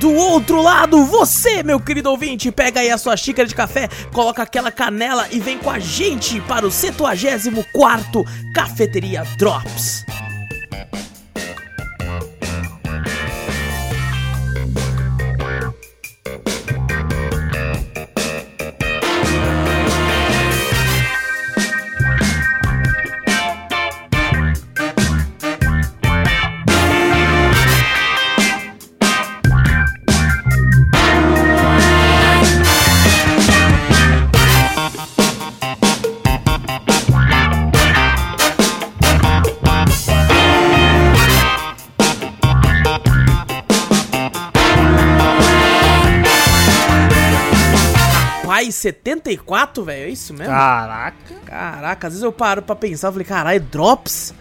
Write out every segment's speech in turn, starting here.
Do outro lado, você, meu querido ouvinte, pega aí a sua xícara de café, coloca aquela canela e vem com a gente para o 74 Cafeteria Drops. 74, velho, é isso mesmo? Caraca. Caraca, às vezes eu paro pra pensar, falei, caralho, Drops?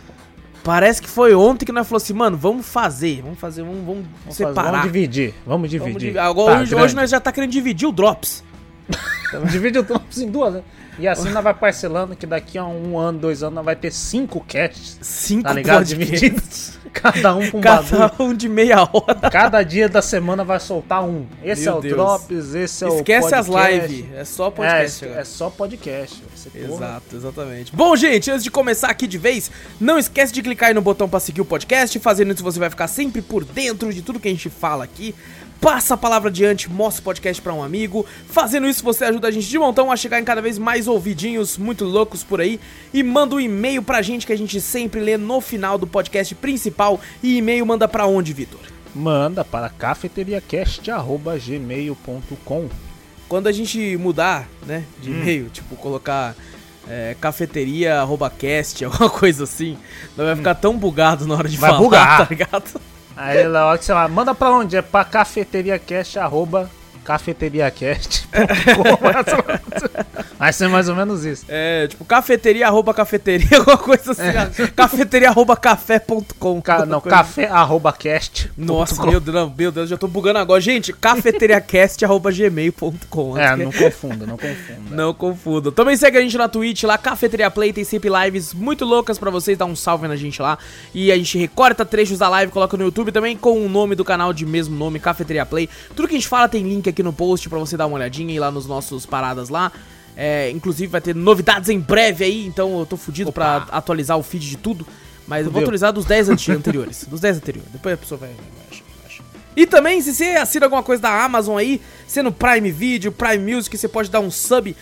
Parece que foi ontem que nós falamos assim, mano, vamos fazer, vamos fazer, vamos, vamos, Vamos, separar. fazer, vamos dividir, vamos Vamos dividir. dividir. Agora, Tá, hoje, hoje nós já tá querendo dividir o Drops. Vamos dividir o Drops em duas, né? E assim nós vai parcelando que daqui a um ano, dois anos, nós vai ter cinco casts, Cinco tá ligado? Divididos. Cada um com um bagulho. Cada um de meia hora. Cada dia da semana vai soltar um. Esse Meu é o Deus. Drops, esse é o Esquece as lives, é só É, podcast é, é só podcast. Exato, exatamente. Bom, gente, antes de começar aqui de vez, não esquece de clicar aí no botão pra seguir o podcast. Fazendo isso, você vai ficar sempre por dentro de tudo que a gente fala aqui. Passa a palavra adiante, mostra o podcast pra um amigo. Fazendo isso, você ajuda a gente de montão a chegar em cada vez mais ouvidinhos muito loucos por aí. E manda um e-mail pra gente que a gente sempre lê no final do podcast principal. E e-mail manda pra onde, Vitor? Manda para cafeteriacast.gmail.com Quando a gente mudar, né, de Hum. e-mail, tipo, colocar é, cafeteria, arroba cast, alguma coisa assim, não vai ficar tão bugado na hora de Vai falar, bugar. tá ligado? Aí hora que você vai, manda pra onde? É pra cafeteriacast, arroba cafeteriacast.com. Vai ser mais ou menos isso. É, tipo, cafeteria, arroba cafeteria, alguma coisa assim, É. cafeteria, arroba café.com. Ca- não, coisa café, arroba cast. Nossa, ponto com. meu Deus, não, meu Deus, já tô bugando agora. Gente, cafeteriacast.gmail.com. É, não confunda, não confunda. Não confunda. Também segue a gente na Twitch, lá, Cafeteria Play, tem sempre lives muito loucas pra vocês, dá um salve na gente lá. E a gente recorta trechos da live, coloca no YouTube também com o nome do canal de mesmo nome, Cafeteria Play. Tudo que a gente fala tem link aqui no post pra você dar uma olhadinha e ir lá nos nossos paradas lá. É, inclusive vai ter novidades em breve aí, então eu tô fudido pra atualizar o feed de tudo. Mas eu vou Fudeu. atualizar dos 10 anti- anteriores. dos 10 anteriores. Depois a pessoa vai. vai. E também, se você assina alguma coisa da Amazon aí, sendo Prime Video, Prime Music, você pode dar um sub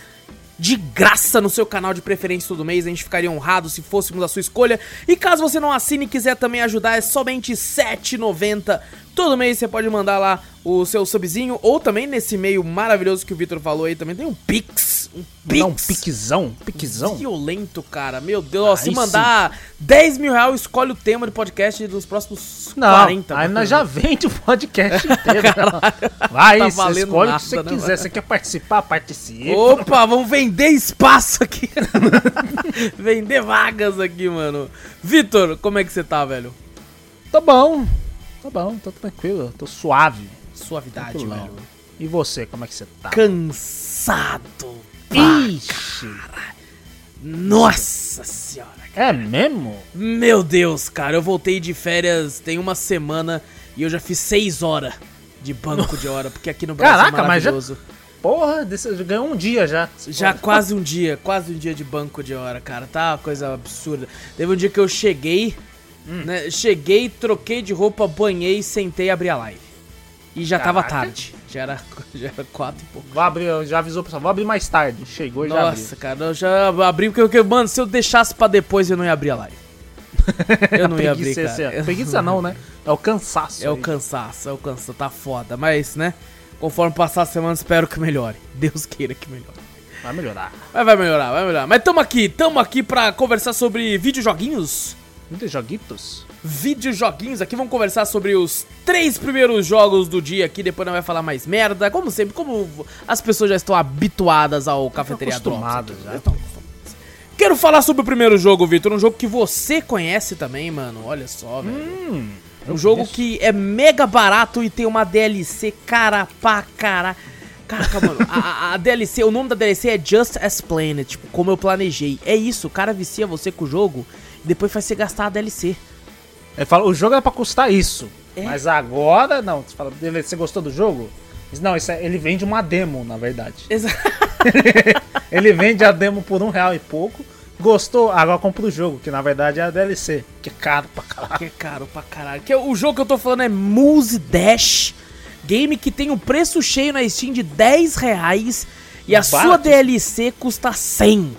de graça no seu canal de preferência todo mês. A gente ficaria honrado se fôssemos a sua escolha. E caso você não assine e quiser também ajudar, é somente R$ 7,90. Todo mês você pode mandar lá o seu subzinho. Ou também nesse e-mail maravilhoso que o Vitor falou aí, também tem um Pix. Um Pix. Não, piquezão, piquezão. Violento, cara. Meu Deus, ó, se mandar 10 mil reais, escolhe o tema do podcast dos próximos Não, 40. aí nós já vende o podcast inteiro. Vai, Tá você escolhe o nada, que você né, quiser. mano? Você quer participar? Participe. Opa, vamos vender espaço aqui. vender vagas aqui, mano. Vitor, como é que você tá, velho? Tá bom, tá bom, tô tranquilo, tô suave. Suavidade, Tranquilão. velho. E você, como é que você tá? Cansado. Ixi, Nossa senhora. é mesmo? Meu Deus, cara, eu voltei de férias tem uma semana e eu já fiz 6 horas de banco de hora, porque aqui no Brasil Caraca, é mas já- maravilhoso. Porra, ganhou um dia já. Já quase um dia, quase um dia de banco de hora, cara. Tá uma coisa absurda. Teve um dia que eu cheguei, Hum. né? Cheguei, troquei de roupa, banhei, sentei e abri a live. E já tava Caraca. tarde. Já era, já era quatro e pouco. Vou abrir, já avisou pro pessoal, vou abrir mais tarde. Chegou e já abriu. Nossa, cara, eu já abri porque, mano, se eu deixasse pra depois eu não ia abrir a live. Eu não ia abrir, Preguiça, cara. esse- Preguiça não, né? É o cansaço. É o aí. cansaço, é o cansaço, tá foda. Mas, né, conforme passar a semana, espero que melhore. Deus queira que melhore. Vai melhorar. Mas vai melhorar, vai melhorar. Mas tamo aqui, tamo aqui pra conversar sobre videojoguinhos. Muitos joguitos? Videojoguinhos aqui, vamos conversar sobre os três primeiros jogos do dia aqui, depois não vai falar mais merda. Como sempre, como as pessoas já estão habituadas ao Cafeteria acostumadas já. estão acostumadas. Quero falar sobre o primeiro jogo, Vitor. Um jogo que você conhece também, mano. Olha só, velho. Hum, um jogo que é mega barato e tem uma DLC cara pra cara. Caraca, mano, a, a, DLC, o nome da DLC é Just as Planned, tipo, como eu planejei. É isso, o cara vicia você com o jogo depois faz você gastar a DLC. Ele fala, o jogo era pra custar isso. É. Mas agora, não. Você fala, "Beleza, você gostou do jogo? Não, isso é- ele vende uma demo, na verdade. Exa ele vende a demo por um real e pouco. Gostou? Agora compra o jogo, que na verdade é a DLC. Que é caro pra caralho. que é caro pra caralho. Que é o jogo que eu tô falando é Muse Dash. Game que tem um preço cheio na Steam de 10 reais. E a sua DLC custa 100.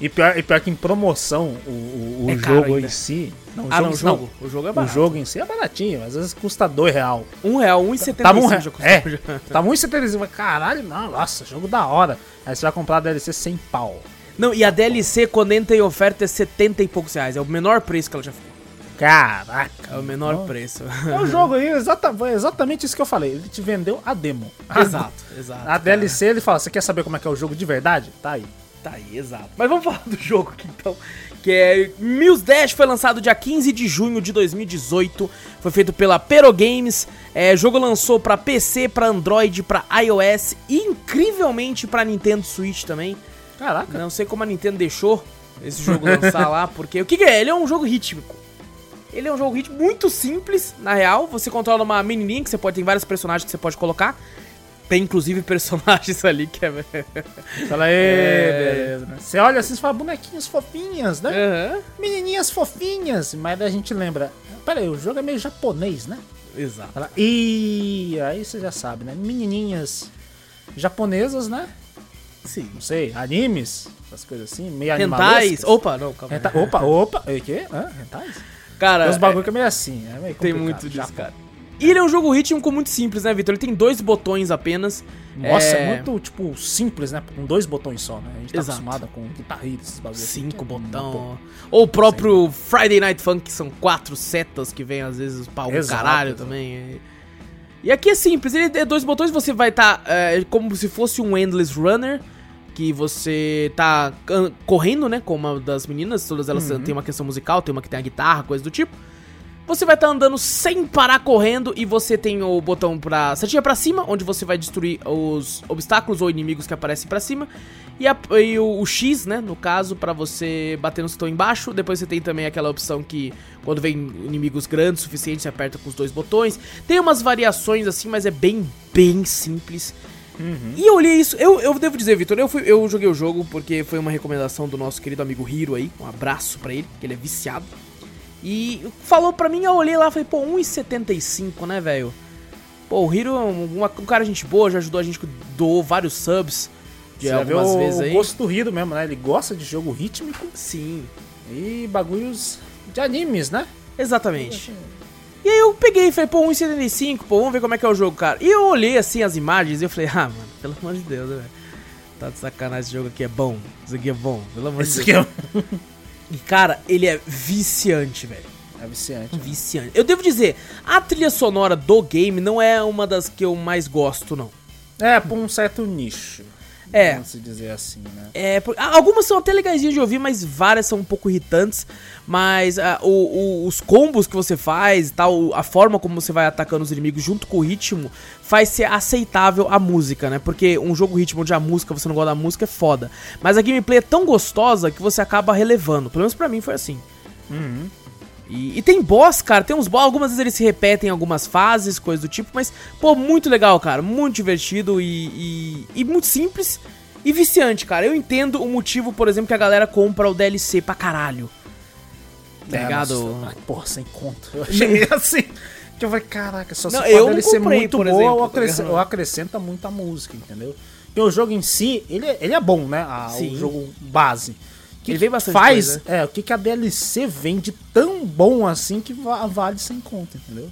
E pior, e pior que em promoção, o, o, o É jogo ainda. em si. Não, o Ah, não, o jogo. O jogo é O barato. jogo em si é baratinho, às vezes custa dois real. Um real, 1,75 Tava um real. já custa. É, tá muito 75. Caralho, não, nossa, jogo da hora. Aí você vai comprar a DLC sem pau. Não, e a DLC, quando entra em oferta, é 70 e poucos reais. É o menor preço que ela já ficou. Caraca. É o menor Não. preço. É o jogo aí, exata, foi exatamente isso que eu falei. Ele te vendeu a demo. exato, exato. A cara. DLC ele fala: você quer saber como é que é o jogo de verdade? Tá aí. Tá aí, exato. Mas vamos falar do jogo aqui então. Que é Muse Dash foi lançado dia 15 de junho de 2018. Foi feito pela Pero Games. É, o jogo lançou pra PC, pra Android, pra iOS e incrivelmente pra Nintendo Switch também. Caraca. Não sei como a Nintendo deixou esse jogo lançar lá, porque o que, que é? Ele é um jogo rítmico. Ele é um jogo rítmico muito simples, na real. Você controla uma menininha que você pode tem vários personagens que você pode colocar. Tem inclusive personagens ali que é Fala aí, É. beleza. né? Você olha assim e fala bonequinhas fofinhas, né? Aham. Menininhas fofinhas. Mas a gente lembra. Pera aí, o jogo é meio japonês, né? Exato. Fala, e aí você já sabe, né? Menininhas japonesas, né? Sim. Não sei, animes, essas coisas assim, meio Rentais. Opa, não, calma. aí. Renta- Opa, opa, o quê? Hã? Rentais? Cara, Tem uns bagulho que é meio assim, é meio tem muito disso, Japão. cara. E ele é um jogo rítmico muito simples, né, Vitor? Ele tem dois botões apenas. Nossa, é... É, muito, tipo, simples, né? Com dois botões só, né? A gente tá Exato. acostumado com guitarrilha, esses bagulhos. assim, Cinco é muito botão. Ou o próprio Friday Night Funk, que são quatro setas que vem às vezes pra um Exato, caralho também. E aqui é simples, ele é dois botões, você vai estar como se fosse um Endless Runner, que você tá correndo, né, com uma das meninas, todas elas Uhum. têm uma questão musical, tem uma que tem a guitarra, coisa do tipo. Você vai estar andando sem parar correndo e você tem o botão pra setinha pra cima, onde você vai destruir os obstáculos ou inimigos que aparecem pra cima. E, a- e o, o X, né, no caso, pra você bater nos que estão embaixo. Depois você tem também aquela opção que quando vem inimigos grandes o suficiente, você aperta com os dois botões. Tem umas variações assim, mas é bem, bem simples. E eu olhei isso, eu, eu devo dizer, Vitor, eu, fui- eu joguei o jogo porque foi uma recomendação do nosso querido amigo Hiro aí. Um abraço pra ele, que ele é viciado. E falou pra mim, eu olhei lá e falei, pô, 1,75, né, velho? Pô, o Hiro é um, uma- um cara gente boa, já ajudou a gente, doou vários subs de Você já vê algumas o vezes aí. gosto do Hiro mesmo, né? Ele gosta de jogo rítmico Sim, e bagulhos de animes, né? exatamente. E aí eu peguei e falei, pô, 1,75, pô, vamos ver como é que é o jogo, cara. E eu olhei assim as imagens e eu falei, ah, mano, pelo amor de Deus, né, velho? Tá de sacanagem, esse jogo aqui é bom. Isso aqui é bom, pelo amor de Deus. aqui é, E, cara, ele é viciante, velho. é viciante. né? Viciante. Eu devo dizer, a trilha sonora do game não é uma das que eu mais gosto, não. É, por um certo nicho. É. Vamos se dizer assim, né? É, por- algumas são até legaisinhas de ouvir, mas várias são um pouco irritantes. Mas ah, o- o- os combos que você faz e tal, a forma como você vai atacando os inimigos junto com o ritmo, faz ser aceitável a música, né? Porque um jogo ritmo onde a música, você não gosta da música, é foda. Mas a gameplay é tão gostosa que você acaba relevando. Pelo menos pra mim foi assim. Uhum. E, e tem boss, cara, tem uns boss, algumas vezes eles se repetem em algumas fases, coisa do tipo, mas, pô, muito legal, cara, muito divertido e, e, e muito simples e viciante, cara. Eu entendo o motivo, por exemplo, que a galera compra o DLC pra caralho. Tá É, ligado? nossa, porra, sem conta. Eu achei assim. Que eu falei, caraca, só Não, se não ele ser comprei, muito boa exemplo, ou, acrescenta, ou acrescenta muita música, entendeu? Porque o jogo em si, ele, é- ele é bom, né? A- o jogo base. O que Ele que bastante faz, coisa. é, o que, que a DLC vem de tão bom assim que va- vale sem conta, entendeu?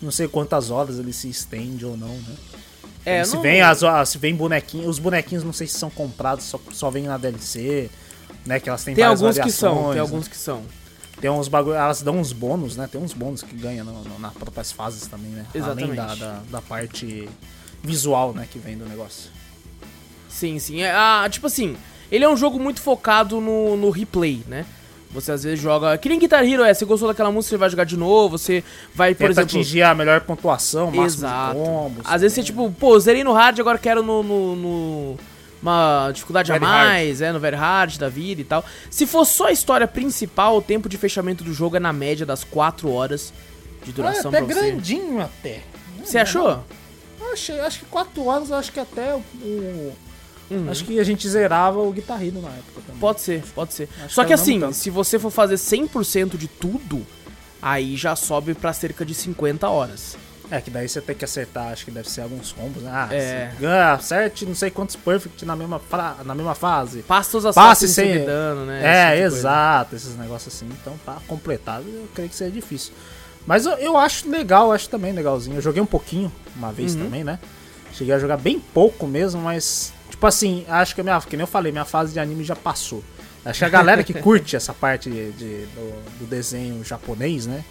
Não sei quantas horas ele se estende ou não, né? É, se não- vem as se vem bonequinhos, os bonequinhos não sei se são comprados, só, só vem na DLC, né? Que elas têm Tem várias alguns que são, tem né? alguns que são. Tem uns bagulho, elas dão uns bônus, né? Tem uns bônus que ganha no, no, nas próprias fases também, né? Além da, Exatamente. da, da parte visual, né? Que vem do negócio. Sim, sim. É, ah, tipo assim, Ele é um jogo muito focado no, no replay, né? Você às vezes joga. Que nem Guitar Hero é, você gostou daquela música, você vai jogar de novo, você vai, por Tenta exemplo. atingir a melhor pontuação, máximo Exato. de combos. Às vezes você, tipo, pô, zerei no hard, agora quero no. no, no- uma dificuldade Very a mais, é, no very hard da vida e tal. Se for só a história principal, o tempo de fechamento do jogo é na média das 4 horas de Ah, duração até pra você. grandinho até. Você achou? Achei, acho que 4 horas, eu acho que até o. o- Uhum. Acho que a gente zerava o Guitar Hero na época também. Pode ser, pode ser. Acho Só que que assim, tanto. se você for fazer 100% de tudo, aí já sobe pra cerca de 50 horas. É, que daí você tem que acertar, acho que deve ser alguns combos, né? Ah, É. acerte não sei quantos perfect na mesma, fra- na mesma fase. Passa os Passe assassins sem- dano, né? É, tipo de coisa. exato, esses negócios assim. Então, pra completar, eu creio que seja difícil. Mas eu, eu acho legal, acho também legalzinho. Eu joguei um pouquinho, uma vez Uhum. também, né? Cheguei a jogar bem pouco mesmo, mas, tipo assim, acho que a minha, que nem eu falei, minha fase de anime já passou. Acho que a galera que curte essa parte de, de- do, do desenho japonês, né?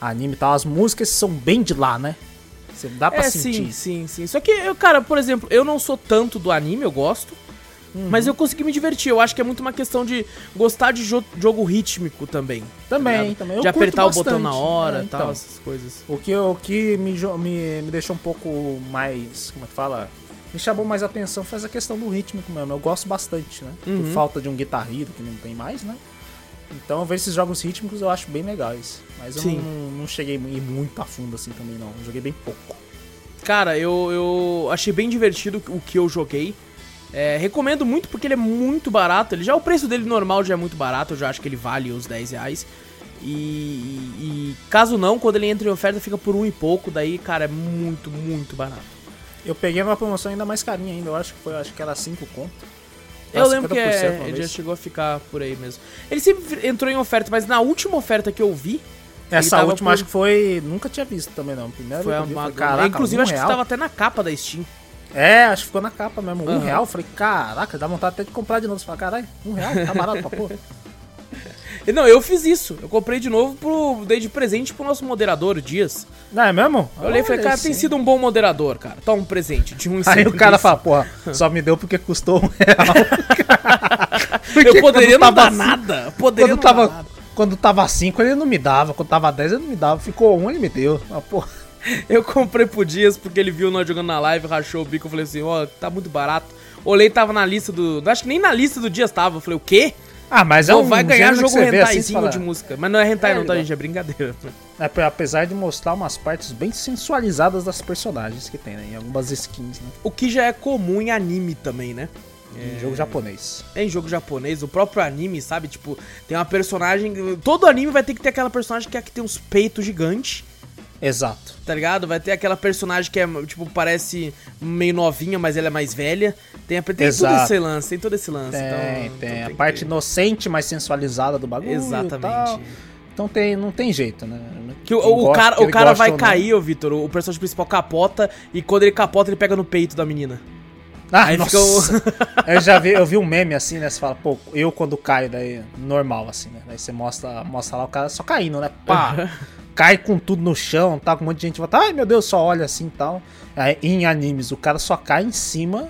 Anime e tal, as músicas são bem de lá, né? Você dá pra É, sentir. sim, sim, sim. Só que, eu, cara, por exemplo, eu não sou tanto do anime, eu gosto. Uhum. Mas eu consegui me divertir. Eu acho que é muito uma questão de gostar de jo- jogo rítmico também. tá Também, ligado? também. Eu de apertar o botão na hora né, e tal, então. essas coisas. O que, o que me, me, me deixou um pouco mais. Como é que fala? Me chamou mais atenção foi essa questão do rítmico mesmo. Eu gosto bastante, né? Por Uhum. falta de um guitarrito que não tem mais, né? Então, ver esses jogos rítmicos eu acho bem legais. Mas eu não, não cheguei a muito a fundo assim também, não. Eu joguei bem pouco. Cara, eu, eu achei bem divertido o que eu joguei. É, recomendo muito porque ele é muito barato. Ele já o preço dele normal já é muito barato. Eu já acho que ele vale os 10 reais. E, e- e caso não, quando ele entra em oferta, fica por um e pouco. Daí, cara, é muito, muito barato. Eu peguei numa promoção ainda mais carinha ainda. Eu acho que foi, acho que era 5 conto. Eu lembro que 50% é, uma ele já chegou a ficar por aí mesmo. Ele sempre entrou em oferta, mas na última oferta que eu vi, Essa última por- acho que foi. Nunca tinha visto também, não. Primeira foi que uma... caraca, Inclusive, um acho que real? estava até na capa da Steam. É, acho que ficou na capa mesmo. Um real. Falei, caraca, dá vontade até de comprar de novo. Você fala, caralho, um real? Tá barato pra porra. Não, eu fiz isso. Eu comprei de novo pro. Dei de presente pro nosso moderador, o Dias. Não é mesmo? Eu olhei e falei, cara, tem sido um bom moderador, cara. Toma um presente de um Aí o cara fala, porra, só me deu porque custou um real. Porque Eu poderia não dar nada. Eu poderia Quando não dar tava, nada. quando tava 5 ele não me dava, quando tava 10 ele não me dava. Ficou um ele me deu. Ah, porra. Eu comprei pro Dias porque ele viu nós jogando na live, rachou o bico. Eu falei assim, ó, tá muito barato. Olhei, tava na lista do. Acho que nem na lista do Dias tava. Eu falei, o quê? Ah, mas é Não um vai ganhar jogo assim, rentaizinho fala- de música. Mas não é hentai É, não, tá, gente? É brincadeira. É, apesar de mostrar umas partes bem sensualizadas das personagens que tem, né? Em algumas skins, né? O que já é comum em anime também, né? Em jogo japonês. É em jogo japonês, o próprio anime, sabe? Tipo, tem uma personagem. Todo anime vai ter que ter aquela personagem que é que tem uns peitos gigantes, Exato. tá ligado? Vai ter aquela personagem que é, tipo, parece meio novinha, mas ela é mais velha. Tem, a- tem todo esse lance, tem todo esse lance. Tem, então, tem. então a que parte inocente, mais sensualizada do bagulho. Exatamente. Então tem, não tem jeito, né? Que o, o gosta, cara, que o cara vai cair, ô Vitor. O personagem principal capota e quando ele capota, ele pega no peito da menina. Ah, Aí nossa. eu já vi, eu vi um meme assim, né? Você fala, pô, eu quando caio, daí, normal, assim, né? Daí você mostra, mostra lá o cara só caindo, né? Pá! Cai com tudo no chão, tá? Com um monte de gente volta, ai meu Deus, só olha assim e tal. Aí, em animes, o cara só cai em cima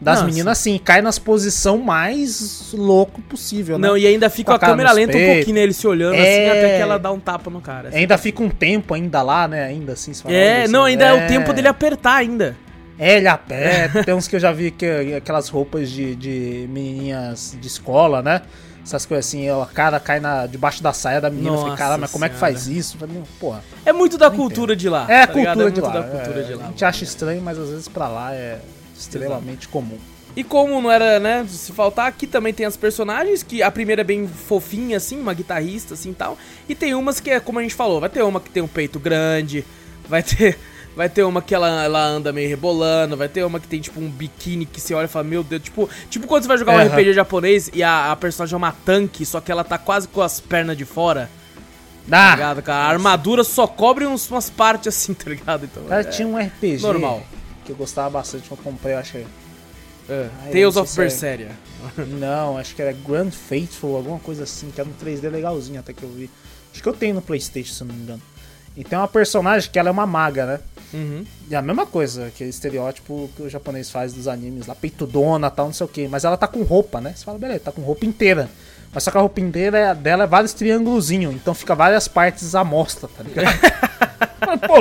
das Nossa. meninas assim, cai nas posição mais louco possível, né? Não, e ainda fica Com a a câmera lenta um pouquinho, né? Ele se olhando assim, É. até que ela dá um tapa no cara. assim. Ainda fica um tempo ainda lá, né? Ainda assim, fala, É, olha, não, assim, ainda é o tempo dele apertar ainda. É, ele aperta. Tem uns que eu já vi que aquelas roupas de, de menininhas de escola, né? Essas coisas assim, a cara cai na, debaixo da saia da menina. eu falei, Nossa caralho, mas como é que faz isso? Falei, porra. É muito da cultura de lá. É a tá cultura é de lá. da cultura é, de lá. A gente acha estranho, mas às vezes pra lá é extremamente comum. E como não era, né, se faltar, aqui também tem as personagens, que a primeira é bem fofinha, assim, uma guitarrista, assim, tal. E tem umas que é, como a gente falou, vai ter uma que tem um peito grande, vai ter... Vai ter uma que ela, ela anda meio rebolando, vai ter uma que tem, tipo, um biquíni que você olha e fala, meu Deus, tipo... Tipo quando você vai jogar um. RPG japonês e a, a personagem é uma tanque, só que ela tá quase com as pernas de fora, tá Ah, ligado, cara? A armadura só cobre uns, umas partes assim, tá ligado? Então, cara, é, tinha um RPG normal. que eu gostava bastante, eu comprei, eu achei. é. Ai, Tales of Berseria. Não, acho que era Grand Faithful, alguma coisa assim, que era um 3D legalzinho até que eu vi. Acho que eu tenho no Playstation, se não me engano. E tem uma personagem que ela é uma maga, né? Uhum. E a mesma coisa, aquele estereótipo que o japonês faz dos animes lá, peitudona tal, não sei o que. Mas ela tá com roupa, né? Você fala, beleza, tá com roupa inteira. Mas só que a roupa inteira é- dela é vários triângulozinhos, então fica várias partes à mostra, tá ligado? mas, pô,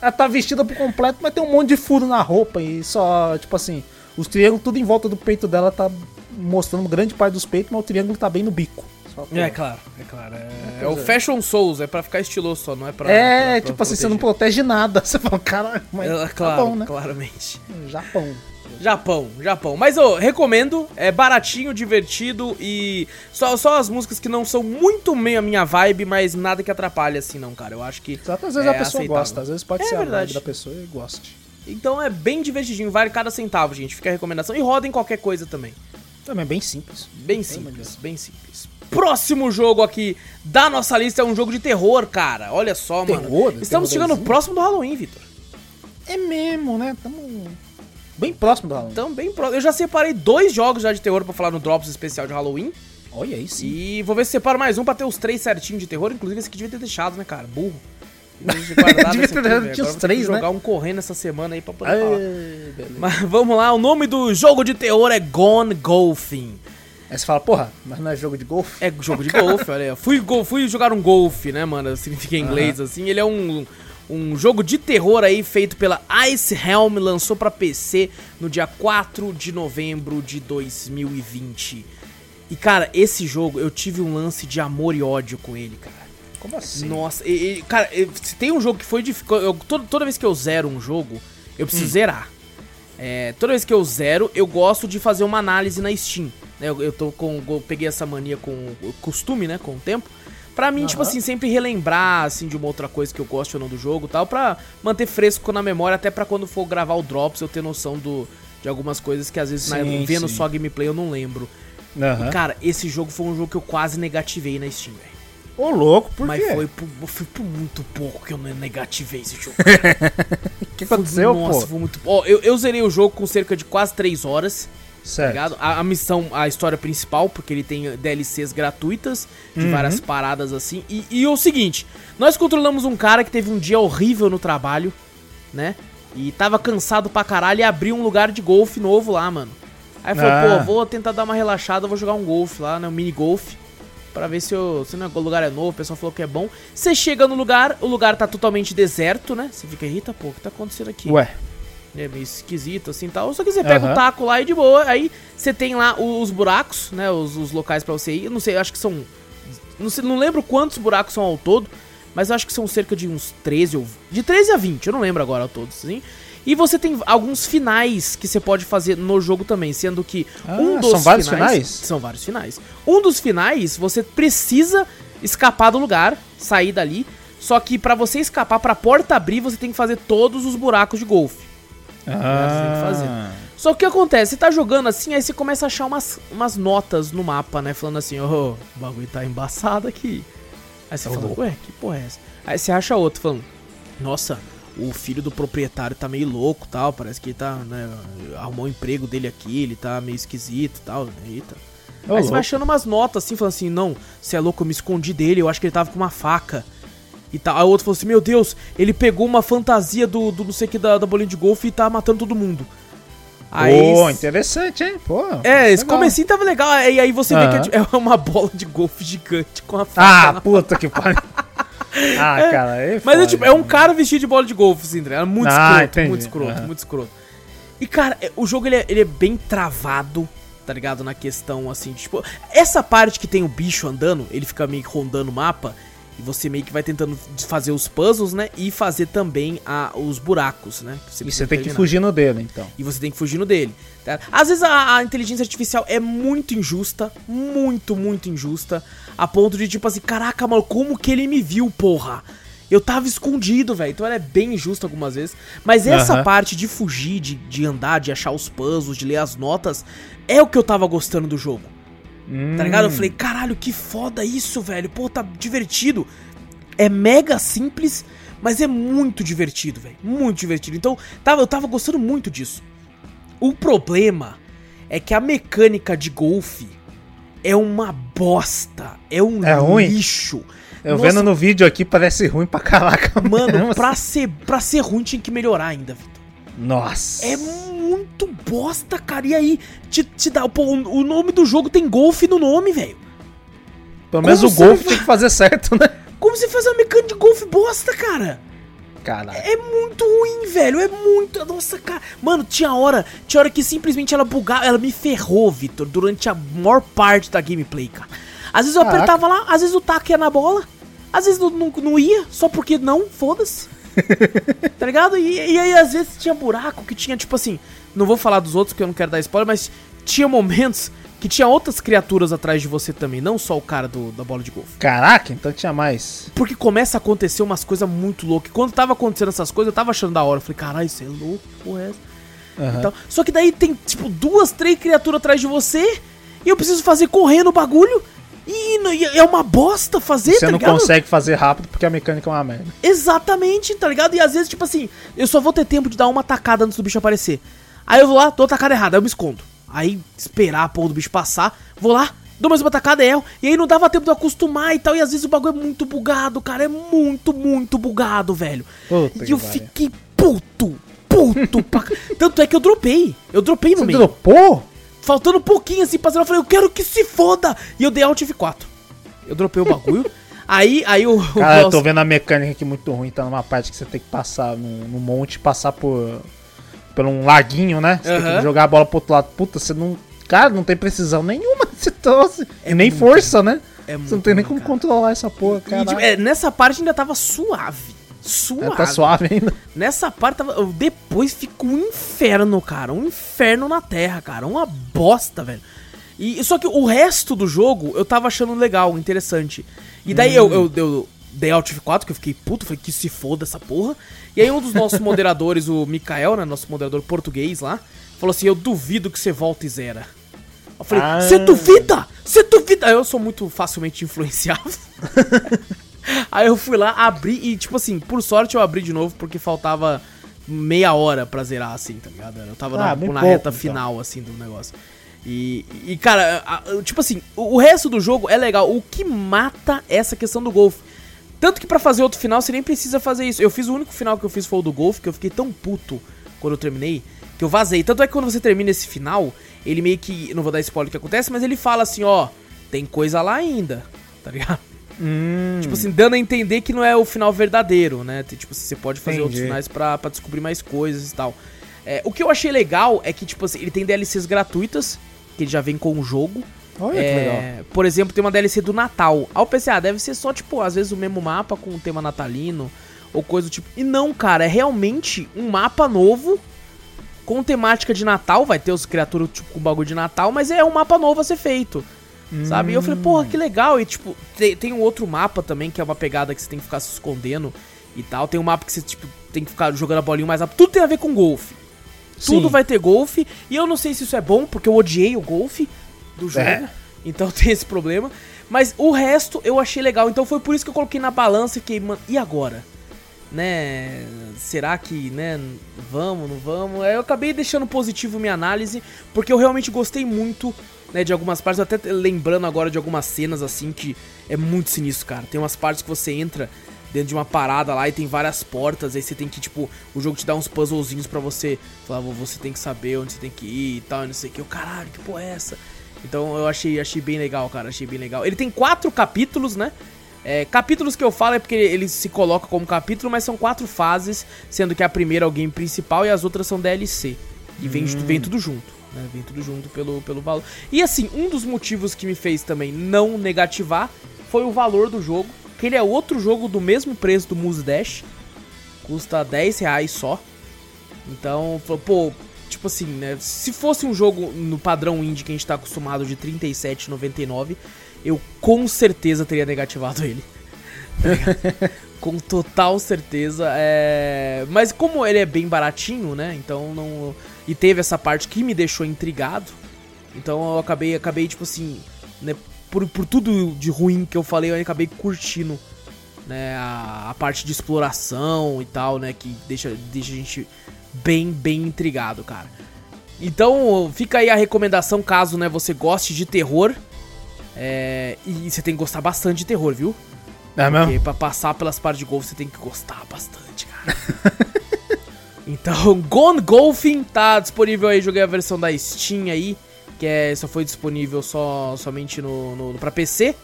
ela tá vestida por completo, mas tem um monte de furo na roupa e só, tipo assim, os triângulos tudo em volta do peito dela tá mostrando grande parte dos peitos, mas o triângulo tá bem no bico. É claro, é claro. É, é o Fashion Souls, é pra ficar estiloso só, não é pra. É, pra- pra tipo assim, você não proteger. protege nada. Você fala, caralho, mas É, claro, Japão, né? claramente. Japão. Japão, Japão. Mas eu recomendo, é baratinho, divertido e só, só as músicas que não são muito meio a minha vibe, mas nada que atrapalhe assim não, cara. Eu acho que Exato, às vezes É a pessoa aceitável. gosta, às vezes pode É ser a verdade. vibe da pessoa e goste. então é bem divertidinho, vale cada centavo, gente. Fica a recomendação e roda em qualquer coisa também. Também é bem simples. Bem simples, bem simples. Próximo jogo aqui da nossa lista é um jogo de terror, cara. Olha só, Terror? mano. Estamos chegando próximo do Halloween, Vitor. É mesmo, né? Tamo bem próximo do Halloween. Então, bem próximo. Eu já separei dois jogos já de terror pra falar no Drops especial de Halloween. Olha sim. E vou ver se separo mais um pra ter os três certinhos de terror. Inclusive, esse aqui devia ter deixado, né, cara? Burro. Devia ter deixado- os três, né? jogar um correndo essa semana aí pra poder falar. Beleza. Mas vamos lá, o nome do jogo de terror é Gone Golfing. Aí você fala, porra, mas não é jogo de golfe? É jogo de golfe, olha aí. Fui, go- fui jogar um golfe, né, mano? Significa em inglês, assim. Ele é um, um jogo de terror aí feito pela Ice Helm, lançou pra PC no dia 4 de novembro de 2020. E, cara, esse jogo eu tive um lance de amor e ódio com ele, cara. Como assim? Nossa, e- e, cara, se tem um jogo que foi difícil. eu- Toda, toda vez que eu zero um jogo, eu preciso zerar. É, toda vez que eu zero, eu gosto de fazer uma análise na Steam. Né? Eu, eu tô com. Eu peguei essa mania com o costume, né? Com o tempo. Pra mim, tipo Aham. assim, sempre relembrar, assim, de uma outra coisa que eu gosto ou não do jogo e tal, pra manter fresco na memória, até pra quando for gravar o Drops eu ter noção do, de algumas coisas que às vezes, na- Sim, vendo sim. só gameplay, eu não lembro. Aham. E, cara, esse jogo foi um jogo que eu quase negativei na Steam, velho. Ô, louco, por Mas quê? foi por, foi por muito pouco que eu negativei esse jogo. O que aconteceu, Nossa, pô? foi muito. Ó, eu, eu zerei o jogo com cerca de quase 3 horas, Certo. A, a missão, a história principal, porque ele tem DLCs gratuitas, de Uhum. várias paradas assim. E, e o seguinte: nós controlamos um cara que teve um dia horrível no trabalho, né? E tava cansado pra caralho e abriu um lugar de golfe novo lá, mano. Aí falou, Ah. pô, vou tentar dar uma relaxada, vou jogar um golfe lá, né? Um mini golfe. Pra ver se, eu, se o lugar é novo, o pessoal falou que é bom. Você chega no lugar, o lugar tá totalmente deserto, né? Você fica, eita, pô, o que tá acontecendo aqui? Ué, É meio esquisito assim e tal. Só que você pega o taco lá e de boa. Aí você tem lá os buracos, né? Os, os locais pra você ir. Eu não sei, eu acho que são. Não, sei, não lembro quantos buracos são ao todo. Mas eu acho que são cerca de uns 13 ou. De 13 a 20, eu não lembro agora ao todo, assim. E você tem alguns finais que você pode fazer no jogo também, sendo que Ah, um dos são vários finais? São vários finais. Um dos finais, você precisa escapar do lugar, sair dali. Só que pra você escapar, pra porta abrir, você tem que fazer todos os buracos de golfe. Ah, fazer. Só que o que acontece? Você tá jogando assim, aí você começa a achar umas, umas notas no mapa, né? Falando assim, ô, o bagulho tá embaçado aqui. Aí você Ô, fala, louco. ué, que porra é essa? Aí você acha outro falando, nossa, o filho do proprietário tá meio louco tal, parece que ele tá, né, arrumou o emprego dele aqui, ele tá meio esquisito e tal, eita. Ô, Aí você vai louco. achando umas notas assim, falando assim, não, você é louco, eu me escondi dele, eu acho que ele tava com uma faca. E tal. Aí o outro falou assim, meu Deus, ele pegou uma fantasia do, do não sei o que da, da bolinha de golfe e tá matando todo mundo. Aí. Pô, interessante, hein? Pô. é, esse legal. comecinho tava legal. E aí você vê que é, é uma bola de golfe gigante com a faca. Ah, na- puta que pariu. Ah, cara, aí Mas é tipo, é um né? cara vestido de bola de golfe, assim, tá? Muito Ah, escroto, entendi. muito escroto, muito escroto. E, cara, é- o jogo ele é, ele é bem travado, tá ligado? Na questão, assim, de, tipo... Essa parte que tem o bicho andando, ele fica meio que rondando o mapa, e você meio que vai tentando fazer os puzzles, né? E fazer também a, os buracos, né? E precisa você tem que fugir no dele, então. E você tem que fugir no dele. tá? Às vezes a, a inteligência artificial é muito injusta, muito, muito injusta, a ponto de tipo assim, caraca, mano, como que ele me viu, porra? Eu tava escondido, velho. Então ela é bem injusta algumas vezes. Mas essa Aham. parte de fugir, de, de andar, de achar os puzzles, de ler as notas, é o que eu tava gostando do jogo. Tá ligado? Eu Hum. falei, caralho, que foda isso, velho. Pô, tá divertido. É mega simples, mas é muito divertido, velho. Muito divertido. Então, tava, eu tava gostando muito disso. O problema é que a mecânica de golfe é uma bosta. É um É ruim? lixo. Eu Nossa, vendo no vídeo aqui parece ruim pra caraca. Mano, pra ser, pra ser ruim tinha que melhorar ainda, Vitor. Nossa. É muito bosta, cara. E aí, te, te dá. Pô, o nome do jogo tem golfe no nome, velho. Pelo menos como o golfe tinha que fazer certo, né? Como você faz uma mecânica de golfe bosta, cara? Caralho. É muito ruim, velho. É muito. Nossa, cara. Mano, tinha hora. Tinha hora que simplesmente ela bugava. Ela me ferrou, Vitor, durante a maior parte da gameplay, cara. Às vezes eu Caraca. apertava lá, às vezes o taco ia na bola, às vezes não, não, não ia, só porque não, foda-se. tá ligado? E, e aí, às vezes tinha buraco que tinha, tipo assim. Não vou falar dos outros porque eu não quero dar spoiler, mas tinha momentos que tinha outras criaturas atrás de você também, não só o cara do, da bola de golfe. Caraca, então tinha mais. Porque começa a acontecer umas coisas muito loucas. E Quando tava acontecendo essas coisas, eu tava achando da hora. Eu falei, caralho, isso é louco, porra, é essa? Aham. Então, só que daí tem, tipo, duas, três criaturas atrás de você. E eu preciso fazer correndo o bagulho. E, é uma bosta fazer, Você tá não ligado? consegue fazer rápido porque a mecânica é uma merda. Exatamente, tá ligado? E às vezes, tipo assim, eu só vou ter tempo de dar uma tacada antes do bicho aparecer. Aí eu vou lá, dou a tacada errada, aí eu me escondo. Aí, esperar a porra do bicho passar, vou lá, dou mais uma tacada, erro. E aí não dava tempo de eu acostumar e tal. E às vezes o bagulho é muito bugado, cara. É muito, muito bugado, velho. Puta e eu fiquei puto, puto. pra... Tanto é que eu dropei. Eu dropei no Você meio. dropou? Faltando um pouquinho assim pra zerar, eu falei, eu quero que se foda. E eu dei Alt F4. Eu dropei o bagulho. aí, aí o. o Cara, eu boss- tô vendo a mecânica aqui muito ruim. Tá numa parte que você tem que passar no, no monte, passar por. por um laguinho, né? Você tem Aham. que jogar a bola pro outro lado. Puta, você não. Cara, não tem precisão nenhuma nesse troço. É e nem força, né? É você não tem nem como cara. controlar essa porra, cara. tipo, é, nessa parte ainda tava suave. Suave. tá suave ainda. Nessa parte tava. eu- Depois fica um inferno, cara. Um inferno na terra, cara. Uma bosta, velho. E só que o resto do jogo eu tava achando legal, interessante. E daí eu, eu, eu dei Alt F4, que eu fiquei puto, falei que se foda essa porra. E aí um dos nossos moderadores, o Mikael, né? Nosso moderador português lá, falou assim: Eu duvido que você volta e zera. Eu falei, Ah. você duvida? Você duvida? Eu sou muito facilmente influenciável. Aí eu fui lá, abri e, tipo assim, por sorte eu abri de novo porque faltava meia hora pra zerar, assim, tá ligado? Eu tava Ah, na, na pouco, reta então. final, assim, do negócio. E, e cara, a- a- tipo assim, o, o resto do jogo é legal. O que mata é essa questão do golfe. Tanto que pra fazer outro final você nem precisa fazer isso. Eu fiz o único final que eu fiz foi o do golfe, que eu fiquei tão puto quando eu terminei, que eu vazei. Tanto é que quando você termina esse final, ele meio que. Não vou dar spoiler do que acontece, mas ele fala assim, ó, tem coisa lá ainda, tá ligado? Hum, Tipo assim, dando a entender que não é o final verdadeiro, né? Tipo, você pode fazer outros Entendi. finais pra, pra descobrir mais coisas e tal. É, o que eu achei legal é que, tipo assim, ele tem DLCs gratuitas, que ele já vem com o jogo. olha que É, legal. Por exemplo, tem uma DLC do Natal. Ao PC, ah, deve ser só, tipo, às vezes o mesmo mapa com o tema natalino ou coisa do tipo. E não, cara, é realmente um mapa novo com temática de Natal. Vai ter os criaturas, tipo, com bagulho de Natal, mas é um mapa novo a ser feito. Sabe? E eu falei, porra, que legal. E, tipo, tem, tem um outro mapa também, que é uma pegada que você tem que ficar se escondendo e tal. Tem um mapa que você, tipo, tem que ficar jogando a bolinha mais rápido. Tudo tem a ver com golfe. Tudo Sim. vai ter golfe. E eu não sei se isso é bom, porque eu odiei o golfe do jogo. É. Então tem esse problema. Mas o resto eu achei legal. Então foi por isso que eu coloquei na balança e fiquei, mano, e agora? Né? Será que, né? Vamos, não vamos? Aí eu acabei deixando positivo minha análise, porque eu realmente gostei muito, né, de algumas partes, até lembrando agora de algumas cenas assim que é muito sinistro, cara. Tem umas partes que você entra dentro de uma parada lá e tem várias portas, aí você tem que, tipo, o jogo te dá uns puzzlezinhos pra você falar, "Vô, você tem que saber onde você tem que ir e tal, e não sei o que. Eu, caralho, que porra é essa? Então eu achei, achei bem legal, cara, achei bem legal. Ele tem quatro capítulos, né? É, capítulos que eu falo é porque ele se coloca como capítulo, mas são quatro fases, sendo que a primeira é o game principal e as outras são DLC. E vem, vem tudo junto, né? Vem tudo junto pelo, pelo valor. E assim, um dos motivos que me fez também não negativar foi o valor do jogo, que ele é outro jogo do mesmo preço do Muse Dash, custa 10 reais só. Então, pô, tipo assim, né? Se fosse um jogo no padrão indie que a gente tá acostumado de R$ 37,99, eu com certeza teria negativado ele. Tá com total certeza. É... Mas como ele é bem baratinho, né? Então não. E teve essa parte que me deixou intrigado. Então eu acabei, acabei tipo assim, né? Por, por tudo de ruim que eu falei, eu acabei curtindo né, a, a parte de exploração e tal, né, que deixa, deixa a gente bem, bem intrigado, cara. Então, fica aí a recomendação caso, né, você goste de terror. É, e você tem que gostar bastante de terror, viu? É Porque mesmo? pra passar pelas partes de golfe você tem que gostar bastante, cara. então, Gone Golfing tá disponível aí. Joguei a versão da Steam aí, que é, só foi disponível só, somente no, no, pra PC.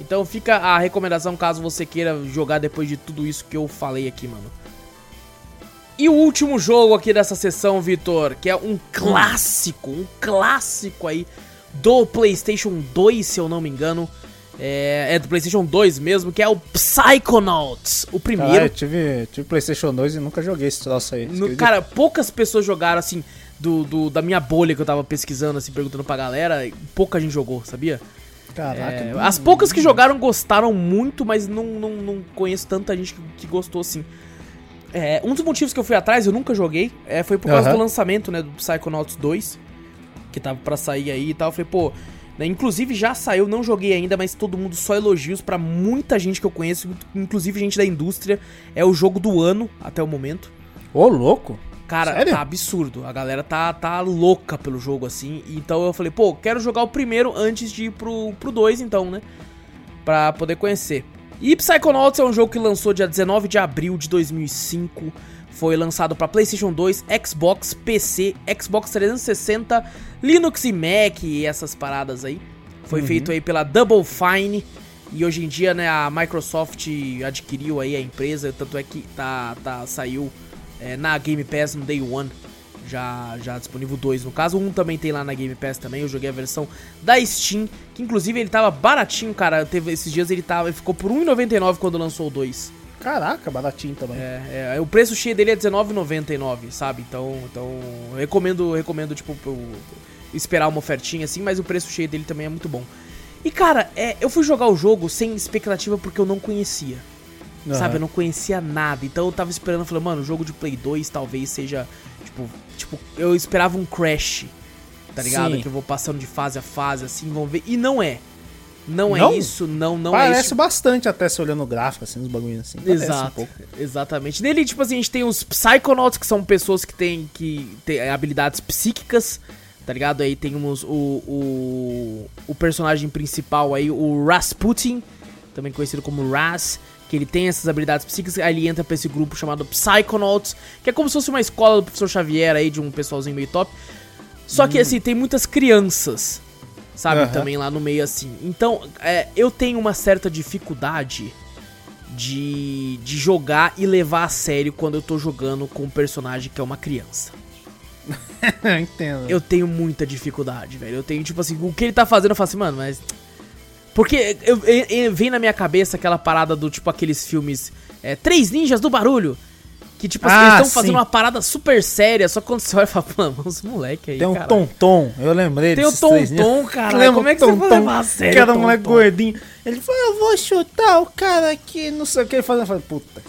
Então fica a recomendação caso você queira jogar depois de tudo isso que eu falei aqui, mano. E o último jogo aqui dessa sessão, Vitor, que é um clássico, um clássico aí do PlayStation 2, se eu não me engano. É, é do PlayStation 2 mesmo, que é o Psychonauts, o primeiro. Caralho, eu tive, tive Playstation 2 e nunca joguei esse troço aí. No- cara, poucas pessoas jogaram assim, do, do- da minha bolha que eu tava pesquisando, assim, perguntando pra galera, pouca gente jogou, sabia? Caraca. É, as poucas que jogaram gostaram muito, mas não, não, não conheço tanta gente que, que gostou assim. É, um dos motivos que eu fui atrás, eu nunca joguei, é, foi por causa do lançamento, né, do Psychonauts 2, que tava pra sair aí e tal. Eu falei, pô, né, inclusive já saiu, não joguei ainda, mas todo mundo só elogios pra muita gente que eu conheço, inclusive gente da indústria. É o jogo do ano até o momento. Ô, louco. Cara, Sério? tá absurdo. A galera tá, tá louca pelo jogo, assim. Então eu falei, pô, quero jogar o primeiro antes de ir pro, pro 2, então, né? Pra poder conhecer. E Psychonauts é um jogo que lançou dia 19 de abril de 2005. Foi lançado pra PlayStation 2, Xbox, PC, Xbox 360, Linux e Mac e essas paradas aí. Foi feito aí pela Double Fine. E hoje em dia, né, a Microsoft adquiriu aí a empresa, tanto é que tá, tá, saiu é, na Game Pass no Day One. Já, já disponível dois no caso. Um também tem lá na Game Pass também. Eu joguei a versão da Steam. Que inclusive ele tava baratinho, cara. Teve, esses dias ele tava. Ele ficou por R$1,99 quando lançou o 2. Caraca, baratinho também. É, é, o preço cheio dele é R$19,99, sabe? Então, então recomendo, recomendo, tipo, esperar uma ofertinha assim, mas o preço cheio dele também é muito bom. E cara, é, eu fui jogar o jogo sem expectativa porque eu não conhecia. Aham. Sabe, eu não conhecia nada. Então eu tava esperando, falei, mano, o jogo de Play 2 talvez seja, tipo, tipo, eu esperava um Crash, tá ligado? Sim. Que eu vou passando de fase a fase, assim, vamos ver. E não é. Não, Não? é isso, não, não é Parece isso. bastante até se olhando o gráfico, assim, os bagulhos assim. Parece Exato, Um pouco. exatamente. Nele, tipo assim, a gente tem os Psychonauts, que são pessoas que têm, que têm habilidades psíquicas, tá ligado? Aí temos o, o, o personagem principal aí, o Rasputin, também conhecido como Ras, que ele tem essas habilidades psíquicas, aí ele entra pra esse grupo chamado Psychonauts, que é como se fosse uma escola do professor Xavier aí, de um pessoalzinho meio top. Só que, assim, tem muitas crianças, sabe, Aham. também lá no meio, assim. Então, é, eu tenho uma certa dificuldade de, de jogar e levar a sério quando eu tô jogando com um personagem que é uma criança. Entendo. Eu tenho muita dificuldade, velho. Eu tenho, tipo assim, o que ele tá fazendo, eu falo assim, mano, mas. Porque eu, eu- eu- vem na minha cabeça aquela parada do tipo aqueles filmes. É, Três Ninjas do Barulho. Que, tipo assim, Ah, eles estão fazendo uma parada super séria, só quando você olha e fala, mano, os moleque aí. Tem um tom-tom, eu lembrei Tem o né? Tom-Tom, cara. Lembra Como é que você vai Tom-Tom? levar a sério? Era um moleque gordinho. Ele falou, eu vou chutar o cara aqui, não sei o que. Ele falou, eu falei, puta.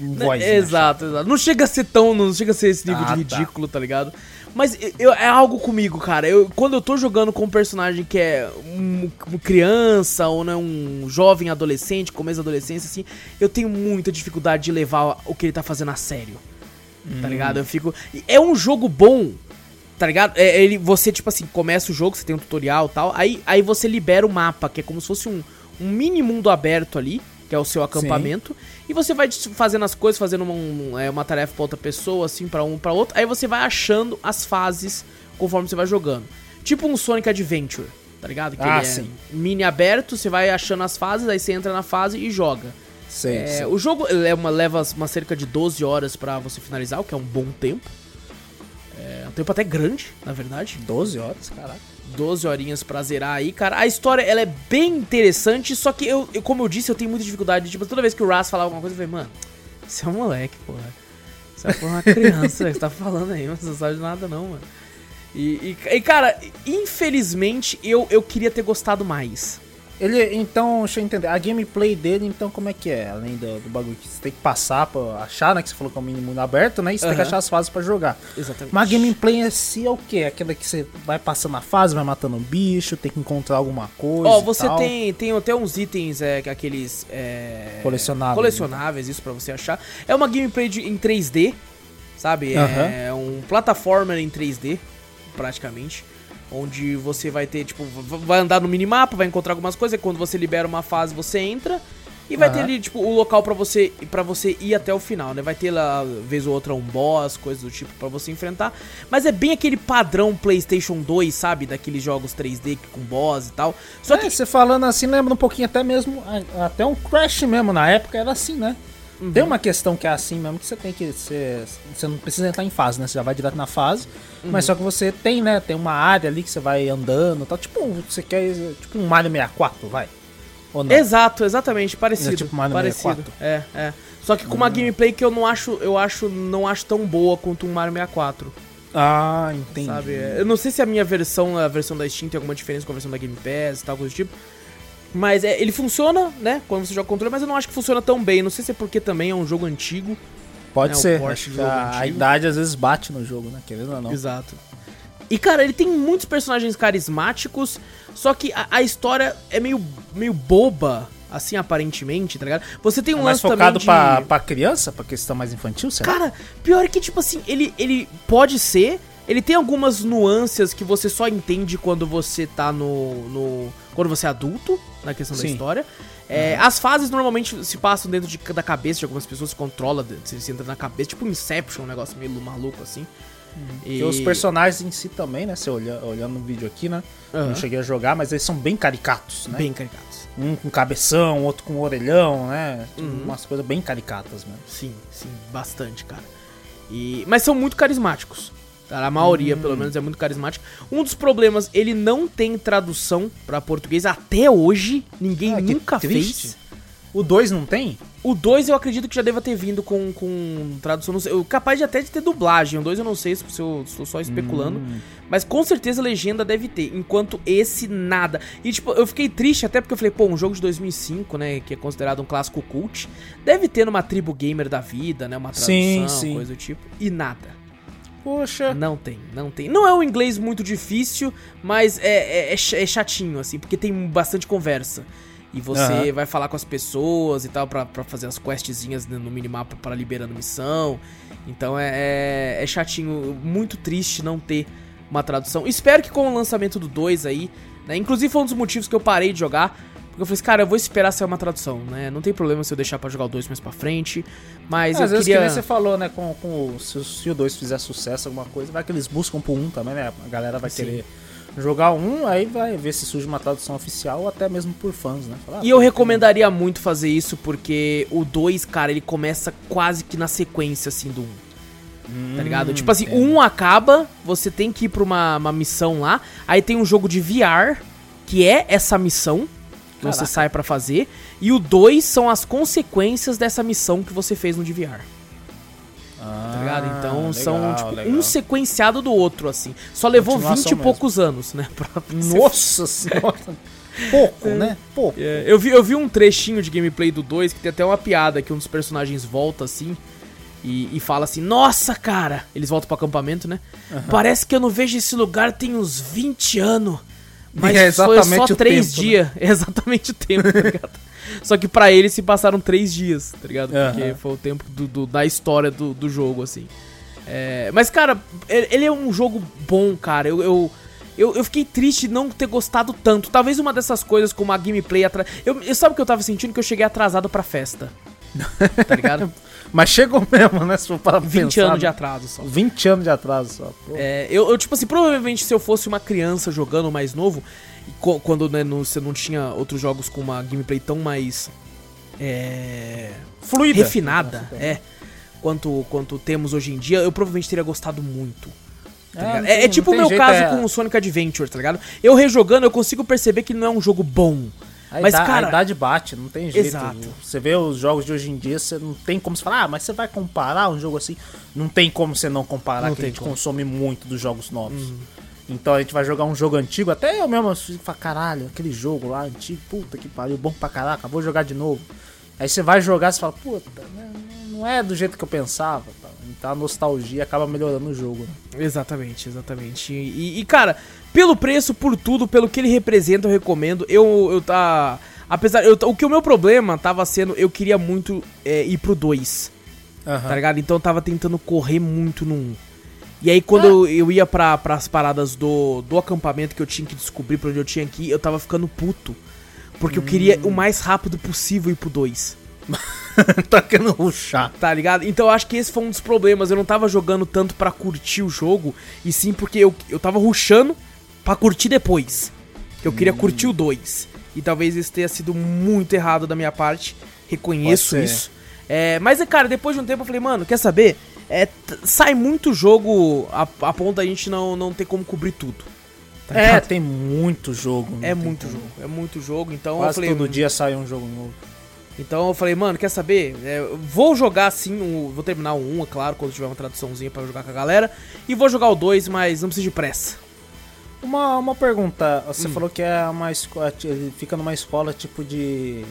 um vozinha. Né, Exato, exato. Não chega a ser tão, não chega a ser esse nível Ah, de tá. ridículo, tá, ligado? Mas eu- é algo comigo, cara. Eu, quando eu tô jogando com um personagem que é um- uma criança ou né, um jovem adolescente, começo da adolescência, assim, eu tenho muita dificuldade de levar o que ele tá fazendo a sério. Tá ligado? Eu fico. É um jogo bom. Tá ligado? É, ele, você, tipo assim, começa o jogo, você tem um tutorial e tal. Aí, aí você libera o mapa, que é como se fosse um, um mini mundo aberto ali, que é o seu acampamento. E você vai fazendo as coisas, fazendo uma, um- é, uma tarefa pra outra pessoa, assim, pra um pra outro. Aí você vai achando as fases conforme você vai jogando. Tipo um Sonic Adventure, tá ligado? Que Ah, ele é sim. mini aberto, você vai achando as fases, aí você entra na fase e joga. Sei, É, sei. o jogo é uma, leva uma cerca de 12 horas pra você finalizar, o que é um bom tempo. É um tempo até grande, na verdade. 12 horas, caraca. 12 horinhas pra zerar aí, cara. A história, ela é bem interessante, só que eu, eu- como eu disse, eu tenho muita dificuldade. Tipo, toda vez que o Raz falava alguma coisa, eu falei, mano, você é um moleque, porra. Você é uma criança, velho, você tá falando aí, mas você não sabe de nada não, mano. E, e- e, cara, infelizmente, eu, eu queria ter gostado mais. Ele, então, deixa eu entender. A gameplay dele, então, como é que é? Além do, do bagulho que você tem que passar pra achar, né? Que você falou que é um mini mundo aberto, né? E você tem que achar as fases pra jogar. Exatamente. Mas a gameplay em si é o quê? Aquela que você vai passando a fase, vai matando um bicho, tem que encontrar alguma coisa. Ó, e você tal. tem, tem até uns itens, é, que aqueles. É, Colecionáveis, Colecionáveis, isso pra você achar. É uma gameplay de- em 3D, sabe? Aham. É um plataforma em 3D, praticamente. Onde você vai ter, tipo, vai andar no minimapa, vai encontrar algumas coisas. e Quando você libera uma fase, você entra. E vai Aham. ter ali, tipo, o local pra você para você ir até o final, né? Vai ter lá, vez ou outra, um boss, coisas do tipo pra você enfrentar. Mas é bem aquele padrão PlayStation 2, sabe? Daqueles jogos 3D com boss e tal. Só Só que você falando assim lembra um pouquinho até mesmo, até um Crash mesmo, na época era assim, né? Uhum. Tem uma questão que é assim mesmo, que você tem que ser. Você não precisa entrar em fase, né? Você já vai direto na fase. Uhum. Mas só que você tem, né? Tem uma área ali que você vai andando e tal. Tipo, você quer. Tipo um Mario 64, vai. Ou não? Exato, exatamente, parecido. É tipo Mario parecido. 64. É, é. Só que com uma gameplay que eu não acho, eu acho, não acho tão boa quanto um Mario 64, Ah, entendi. sabe? É, Eu não sei se a minha versão, a versão da Steam tem alguma diferença com a versão da Game Pass e tal, coisa do tipo. Mas é, ele funciona, né, quando você joga controle, mas eu não acho que funciona tão bem. Não sei se é porque também é um jogo antigo. Pode É, o ser. a, a idade às vezes bate no jogo, né? Querendo ou não. Exato. E, cara, ele tem muitos personagens carismáticos, só que a, a história é meio, meio boba, assim, aparentemente, tá ligado? Você tem um É mais lance também focado de... pra, pra criança, pra questão mais infantil, será? Cara, pior é que, tipo assim, ele, ele pode ser. Ele tem algumas nuances que você só entende quando você tá no. no quando você é adulto, na questão da Sim. história. É, As fases normalmente se passam dentro de, da cabeça de algumas pessoas, se controla, se, se entra na cabeça, tipo Inception, um negócio meio maluco assim. E os personagens em si também, né? Você olha, olhando no vídeo aqui, né? Aham. Não cheguei a jogar, mas eles são bem caricatos, né? Bem caricatos. Um com cabeção, outro com orelhão, né? Uhum. Umas coisas bem caricatas mesmo. Sim, sim, bastante, cara. E, mas são muito carismáticos. Tá? A maioria, Hum. pelo menos, é muito carismática. Um dos problemas, ele não tem tradução pra português até hoje. Ninguém Ah, nunca fez. O 2 não tem? O 2 eu acredito que já deva ter vindo com, com tradução. Não sei, eu- capaz de até de ter dublagem. O 2 eu não sei se eu estou só especulando. Hum. Mas com certeza legenda deve ter. Enquanto esse, nada. E tipo, eu fiquei triste até porque eu falei, pô, um jogo de 2005, né? Que é considerado um clássico cult. Deve ter numa tribo gamer da vida, né? Uma tradução, Sim, sim. coisa do tipo. E nada. Poxa. Não tem, não tem. Não é um inglês muito difícil, mas é, é, é é chatinho, assim, porque tem bastante conversa. E você Aham. vai falar com as pessoas e tal, pra, pra fazer as questzinhas no minimapa para liberando missão. Então é, é, é chatinho, muito triste não ter uma tradução. Espero que com o lançamento do 2 aí, né? Inclusive foi um dos motivos que eu parei de jogar. Eu falei assim, cara, eu vou esperar sair uma tradução, né? Não tem problema se eu deixar pra jogar o 2 mais pra frente. Mas Às eu vezes, queria. que você falou, né? Com, com se, o- se o 2 fizer sucesso, alguma coisa, vai que eles buscam pro 1 um também, né? A galera vai Sim. querer jogar um, aí vai ver se surge uma tradução oficial ou até mesmo por fãs, né? Falar, E eu recomendaria muito fazer isso porque o 2, cara, ele começa quase que na sequência, assim, do 1. Hum, Tá ligado? Tipo assim, o 1 acaba, você tem que ir pra uma, uma missão lá, aí tem um jogo de VR, que é essa missão que você Caraca. sai pra fazer, e o 2 são as consequências dessa missão que você fez no de VR, Ah, tá ligado? Então legal, são, tipo, legal. um sequenciado do outro, assim. Só levou Continuação 20 e mesmo. poucos anos, né? Pra, Nossa senhora. Pouco, né? Pouco. É, eu, vi, eu vi um trechinho de gameplay do 2 que tem até uma piada que um dos personagens volta assim e, e fala assim: Nossa, cara! Eles voltam pro acampamento, né? Parece que eu não vejo esse lugar tem uns 20 anos. Mas É foi só 3 tempo, né? dias. É exatamente o tempo, tá ligado? Só que pra ele se passaram 3 dias, tá ligado? Porque Aham. foi o tempo do, do- da história do, do jogo, assim. É, mas, cara, ele é um jogo bom, cara. Eu, eu, eu, eu fiquei triste não ter gostado tanto. Talvez uma dessas coisas como a gameplay atrás. Eu, eu sabe o que eu tava sentindo? Que eu cheguei atrasado pra festa. Tá ligado? Mas chegou mesmo, né? Se for para 20 pensar, anos né? de atraso só. 20 anos de atraso só. É, eu, eu, tipo assim, provavelmente se eu fosse uma criança jogando mais novo, e quando né, no- você não tinha outros jogos com uma gameplay tão mais. É. Fluida. refinada, é. Quanto, quanto temos hoje em dia, eu provavelmente teria gostado muito. tá não É, é tem- tipo o meu jeito, caso é- com o Sonic Adventure, tá ligado? Eu rejogando, eu consigo perceber que não é um jogo bom. A, Mas, ida- cara- a idade bate, não tem jeito. Exato. Você vê os jogos de hoje em dia, você não tem como falar, ah, mas você vai comparar um jogo assim. Não tem como você não comparar, Não que a gente como. consome muito dos jogos novos. Então a gente vai jogar um jogo antigo, até eu mesmo assim, falo, caralho, aquele jogo lá antigo, puta que pariu, bom pra caraca, vou jogar de novo. Aí você vai jogar e fala, puta, né, não é do jeito que eu pensava. Tá? Então a nostalgia acaba melhorando o jogo. Né? Exatamente, exatamente. E, e, cara, pelo preço, por tudo, pelo que ele representa, eu recomendo. Eu, eu tá. Apesar. Eu, o que o meu problema tava sendo, eu queria muito é, ir pro 2. Tá ligado? Então eu tava tentando correr muito no 1. E aí quando eu, eu ia pra, pras paradas do, do acampamento que eu tinha que descobrir pra onde eu tinha que ir, eu tava ficando puto. Porque eu queria o mais rápido possível ir pro 2. tá querendo ruxar. Tá ligado? Então eu acho que esse foi um dos problemas. Eu não tava jogando tanto pra curtir o jogo, e sim porque eu, eu tava ruxando pra curtir depois. Eu queria curtir o 2. E talvez isso tenha sido muito errado da minha parte. Reconheço isso. É, mas, é, cara, depois de um tempo eu falei, mano, quer saber? É, sai muito jogo a, a ponto da gente não, não ter como cobrir tudo. Tá É, ligado? tem muito jogo. É muito como. jogo, é muito jogo. Então eu Quase falei, todo dia sai um jogo novo. Então eu falei, mano, quer saber? É, vou jogar sim, o- vou terminar o 1, é claro, quando tiver uma traduçãozinha pra jogar com a galera. E vou jogar o 2, mas não preciso de pressa. Uma, uma pergunta, você Hum. falou que é uma escola, ele fica numa escola tipo de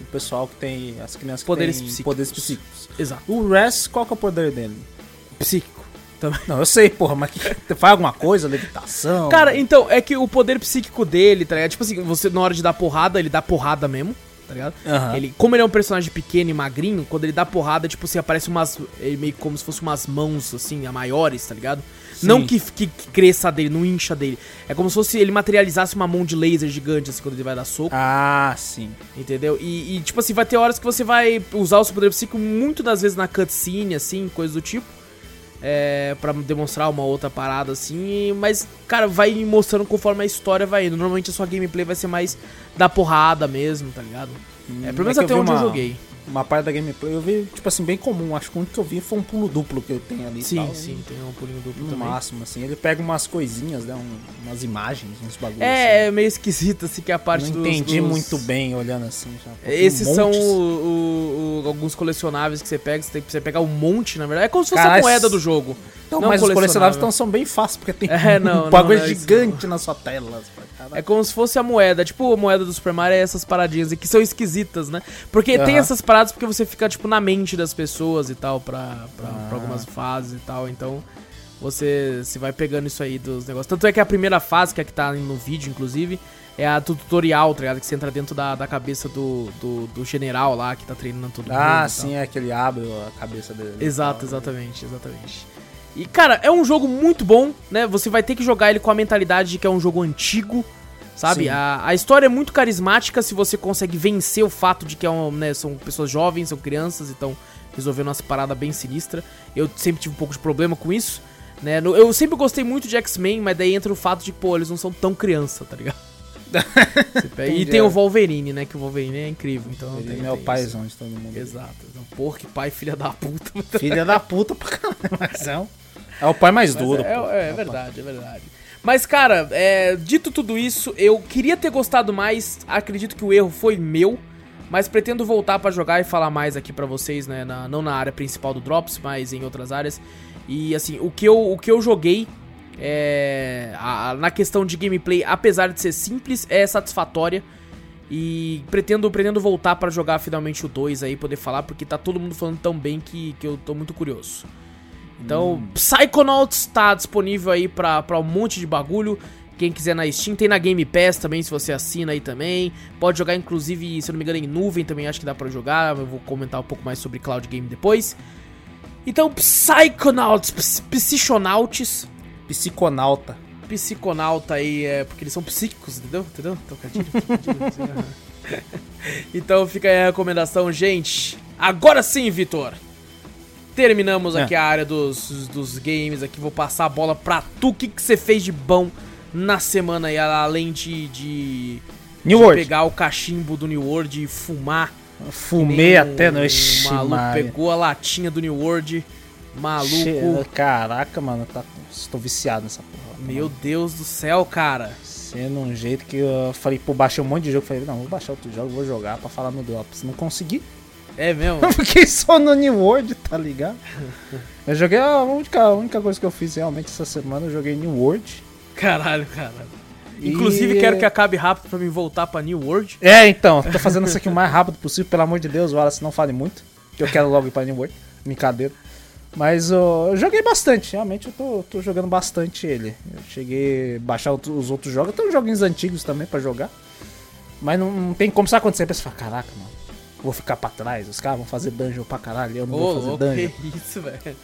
o pessoal que tem as crianças que Poderes têm psíquicos. poderes psíquicos. Exato. O Rest, qual que é o poder dele? Psíquico. Também. Não, eu sei, porra, mas que, faz alguma coisa, levitação? Cara, então, é que o poder psíquico dele, tá ligado? Tipo assim, você na hora de dar porrada, ele dá porrada mesmo, tá ligado? Aham. Ele, como ele é um personagem pequeno e magrinho, quando ele dá porrada, tipo assim, aparece umas. Meio como se fosse umas mãos, assim, a maiores, tá ligado? Sim. Não que, que, que cresça dele, não incha dele. É como se fosse ele materializasse uma mão de laser gigante, assim, quando ele vai dar soco. Ah, sim. Entendeu? E, e, tipo assim, vai ter horas que você vai usar o seu poder psíquico muito das vezes na cutscene, assim, coisa do tipo. É, pra demonstrar uma outra parada, assim. Mas, cara, vai mostrando conforme a história vai indo. Normalmente a sua gameplay vai ser mais da porrada mesmo, tá ligado? É, pelo menos É até eu onde eu uma- joguei. Uma parte da gameplay eu vi, tipo assim, bem comum. Acho que o único que eu vi foi um pulo duplo que eu tenho ali. Sim, tal. sim, tem um pulinho duplo No também. máximo, assim. Ele pega umas coisinhas, né? um- umas imagens, uns bagulhos. É, é meio esquisito, assim, que a parte assim. dos... Não entendi dos- muito bem olhando assim. Já. Esses são montes. o- o- o- alguns colecionáveis que você pega, você tem que você pegar um monte, na verdade. É como se fosse Caralho, a moeda do jogo. Então, não mas os colecionáveis então, são bem fáceis, porque tem É, não, um não, bagulho não isso, gigante na sua tela. É como se fosse a moeda, tipo a moeda do Super Mario é essas paradinhas e que são esquisitas, né? Porque tem Aham. essas paradas porque você fica, tipo, na mente das pessoas e tal, pra, pra, Ah. pra algumas fases e tal, então você se vai pegando isso aí dos negócios. Tanto é que a primeira fase, que é a que tá no vídeo, inclusive, é a do tutorial, tá ligado? Que você entra dentro da, da cabeça do, do, do general lá, que tá treinando todo mundo. Ah, e tal. sim, é que ele abre a cabeça dele. Exato, exatamente, exatamente. E, cara, é um jogo muito bom, né? Você vai ter que jogar ele com a mentalidade de que é um jogo antigo, sabe? Sim. A, a história é muito carismática se você consegue vencer o fato de que é um, né, são pessoas jovens, são crianças, então resolvendo umas paradas bem sinistra. Eu sempre tive um pouco de problema com isso, né? No- Eu sempre gostei muito de X-Men, mas daí entra o fato de que, pô, eles não são tão criança, tá ligado? Você pega- e tem é. o Wolverine, né? Que o Wolverine é incrível, então Ele tem, é o paizão de todo mundo. Exato. Então, porra, que pai, filha da puta. Filha da puta pra caralho, mas é, é o pai mais Mas duro. é, pô. é, é verdade, é verdade. Mas, cara, é, dito tudo isso, eu queria ter gostado mais. Acredito que o erro foi meu. Mas pretendo voltar pra jogar e falar mais aqui pra vocês, né? na- não na área principal do Drops, mas em outras áreas. E assim, o que eu, o que eu joguei é, a- na questão de gameplay, apesar de ser simples, é satisfatória. E pretendo, pretendo voltar pra jogar finalmente o 2 aí, poder falar, porque tá todo mundo falando tão bem que, que eu tô muito curioso. Então, Psychonauts tá disponível aí pra, pra um monte de bagulho. Quem quiser na Steam, tem na Game Pass também, se você assina aí também. Pode jogar, inclusive, se eu não me engano, em nuvem também, acho que dá pra jogar. Eu vou comentar um pouco mais sobre Cloud Game depois. Então, Psychonauts, Ps- Psychonauts, Psiconauta. Psiconauta aí, é, porque eles são psíquicos, entendeu? Entendeu? Então fica aí a recomendação, gente. Agora sim, Vitor. Terminamos É. aqui a área dos, dos games aqui. Vou passar a bola pra tu. O que que você fez de bom na semana aí, além de, de, New de World. pegar o cachimbo do New World e fumar? Fumei um até no. Ixi, maluco Maria. pegou a latinha do New World. Maluco. Caraca, mano, tá... estou viciado nessa porra. Meu Deus do céu, cara. Sendo um jeito que eu falei, pô, baixei um monte de jogo. Falei, não, vou baixar outro jogo, vou jogar pra falar no Drops. Não consegui. É mesmo? Eu fiquei só no New World, tá ligado? Eu joguei a única, a única coisa que eu fiz realmente essa semana, eu joguei New World. Caralho, cara. E- Inclusive, quero que acabe rápido pra mim voltar pra New World. É, então, tô fazendo isso aqui o mais rápido possível, pelo amor de Deus, Wallace, não fale muito. Que eu quero logo ir pra New World. Brincadeira. Mas ó, eu joguei bastante, realmente eu tô, tô jogando bastante ele. Eu cheguei a baixar os outros jogos, tem uns joguinhos antigos também pra jogar. Mas não, não tem como, sabe quando você pensa, fala, caraca, mano, vou ficar pra trás. Os caras vão fazer dungeon pra caralho, eu não Ô, vou fazer louco, dungeon. que isso, velho.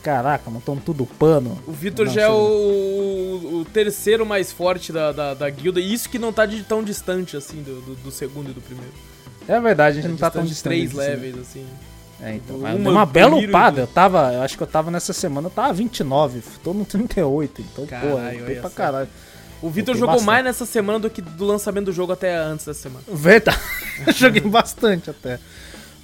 Caraca, não tão tudo pano. O Vitor já é o, o terceiro mais forte da, da, da guilda, e isso que não tá de tão distante, assim, do, do, do segundo e do primeiro. É verdade, a gente não tá tão distante três assim. levels, assim. É, então. Uma Uma, uma bela upada. Eu tava. Eu acho que eu tava nessa semana, eu tava 29. Tô no 38. Então, Caralho, pô, eu pra caralho. O Vitor jogou bastante. mais nessa semana do que do lançamento do jogo até antes dessa semana. Verdade. Joguei bastante até.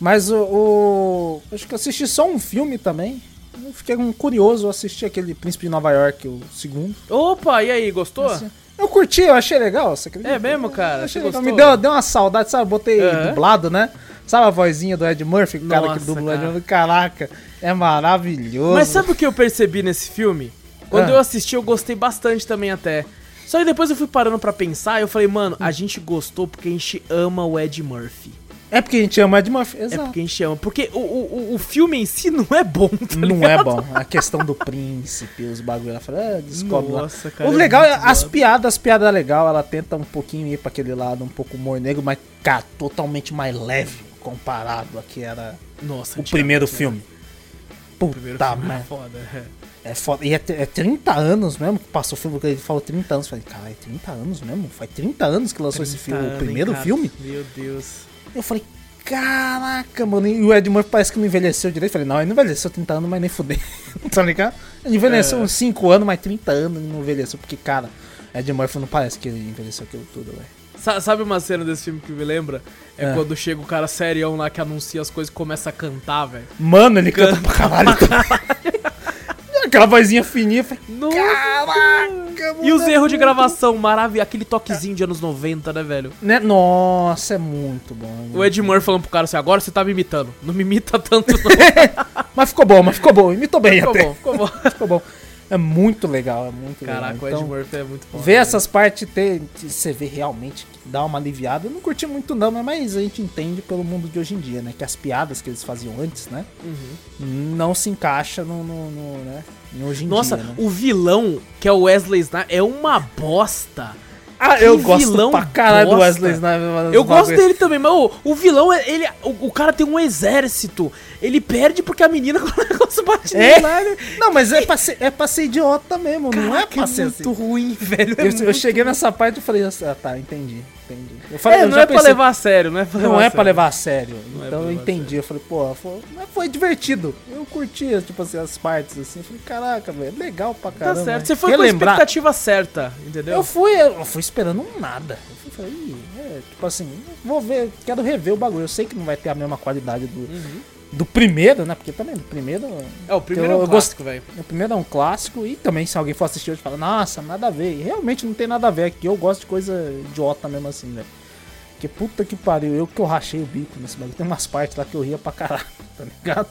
Mas o, o- Acho que eu assisti só um filme também. Eu fiquei um curioso, eu assisti aquele Príncipe de Nova York, o segundo. Opa, e aí, gostou? Assim, Eu curti, eu achei legal. Você acredita? É mesmo, cara? Eu achei legal. Me deu, deu uma saudade, sabe? Botei Aham. dublado, né? Sabe a vozinha do Ed Murphy, o cara que dubla Ed cara. Murphy? Caraca, é maravilhoso. Mas sabe o que eu percebi nesse filme? Quando Ah. eu assisti, eu gostei bastante também até. Só que depois eu fui parando pra pensar e eu falei, mano, a gente gostou porque a gente ama o Ed Murphy. É porque a gente ama o Ed Murphy, É exato. porque a gente ama. Porque o, o, o- filme em si não é bom, tá Não ligado? é bom. A questão do príncipe, os bagulho. Ela fala, ah, descobre lá. Nossa, cara. O é legal é as zoado. piadas, as piadas legal, ela tenta um pouquinho ir pra aquele lado um pouco humor negro, mas, cara, totalmente mais leve comparado a que era Nossa, o primeiro? Puta, O primeiro filme é merda. foda. é. É foda. E é, é 30 anos mesmo que passou o filme, que ele falou 30 anos. Eu Falei, cara, é 30 anos mesmo? Faz 30 anos que lançou esse 30 filme, o anos, hein, primeiro cara? filme. Meu Deus. Eu falei, caraca, mano. E o Ed Murphy parece que não envelheceu direito. Eu falei, não, ele não envelheceu 30 anos, mas nem fudeu. tá ligado? Ele envelheceu É. uns 5 anos, mas 30 anos ele não envelheceu. Porque, cara, Ed Murphy não parece que ele envelheceu aquilo tudo, velho. Sa- Sabe uma cena desse filme que me lembra? É, É. quando chega o cara serião lá que anuncia as coisas e começa a cantar, velho. Mano, ele canta pra caralho. Aquela vozinha fininha. Falei, Nossa! caraca, E os erros de gravação, maravilha. Aquele toquezinho de anos 90, né, velho? Né? Nossa, é muito bom. O Ed falando pro cara assim, agora você tá me imitando. Não me imita tanto, não. Mas ficou bom, mas ficou bom. Imitou bem ficou até. bom, ficou bom. Ficou bom. É muito legal, é muito Caraca, legal. o Ed Então, Murphy é muito foda. Ver né? essas partes, ter, você vê realmente que dá uma aliviada. Eu não curti muito não, né? mas a gente entende pelo mundo de hoje em dia, né? Que as piadas que eles faziam antes, né? Uhum. Não se encaixa no, no, no, né? Hoje em Nossa, dia, né? o vilão, que é o Wesley Snipes, é uma bosta. Ah, que eu gosto vilão pra caralho do bosta. Wesley Snipes. Eu os gosto dele também, mas o, o vilão, é- ele, o, o cara tem um exército. Ele perde porque a menina quando o negócio bate É? nele Não, mas é pra ser, é pra ser idiota mesmo, não é Caraca, pra ser muito assim. ruim, velho. é Eu, eu muito cheguei ruim. nessa parte e falei, ah, tá, entendi, entendi. Eu falei, É, eu não é pra pensei- levar a sério, não é pra levar Não é pra levar a sério. Não é então pra eu entendi. Eu falei, pô, foi, foi divertido. Eu curti, tipo assim, as partes assim. Eu falei, caraca, velho, legal pra Tá caramba. certo. né? Você foi Quer com a expectativa certa, entendeu? Eu fui, eu fui esperando um nada. Eu fui, falei, "Ih, é, tipo assim, vou ver, quero rever o bagulho. Eu sei que não vai ter a mesma qualidade do, Uhum. Do primeiro, né? Porque também, do primeiro. É, o primeiro Eu- é um clássico, velho. O primeiro é um clássico e também se alguém for assistir hoje fala, nossa, nada a ver. E realmente não tem nada a ver aqui. Eu gosto de coisa idiota mesmo assim, velho. Porque puta que pariu, eu que eu rachei o bico nesse bagulho. Tem umas partes lá que eu ria pra caralho, tá ligado?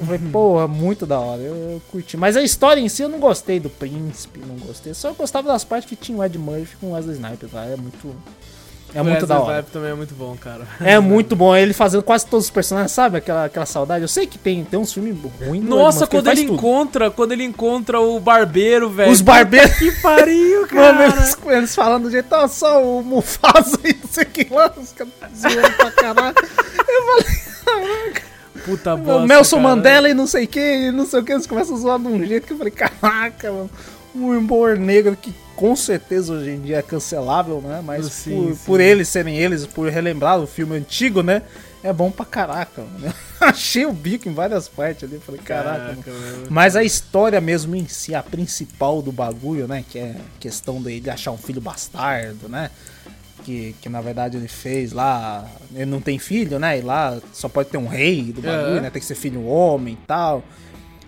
Eu falei, porra, muito da hora, eu, eu curti. Mas a história em si eu não gostei do príncipe, não gostei. Só eu gostava das partes que tinha o Ed Murphy com o Wesley Snipes lá. É muito. É O muito da hora. Também é muito bom, cara. É muito bom. Ele fazendo quase todos os personagens, sabe? Aquela, aquela saudade. Eu sei que tem, tem uns filmes ruins. Nossa, quando ele tudo. encontra, quando ele encontra o barbeiro, velho. Os barbeiros. Que pariu, cara. Mano, eles, eles falando do jeito, tá só o Mufasa e não sei o que lá, os caras zoando pra caralho. Puta o bosta, Nelson cara. Mandela e não sei o que, e não sei o que, eles começam a zoar de um jeito que eu falei, caraca, mano, um humor negro que com certeza hoje em dia é cancelável, né? Mas Sim, por, sim. por eles serem eles, por relembrar o filme antigo, né? É bom pra caraca, mano. Achei o bico em várias partes ali, falei, caraca, meu. Mas a história mesmo em si, a principal do bagulho, né? Que é a questão dele achar um filho bastardo, né? Que, que na verdade ele fez lá. Ele não tem filho, né? E lá só pode ter um rei do bagulho, É. né? Tem que ser filho homem e tal.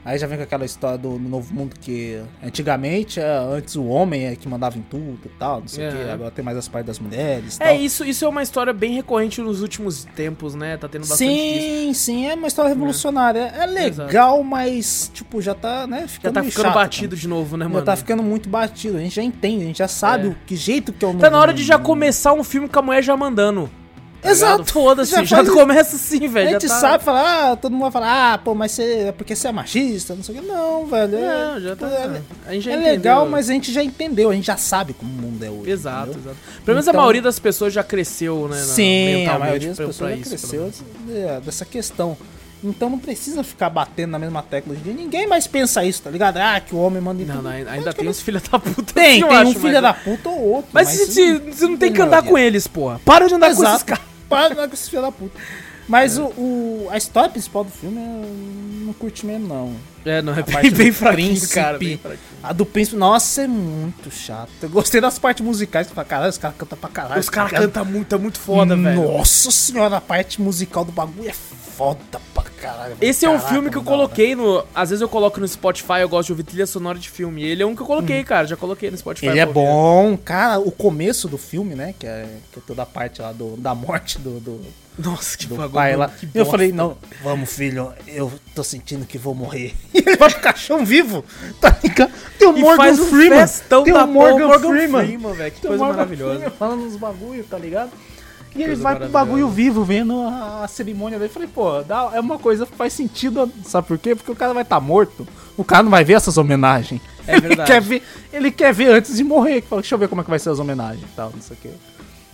Aí já vem com aquela história do Novo Mundo que antigamente, é, antes o homem é que mandava em tudo e tal, não sei o É. que. Agora tem mais as partes das mulheres É, tal. isso, isso é uma história bem recorrente nos últimos tempos, né? Tá tendo bastante disso. Sim, sim, é uma história revolucionária. É, legal, mas, tipo, já tá, né? Já Ficando tá meio ficando chato, batido de novo, né, Já mano? tá ficando muito batido. A gente já entende, a gente já sabe É. o que jeito que é o Tá na hora de já começar um filme com a mulher já mandando. Tá Exato. Foda-se, Já já, faz- começa assim, velho. A gente tá- sabe falar, ah, todo mundo vai falar, ah, pô, mas você é porque você é machista, não sei o que. Não, velho. é- Não, já tá. é, a gente já é entendeu. legal, mas a gente já entendeu, a gente já sabe como o mundo é hoje. Exato, entendeu? exato. Pelo menos a Então- maioria das pessoas já cresceu, né? na- Sim, a maioria das pra- pessoas pra já isso, cresceu é, dessa questão. Então não precisa ficar batendo na mesma tecla hoje em dia. Ninguém mais pensa isso, tá ligado? Ah, que o homem manda em Não, tudo. não, ainda tem uns filha da puta. Tem, assim, tem acho, um filho mas- da puta ou outro. Mas, se, se- você não tem que andar com eles, porra. Para de andar com esses Exato. caras. Para andar com esses filhos da puta. Mas o, o- a história principal do filme eu não curti mesmo, não. É, não, é bem, bem fraquinho, príncipe. cara. Bem fraquinho. A do príncipe, nossa, é muito chato. Eu gostei das partes musicais, pra caralho, os caras cantam pra caralho. Os caras tá ligado? cantam muito, é muito foda, velho. Nossa senhora, a parte musical do bagulho é foda pra caralho. Esse é um filme que eu coloquei no. Às vezes eu coloco no Spotify, eu gosto de ouvir trilha sonora de filme. Ele é um que eu coloquei, cara. Já coloquei no Spotify. Hum. Ele é ouvir. bom, cara. O começo do filme, né? Que é, que é toda a parte lá do, da morte do, do, Nossa, que do bagulho. pai lá. que Eu falei, não, vamos, filho, eu tô sentindo que vou morrer. E ele vai pro caixão vivo, tá ligado? Tem o Morgan um Freeman. tem o Morgan, porra, Freeman. velho. Que coisa Morgan maravilhosa. Freeman falando uns bagulho, tá ligado? E ele vai pro bagulho vivo, vendo a, a cerimônia dele. Eu falei, pô, dá- é uma coisa que faz sentido, sabe por quê? Porque o cara vai estar morto. O cara não vai ver essas homenagens. É ele verdade. quer ver, ele quer ver antes de morrer. Fala, Deixa eu ver como é que vai ser as homenagens e tal, não sei o quê.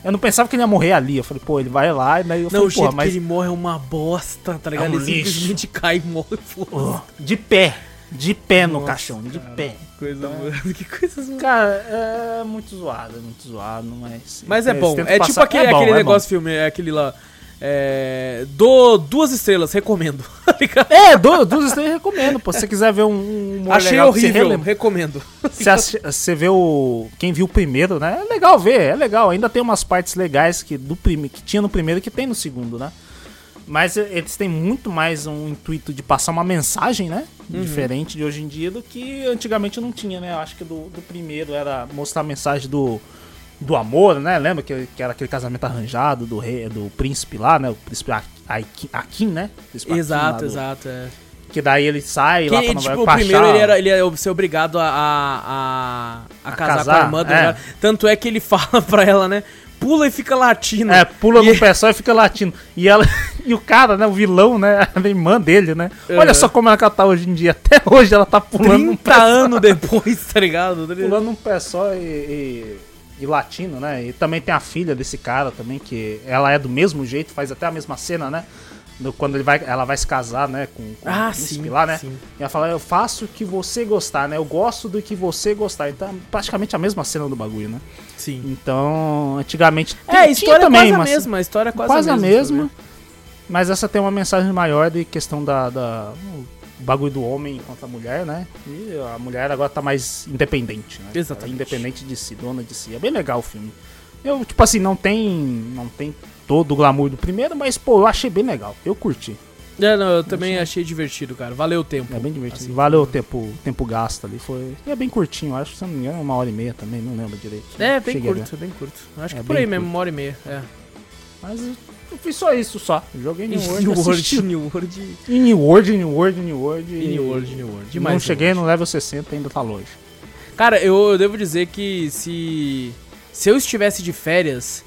Eu não pensava que ele ia morrer ali. Eu falei, pô, ele vai lá e daí eu Não, falei, o jeito mas que ele morre é uma bosta, tá ligado? um ele lixo. simplesmente cai e morre. ó, de pé. De pé no Nossa, caixão, de pé. Coisa, mano. Que coisa zoada. Cara, é muito zoado, é muito zoado, mas. Mas é eles bom. É passar- tipo aquele, é bom, aquele é bom. negócio filme, é aquele lá. É. Dou duas estrelas, recomendo. Tá? É, du- duas estrelas eu recomendo, pô. Se você quiser ver um, um Achei legal você horrível, relembra- recomendo. Você, você vê o. Quem viu o primeiro, né? É legal ver, é legal. Ainda tem umas partes legais que, do prime, que tinha no primeiro que tem no segundo, né? Mas eles têm muito mais um intuito de passar uma mensagem, né? Uhum. Diferente de hoje em dia do que antigamente não tinha, né? Eu acho que do, do primeiro era mostrar a mensagem do, do amor, né? Lembra que, que era aquele casamento arranjado do rei, do príncipe lá, né? O príncipe Ak- Akin, Akin, né? Príncipe Akin lá Exato, do- exato. É. Que daí ele sai Que, lá pra tipo, Nova o York primeiro ele, era, ele ia ser obrigado a, a, a, a casar, casar, com a irmã do é. Tanto é que ele fala pra ela, né? Pula e fica latindo. É, pula E- no pé só e fica latindo. E ela e o cara, né, o vilão, né, a irmã dele, né? Olha Uhum. só como ela tá hoje em dia. Até hoje ela tá pulando um 30 pé, anos depois, tá ligado? pulando um pé só e, e, e latindo, né? E também tem a filha desse cara também, que ela é do mesmo jeito, faz até a mesma cena, né? Do- quando ele vai, ela vai se casar, né, com, com Ah, o príncipe sim, lá, né? sim. E ela fala, eu faço o que você gostar, né? Eu gosto do que você gostar. Então, praticamente a mesma cena do bagulho, né? Sim. Então, antigamente É, a história é quase a mesma. A história é quase, quase, a a mesma. Mas essa tem uma mensagem maior de questão da, da- bagulho do homem contra a mulher, né? E a mulher agora tá mais independente, né? Exatamente. É independente de si, dona de si. É bem legal o filme. Eu, tipo assim, não tem, não tem todo o glamour do primeiro, mas, pô, eu achei bem legal. Eu curti. É, não, eu também achei divertido, cara. Valeu o tempo. É bem divertido. Assim, Valeu o tempo, tempo gasto ali. Foi, e é bem curtinho, acho. Se não me engano, é uma hora e meia também, não lembro direito. É, bem Cheguei curto, bem curto. Acho É que por aí mesmo, curto. uma hora e meia. É. Mas eu fiz só isso, só. Joguei New World, New. World, New World. E New World, New World, New World. E New World, New World. não Demais. New cheguei no level 60, ainda tá longe. Cara, eu, eu devo dizer que se. Se eu estivesse de férias,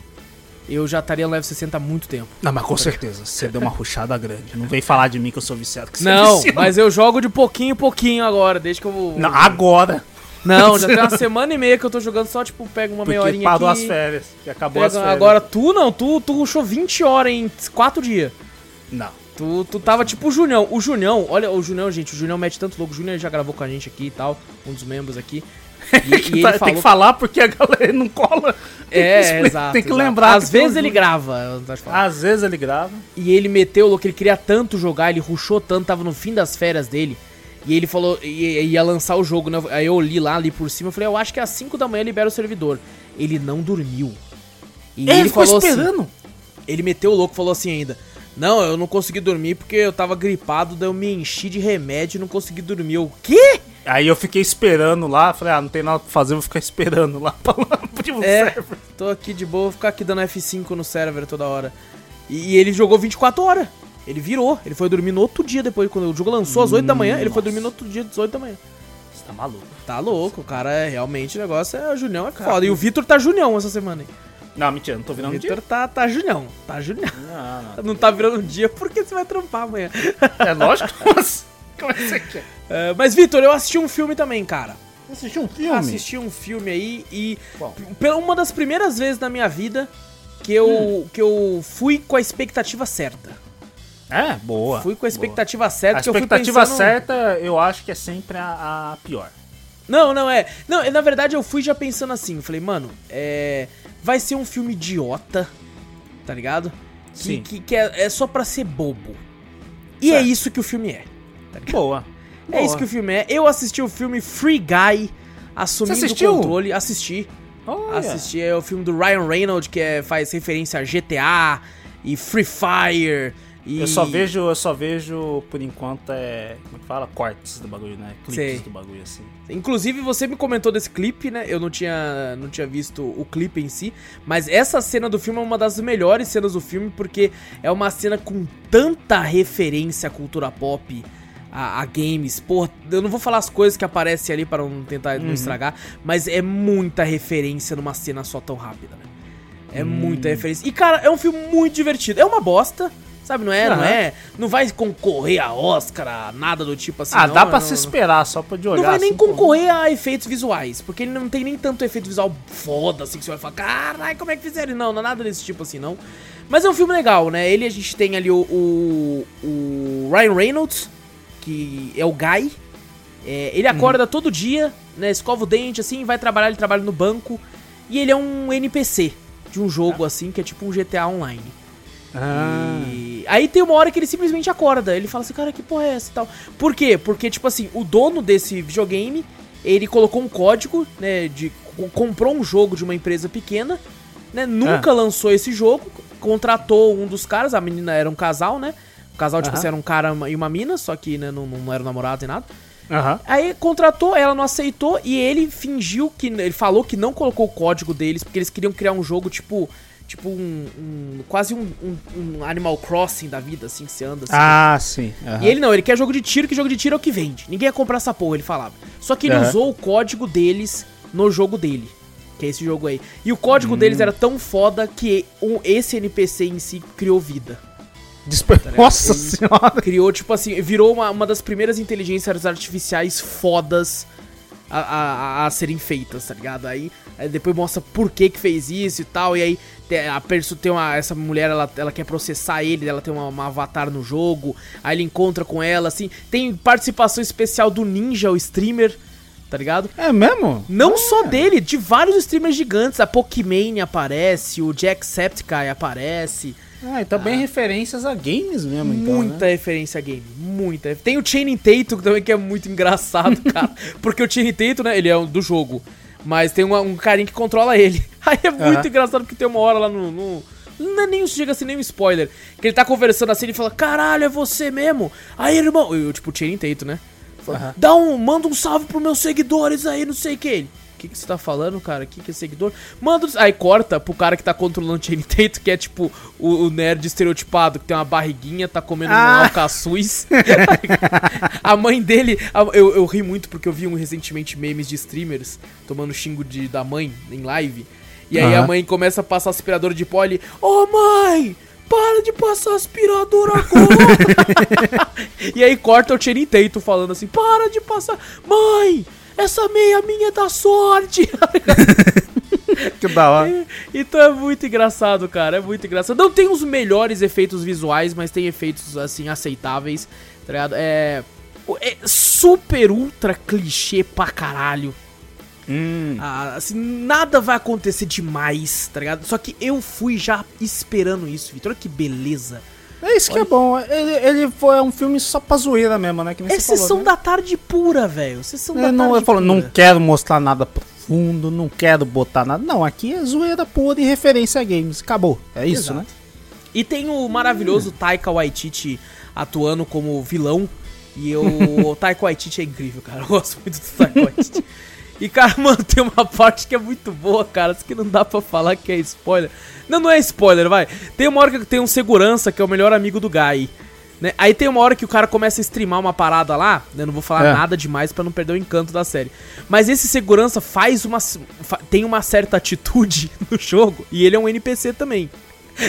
eu já estaria no level 60 há muito tempo. Não, mas com certeza, você deu uma ruchada grande. Não vem falar de mim que eu sou viciado. Que você Não, vicia. mas eu jogo de pouquinho em pouquinho agora, desde que eu. Não, agora. Não, já tem uma semana e meia que eu tô jogando só, tipo, pego uma meia horinha parou aqui. as férias. Que acabou pego- as férias. Agora tu não, tu, tu rushou 20 horas em 4 dias. Não. Tu, tu tava tipo o Junião. O Junião, olha, o Junião, gente, o Junião mete tanto louco. O Junião já gravou com a gente aqui e tal, um dos membros aqui. E, e ele Tá- Tem falou. que falar porque a galera não cola. Tem que É, exato. Tem que exato. lembrar. Às que vezes ele grava. Às vezes ele grava. E ele meteu o louco, ele queria tanto jogar, ele rushou tanto, tava no fim das férias dele. E ele falou, ia, ia lançar o jogo, né? Aí eu li lá, ali por cima, eu falei, eu acho que às 5 da manhã libera o servidor. Ele não dormiu. E ele ficou falou assim, esperando. ele meteu o louco, falou assim ainda. Não, eu não consegui dormir porque eu tava gripado, daí eu me enchi de remédio e não consegui dormir. O quê? Aí eu fiquei esperando lá. Falei, ah, não tem nada pra fazer, vou ficar esperando lá pra lá pro É, server. tô aqui de boa, vou ficar aqui dando F5 no server toda hora. E, e ele jogou 24 horas. Ele virou, ele foi dormir no outro dia depois, quando o jogo lançou às 8 da manhã, ele foi dormir no outro dia às 8 da manhã. Você tá maluco. Tá louco, o cara é realmente o negócio é o Junião é foda. E o Vitor tá Junião essa semana, hein? Não, mentira, não tô virando Vitor dia. tá, tá junhão, tá junhão. Não, não. Não tá virando um dia porque você vai trampar amanhã. É lógico. Mas, como é que você quer? É, mas, Vitor, eu assisti um filme também, cara. Você assistiu um filme? Assisti um filme aí e. Qual? Pela uma das primeiras vezes na minha vida que eu, Hum. que eu fui com a expectativa certa. É, boa. fui com a boa. expectativa A certa, eu fui expectativa pensando... certa, eu acho que é sempre a, a pior. Não, não, é. Não, na verdade eu fui já pensando assim. Eu falei, mano, é. Vai ser um filme idiota, tá ligado? Que, Sim. que, que é, é só pra ser bobo. E é Certo. isso que o filme é. Tá? Boa. É isso que o filme é. Eu assisti o filme Free Guy, assumindo o controle. Assisti. Olha. Assisti. É o filme do Ryan Reynolds, que é, faz referência a GTA e Free Fire. E... Eu só vejo, eu só vejo, por enquanto, é. Como é que fala? Cortes do bagulho, né? Clipes Sei. do bagulho, assim. Inclusive, você me comentou desse clipe, né? Eu não tinha, não tinha visto o clipe em si. Mas essa cena do filme é uma das melhores cenas do filme, porque é uma cena com tanta referência à cultura pop, a, a games. Pô, eu não vou falar as coisas que aparecem ali para não tentar não estragar, mas é muita referência numa cena só tão rápida, né? É muita referência. E, cara, é um filme muito divertido. É uma bosta. Sabe, não é, não Aham. é, não vai concorrer a Oscar, a nada do tipo assim. ah, não, dá pra não- se esperar, só pra de olhar. não vai nem assim, concorrer a efeitos visuais, porque ele não tem nem tanto efeito visual foda, assim, que você vai falar, caralho, como é que fizeram? Não, não é nada desse tipo assim, não. Mas é um filme legal, né? Ele, a gente tem ali o, o, o Ryan Reynolds, que é o Guy. É, ele acorda todo dia, né? Escova o dente, assim, vai trabalhar, ele trabalha no banco. E ele é um NPC de um jogo, assim, que é tipo um GTA Online. Ah. E aí tem uma hora que ele simplesmente acorda. Ele fala assim, cara, que porra é essa e tal. Por quê? Porque, tipo assim, o dono desse videogame, ele colocou um código, né? De, co- comprou um jogo de uma empresa pequena, né? Nunca Ah. lançou esse jogo. Contratou um dos caras, a menina era um casal, né? O casal, tipo Aham. assim, era um cara e uma mina, só que né, não, não era namorado nem nada. Aí contratou, ela não aceitou e ele fingiu que. Ele falou que não colocou o código deles, porque eles queriam criar um jogo tipo. Tipo um. um- quase um, um- um Animal Crossing da vida, assim, que você anda assim. Ah, sim. aham. E ele não, ele quer jogo de tiro, que jogo de tiro é o que vende. Ninguém ia comprar essa porra, ele falava. Só que ele Aham. usou o código deles no jogo dele. Que é esse jogo aí. E o Hum. código deles era tão foda que um, esse NPC em si criou vida. Despe- Nossa Ele- senhora. Criou, tipo assim, virou uma, uma das primeiras inteligências artificiais fodas a, a- a- serem feitas, tá ligado? Aí, aí depois mostra por que que fez isso e tal, e aí a perso tem uma, essa mulher, ela, ela quer processar ele, ela tem uma, uma avatar no jogo, aí ele encontra com ela, assim, tem participação especial do Ninja, o streamer, tá ligado? É mesmo? Não só dele, de vários streamers gigantes, a Pokimane aparece, o Jacksepticeye aparece... Ah, então bem referências a games mesmo, então, muita né? referência a game, muita. Tem o Channing Tatum também que é muito engraçado, cara. porque o Channing Tatum, né, ele é um do jogo, mas tem uma- um carinha que controla ele. Aí é muito engraçado porque tem uma hora lá no... no não é nem chega assim nem um spoiler. Que ele tá conversando assim e fala: Caralho, é você mesmo? Aí, irmão. Eu, tipo, o Channing Tatum, né? Fala. Dá um. Manda um salve pros meus seguidores aí, não sei o que. Ele. O que, que você tá falando, cara? O que, que é seguidor? Manda. os-" Aí corta pro cara que tá controlando o Channing Tatum, que é tipo o, o nerd estereotipado, que tem uma barriguinha, tá comendo um Ah. alcaçuz. a mãe dele. a- eu, eu ri muito porque eu vi um, recentemente memes de streamers tomando xingo de, da mãe em live. E aí a Aham. mãe começa a passar aspirador de pó e Ô mãe! Para de passar aspirador agora! e aí corta o Channing Tatum falando assim, para de passar. Mãe! Essa meia minha é da sorte! Que da hora. então é muito engraçado, cara. É muito engraçado. Não tem os melhores efeitos visuais, mas tem efeitos, assim, aceitáveis, tá ligado? É. É super ultra clichê pra caralho. Hum. Ah, assim, nada vai acontecer demais, tá ligado? Só que eu fui já esperando isso, Vitor. Olha que beleza. É isso que é bom. Ele, ele foi um filme só pra zoeira mesmo, né? Que nem É você falou, sessão né? da tarde pura, velho. Sessão da Ele não, tarde ele falou, pura. não quero mostrar nada profundo, não quero botar nada. Não, aqui é zoeira pura e referência a games. Acabou. É isso, Exato. né? E tem o maravilhoso Taika Waititi atuando como vilão. E eu, o Taika Waititi é incrível, cara. Eu gosto muito do Taika Waititi. E, cara, mano, tem uma parte que é muito boa, cara. Isso que não dá pra falar que é spoiler. Não, não é spoiler, vai. Tem uma hora que tem um segurança que é o melhor amigo do Guy. Né? Aí tem uma hora que o cara começa a streamar uma parada lá, né? Não vou falar É. nada demais pra não perder o encanto da série. Mas esse segurança faz uma. tem uma certa atitude no jogo e ele é um NPC também.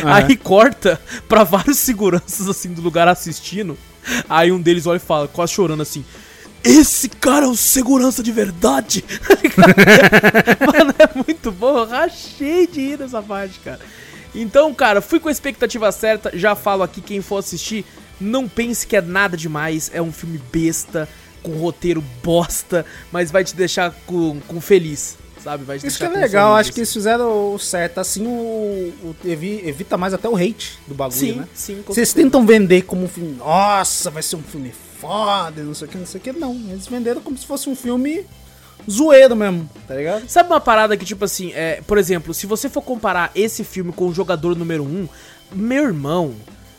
Aí corta pra vários seguranças assim do lugar assistindo. Aí um deles olha e fala, quase chorando assim. Esse cara é o segurança de verdade. Mano, é muito bom. Eu rachei de rir nessa parte, cara. Então, cara, fui com a expectativa certa. Já falo aqui, quem for assistir, não pense que é nada demais. É um filme besta, com roteiro bosta, mas vai te deixar com, com feliz, sabe? Vai te Isso que é legal, acho que eles fizeram o certo. Assim, o, o- evi- evita mais até o hate do bagulho, Sim, né? sim, Vocês tentam vender como um filme, nossa, vai ser um filme foda, não sei o que, não sei o que. Não, eles venderam como se fosse um filme zoeiro mesmo, tá ligado? Sabe uma parada que, tipo assim, é, por exemplo, se você for comparar esse filme com o jogador número 1, um, meu irmão,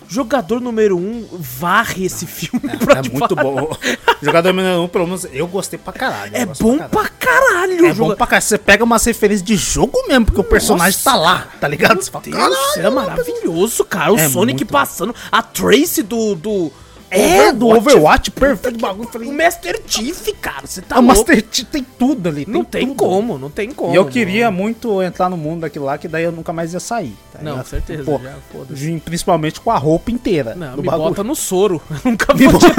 jogador número 1 um varre esse filme pra É muito bom. Jogador número um, pelo menos, eu gostei pra caralho. É bom caralho. pra caralho. É bom pra caralho. Você pega umas referências de jogo mesmo, porque o personagem tá lá, tá ligado? Você fala, Deus, caralho, é maravilhoso, cara. O É Sonic passando, a Trace do. do É, do Overwatch, perfeito bagulho. O Falei, Master Chief, cara, você tá a louco. Master Chief tem tudo ali. Não tem tudo. como, não tem como. E eu queria muito entrar no mundo daquilo lá, que daí eu nunca mais ia sair. tá Não, ligado? certeza, Pô, já, principalmente com a roupa inteira. Não, me bagulho. bota no soro. Eu nunca Me vou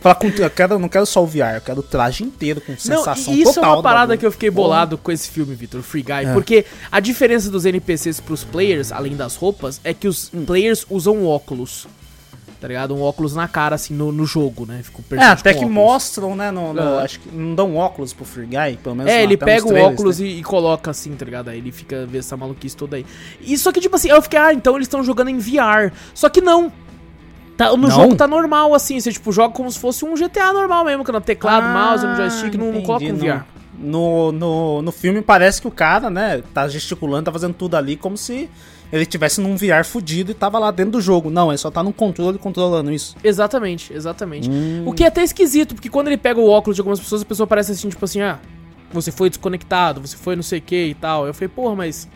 Falar com, eu quero, não quero só o VR, eu quero o traje inteiro com Não, sensação e isso é total. uma parada que eu fiquei bolado com esse filme, Vitor, Free Guy. É. Porque a diferença dos NPCs pros players, além das roupas, é que os Hum. players usam óculos. Tá ligado? Um óculos na cara, assim, no, no jogo, né? Fica É, até que óculos. mostram, né? No, no- É. Acho que não dão óculos pro Free Guy, pelo menos. É, ele pega o óculos né? e, e coloca assim, tá ligado? Aí ele fica vê essa maluquice toda aí. E só que, tipo assim, eu fiquei, ah, então eles estão jogando em VR. Só que não. Tá, no Não? jogo tá normal, assim. Você, tipo, joga como se fosse um GTA normal mesmo, que no teclado, mouse, no joystick, não, não Ah, entendi, coloca um VR. No, no, no filme parece que o cara, né, tá gesticulando, tá fazendo tudo ali como se ele tivesse num VR fudido e tava lá dentro do jogo. Não, ele só tá no controle controlando isso. Exatamente, exatamente. Hum. O que é até esquisito, porque quando ele pega o óculos de algumas pessoas, a pessoa parece assim, tipo assim, ah, você foi desconectado, você foi não sei o que e tal. Eu falei, porra, mas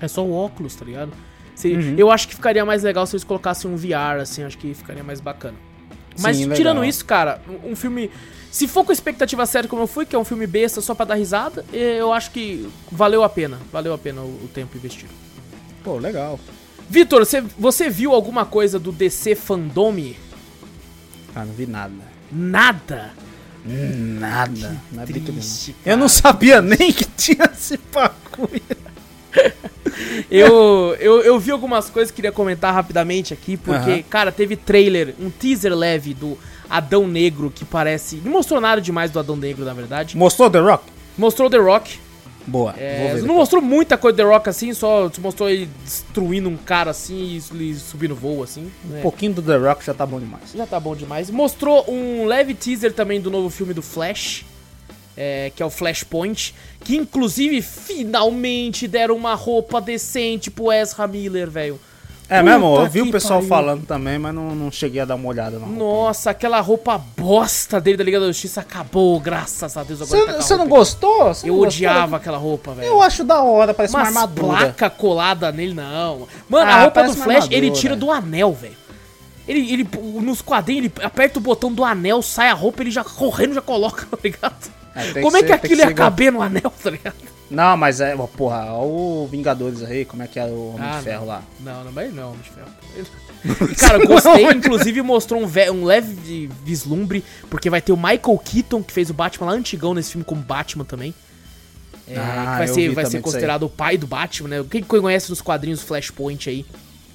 é só o óculos, tá ligado? Se- Uhum. Eu acho que ficaria mais legal se eles colocassem um VR, assim, acho que ficaria mais bacana. Mas Sim, tirando legal. isso, cara, um filme. Se for com a expectativa certa como eu fui, que é um filme besta só pra dar risada, eu acho que valeu a pena. Valeu a pena o, o tempo investido. Pô, legal. Vitor, você, você viu alguma coisa do DC Fandome? Ah, não vi nada. Nada. Nada. Não é. Triste, Eu não sabia nem que tinha esse bagulho. Eu, eu, eu vi algumas coisas que queria comentar rapidamente aqui, porque, cara, teve trailer, um teaser leve do Adão Negro que parece. Não mostrou nada demais do Adão Negro, na verdade. Mostrou The Rock? Mostrou The Rock. Boa. é, vou ver não mostrou muita coisa do The Rock assim, só mostrou ele destruindo um cara assim e subindo voo assim. né? Um pouquinho do The Rock já tá bom demais. Já tá bom demais. Mostrou um leve teaser também do novo filme do Flash, é, que é o Flashpoint, que inclusive finalmente deram uma roupa decente pro Ezra Miller, velho. É mesmo? Eu vi que o pessoal pariu. falando também, mas não, não cheguei a dar uma olhada não. Nossa, aquela roupa bosta dele da Liga da Justiça acabou, graças a Deus. Agora tá Você não roupa. gostou? Você Eu não odiava gostou? aquela roupa, velho. Eu acho da hora, parece uma Umas armadura. placa colada nele, não. Mano, Ah, a roupa do uma Flash, ele tira do anel, velho. Ele, ele, nos quadrinhos, ele aperta o botão do anel, sai a roupa, ele já correndo já coloca, tá ligado? É, Como é que aquilo ia ser igual- caber no anel, tá ligado? Não, mas é, porra, ó o Vingadores aí, como é que é o Homem Ah, de Ferro não. lá. Não, não, mas não é Homem de Ferro. Cara, eu gostei, inclusive mostrou um, um leve vislumbre, porque vai ter o Michael Keaton, que fez o Batman lá antigão nesse filme como Batman também. É, Ah, vai ser, vai ser considerado o pai do Batman, né? Quem conhece nos quadrinhos Flashpoint aí,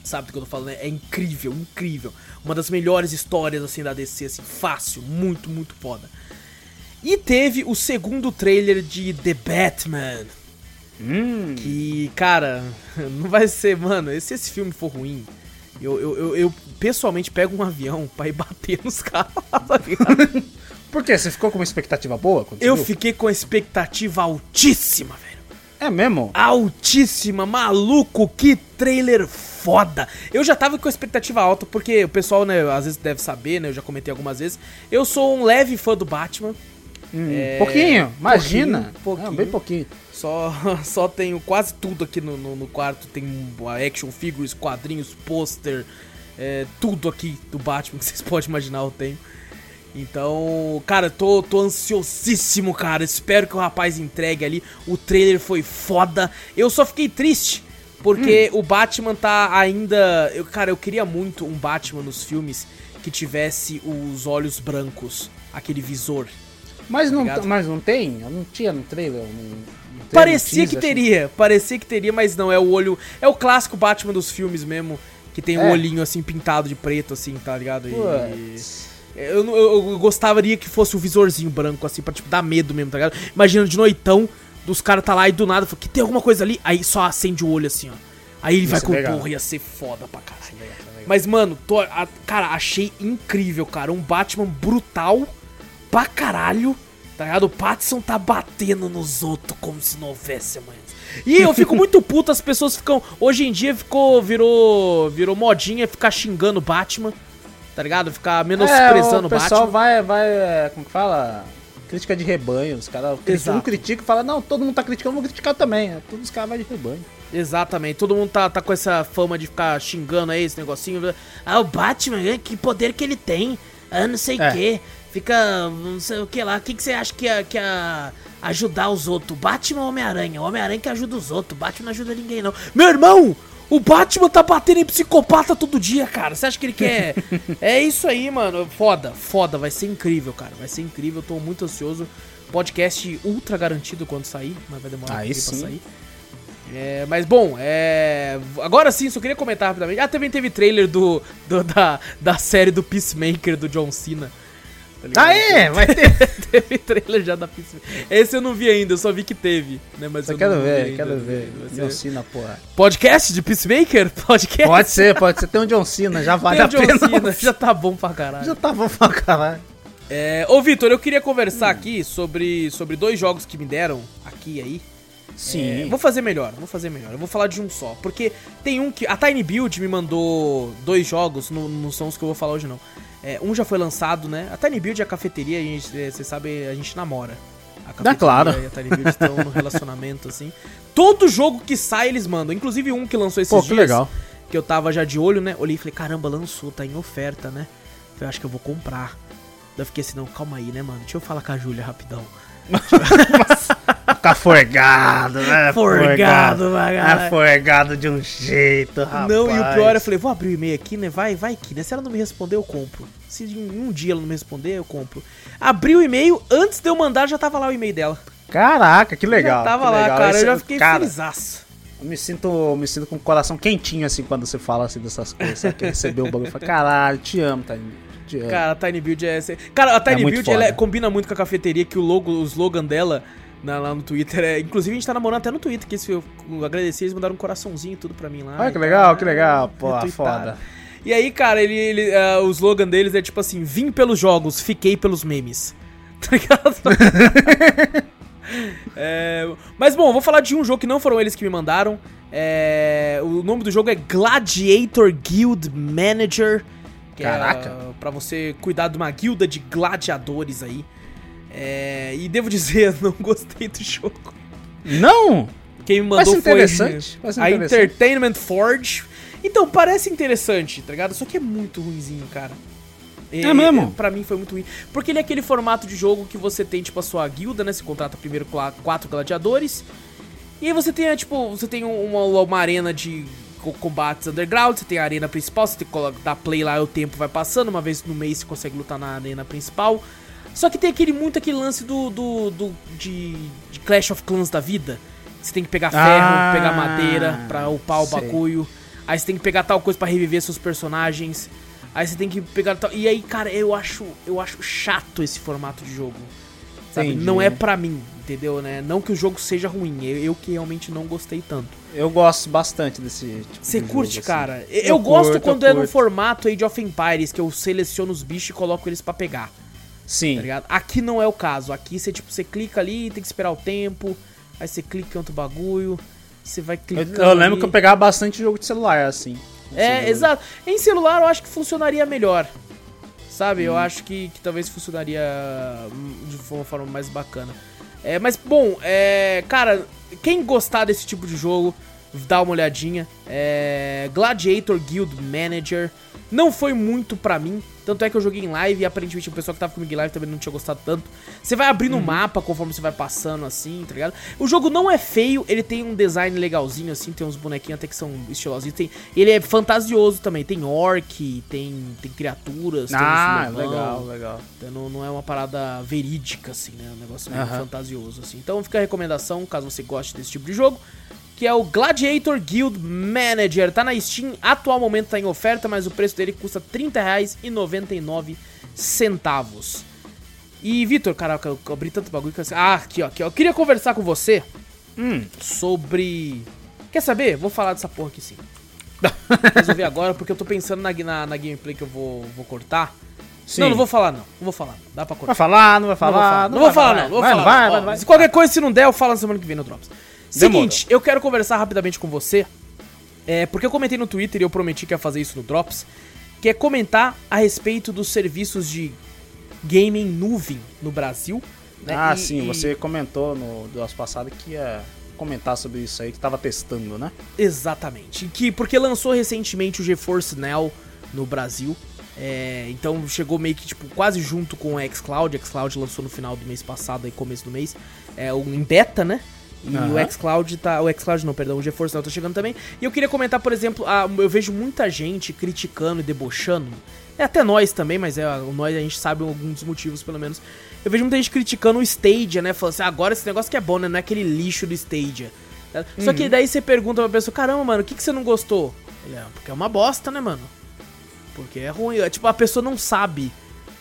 sabe do que eu tô falando, né? É incrível, incrível. Uma das melhores histórias, assim, da DC, assim, fácil, muito, muito foda. E teve o segundo trailer de The Batman. Hum. Que, cara, não vai ser, mano, se esse filme for ruim, eu, eu, eu, eu pessoalmente pego um avião pra ir bater nos caras, tá ligado? Por quê? Você ficou com uma expectativa boa? Eu viu? fiquei com a expectativa altíssima, velho. É mesmo? Altíssima, maluco, que trailer foda. Eu já tava com a expectativa alta, porque o pessoal, né, às vezes deve saber, né, eu já comentei algumas vezes. Eu sou um leve fã do Batman. Hum, É, pouquinho, imagina. pouquinho, pouquinho. Não, bem pouquinho. Só, só tenho quase tudo aqui no, no, no quarto. Tem action figures, quadrinhos, pôster, É, tudo aqui do Batman que vocês podem imaginar eu tenho. Então, cara, tô, tô ansiosíssimo, cara. Espero que o rapaz entregue ali. O trailer foi foda. Eu só fiquei triste porque hum. o Batman tá ainda. Eu, cara, eu queria muito um Batman nos filmes que tivesse os olhos brancos, aquele visor. Mas tá não, mas não tem? Não tinha no trailer? parecia que teria, parecia que teria, mas não, é o olho. É o clássico Batman dos filmes mesmo, que tem o é. um olhinho assim pintado de preto, assim, tá ligado? E. Eu, eu, eu, gostaria que fosse o um visorzinho branco, assim, pra tipo, dar medo mesmo, tá ligado? Imagina de noitão, dos caras tá lá e do nada, fala, que tem alguma coisa ali, aí só acende o olho assim, ó. Aí ele vai com o porra, ia ser foda pra caralho. Mas, mano, tô, a, cara, achei incrível, cara. Um Batman brutal pra caralho. Tá ligado? O Pattinson tá batendo nos outros como se não houvesse amanhã. E eu fico muito puto, as pessoas ficam. Hoje em dia ficou. Virou. Virou modinha ficar xingando o Batman. Tá ligado? Ficar menosprezando é, o Batman. O pessoal vai, vai. É, como que fala? Crítica de rebanho. Os caras. Um critica e fala, não, todo mundo tá criticando, vou criticar também. Todos os caras vão de rebanho. Exatamente, todo mundo tá, tá com essa fama de ficar xingando aí esse negocinho. Ah, o Batman, que poder que ele tem. Ah, não sei o é. que. Fica, não sei o que lá. O que, que você acha que é, que é ajudar os outros? Batman ou Homem-Aranha? O Homem-Aranha que ajuda os outros. Batman não ajuda ninguém, não. Meu irmão! O Batman tá batendo em psicopata todo dia, cara. Você acha que ele quer. é isso aí, mano. Foda, foda. Vai ser incrível, cara. Vai ser incrível. Eu tô muito ansioso. Podcast ultra garantido quando sair, mas vai demorar aí um sim. pra sair. É, mas bom, é, agora sim, só queria comentar rapidamente. Ah, também teve trailer do, do da, da série do Peacemaker do John Cena. Tá ah, é? Vai ter. teve trailer já da Peacemaker. Esse eu não vi ainda, eu só vi que teve. Né? Mas eu quero ver, quero ver. John Cena, porra. Podcast de Peacemaker? Podcast? Pode ser, pode ser. Tem um John Cena, já vale Tem um a John pena. Cena, já tá bom pra caralho. Já tá bom pra caralho. É, ô, Vitor, eu queria conversar hum. aqui sobre, sobre dois jogos que me deram aqui aí. Sim. É, vou fazer melhor, vou fazer melhor. Eu vou falar de um só. Porque tem um que. A Tiny Build me mandou dois jogos, não, não são os que eu vou falar hoje, não. É, um já foi lançado, né? A Tiny Build e a cafeteria, é, você sabe, a gente namora. A cafeteria claro. e a Tiny Build estão no relacionamento, assim. Todo jogo que sai, eles mandam. Inclusive um que lançou esses Pô, que dias. legal. Que eu tava já de olho, né? Olhei e falei, caramba, lançou, tá em oferta, né? Eu acho que eu vou comprar. Daí eu fiquei assim, não, calma aí, né, mano? Deixa eu falar com a Júlia rapidão. Ficar forgado, né? Forgado, forgado, forgado de um jeito, rapaz. Não, e o pior, eu falei, vou abrir o e-mail aqui, né? Vai, vai aqui, né? Se ela não me responder, eu compro. Se um dia ela não me responder, eu compro. Abri o e-mail, antes de eu mandar, já tava lá o e-mail dela. Caraca, que legal. Já tava lá, legal. cara, Esse, eu já fiquei cara, felizaço. Eu me sinto, me sinto com o coração quentinho, assim, quando você fala assim dessas coisas. Sabe? Que recebeu o bagulho e fala, caralho, te amo, tá Cara, a Tiny Build é. Cara, a Tiny é Build ela combina muito com a cafeteria, que o logo, o slogan dela na, lá no Twitter é. Inclusive, a gente tá namorando até no Twitter, que eu, eu agradeci, eles mandaram um coraçãozinho e tudo pra mim lá. Olha que legal, que legal. Pô, foda. E aí, cara, ele, ele uh, o slogan deles é tipo assim: vim pelos jogos, fiquei pelos memes. Tá ligado? é, mas bom, vou falar de um jogo que não foram eles que me mandaram. É, o nome do jogo é Gladiator Guild Manager. Que é, Caraca. É, pra você cuidar de uma guilda de gladiadores aí. É, e devo dizer, não gostei do jogo. Não? Quem me mandou foi interessante. a Entertainment Forge. Então, parece interessante, tá ligado? Só que é muito ruinzinho, cara. É, é mesmo? Pra mim foi muito ruim. Porque ele é aquele formato de jogo que você tem, tipo, a sua guilda, né? Você contrata primeiro quatro gladiadores. E aí você tem, tipo, você tem uma, uma arena de combates underground, você tem a arena principal, você tem que dar play lá, o tempo vai passando, uma vez no mês você consegue lutar na arena principal. Só que tem aquele muito aquele lance do, do, do de, de, Clash of Clans da vida. Você tem que pegar ferro, ah, pegar madeira pra upar o bagulho. Aí você tem que pegar tal coisa para reviver seus personagens. Aí você tem que pegar tal. E aí, cara, eu acho, eu acho chato esse formato de jogo. Sabe? Entendi. Não é pra mim, entendeu, né? Não que o jogo seja ruim, eu, eu que realmente não gostei tanto. Eu gosto bastante desse tipo Você de curte, jogo, cara? Assim. Eu, eu, gosto curto, quando eu é curto. no formato Age of Empires, que eu seleciono os bichos e coloco eles para pegar. Sim. Tá Aqui não é o caso. Aqui você, tipo, você clica ali, tem que esperar o tempo. Aí você clica em outro bagulho. Você vai clicando. Eu, eu lembro ali. que eu pegava bastante jogo de celular, assim. É, exato. Em celular eu acho que funcionaria melhor. Sabe? Hum. Eu acho que, que talvez funcionaria hum, de uma forma mais bacana. É, mas, bom, é, cara, quem gostar desse tipo de jogo, dá uma olhadinha. É, Gladiator Guild Manager. Não foi muito pra mim. Tanto é que eu joguei em live e aparentemente o pessoal que tava comigo em live também não tinha gostado tanto. Você vai abrindo o mapa conforme você vai passando, assim, tá ligado? O jogo não é feio, ele tem um design legalzinho, assim, tem uns bonequinhos até que são estilosinhos. Tem, ele é fantasioso também, tem orc, tem, tem criaturas, Ah, tem legal, legal. Então não, não é uma parada verídica, assim, né? Um negócio meio fantasioso, assim. Então fica a recomendação, caso você goste desse tipo de jogo, que é o Gladiator Guild Manager. Tá na Steam, atual momento tá em oferta, mas o preço dele custa R$ 30,99 centavos. E, Vitor, caraca, eu abri tanto bagulho que eu... Ah, aqui, ó, aqui, ó. Eu queria conversar com você Hum, sobre... Quer saber? Vou falar dessa porra aqui sim. Resolvi agora, porque eu tô pensando na, na, na gameplay que eu vou, vou cortar. sim. Não, não vou falar não. Não vou falar. Dá pra cortar. Vai falar, não vai Não falar. vou falar, não vou falar, não. Vou vai, falar. Vai, Ó, vai, vai, Se qualquer coisa, se não der, eu falo na semana que vem no Drops. Seguinte, eu quero conversar rapidamente com você, é, porque eu comentei no Twitter e eu prometi que ia fazer isso no Drops, que é comentar a respeito dos serviços de gaming nuvem no Brasil. né? Ah, E- sim, e- você comentou no nosso passado que ia comentar sobre isso aí, que tava testando, né? Exatamente. Que, porque lançou recentemente o GeForce Now no Brasil. É, então chegou meio que tipo quase junto com o xCloud. O xCloud lançou no final do mês passado, aí começo do mês, é, um- em beta, né? E Aham. o xCloud tá. O xCloud não, perdão, o GeForce Now tá chegando também. E eu queria comentar, por exemplo, a- eu vejo muita gente criticando e debochando. É até nós também, mas é, nós a gente sabe alguns motivos, pelo menos. Eu vejo muita gente criticando o Stadia, né? Falando assim, ah, agora esse negócio que é bom, né? Não é aquele lixo do Stadia. Só Uhum. que daí você pergunta pra pessoa, caramba, mano, o que, que você não gostou? Ele, ah, porque é uma bosta, né, mano? Porque é ruim. É, Tipo, a pessoa não sabe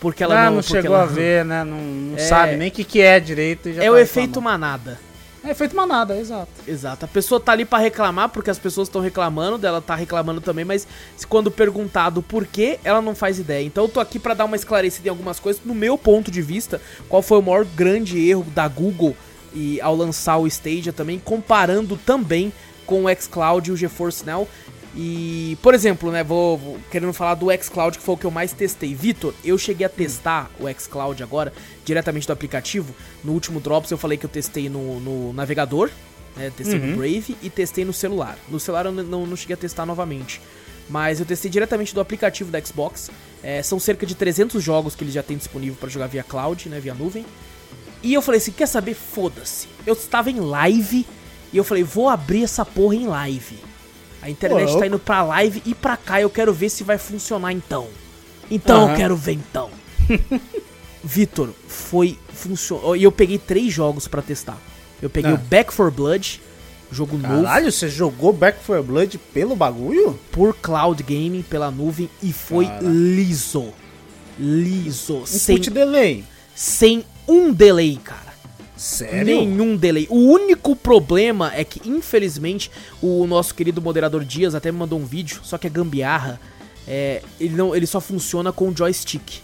porque ela ah, não... não, chegou ela- a ver, né? Não, não É. sabe nem o que, que é direito. Já É tá o efeito reclamando. manada. É efeito manada, exato. Exato. A pessoa tá ali pra reclamar, porque as pessoas estão reclamando, dela tá reclamando também, mas quando perguntado por quê, ela não faz ideia. Então eu tô aqui pra dar uma esclarecida em algumas coisas, no meu ponto de vista, qual foi o maior grande erro da Google e ao lançar o Stadia também, comparando também com o xCloud e o GeForce Now. E, por exemplo, né, vou, vou querendo falar do xCloud, que foi o que eu mais testei. Vitor, eu cheguei a testar o xCloud agora, diretamente do aplicativo. No último Drops eu falei que eu testei no, no navegador, né, testei no Brave e testei no celular. No celular eu não, não cheguei a testar novamente. Mas eu testei diretamente do aplicativo da Xbox. É, são cerca de 300 jogos que eles já têm disponível para jogar via cloud, né, via nuvem. E eu falei assim, quer saber? Foda-se. Eu estava em live e eu falei, vou abrir essa porra em live. A internet Louco. tá indo pra live e pra cá, eu quero ver se vai funcionar então. Então eu Aham. quero ver então. Vitor, foi funcionou. E eu peguei três jogos pra testar. Eu peguei Ah. o Back for Blood, jogo novo Caralho, você jogou Back 4 Blood pelo bagulho? por cloud gaming pela nuvem e foi Caraca. liso. Liso, sem, Input delay. sem um delay, cara. Sério? Nenhum delay. O único problema é que, infelizmente, o nosso querido moderador Dias até me mandou um vídeo, só que é gambiarra. É, ele, não, ele só funciona com joystick.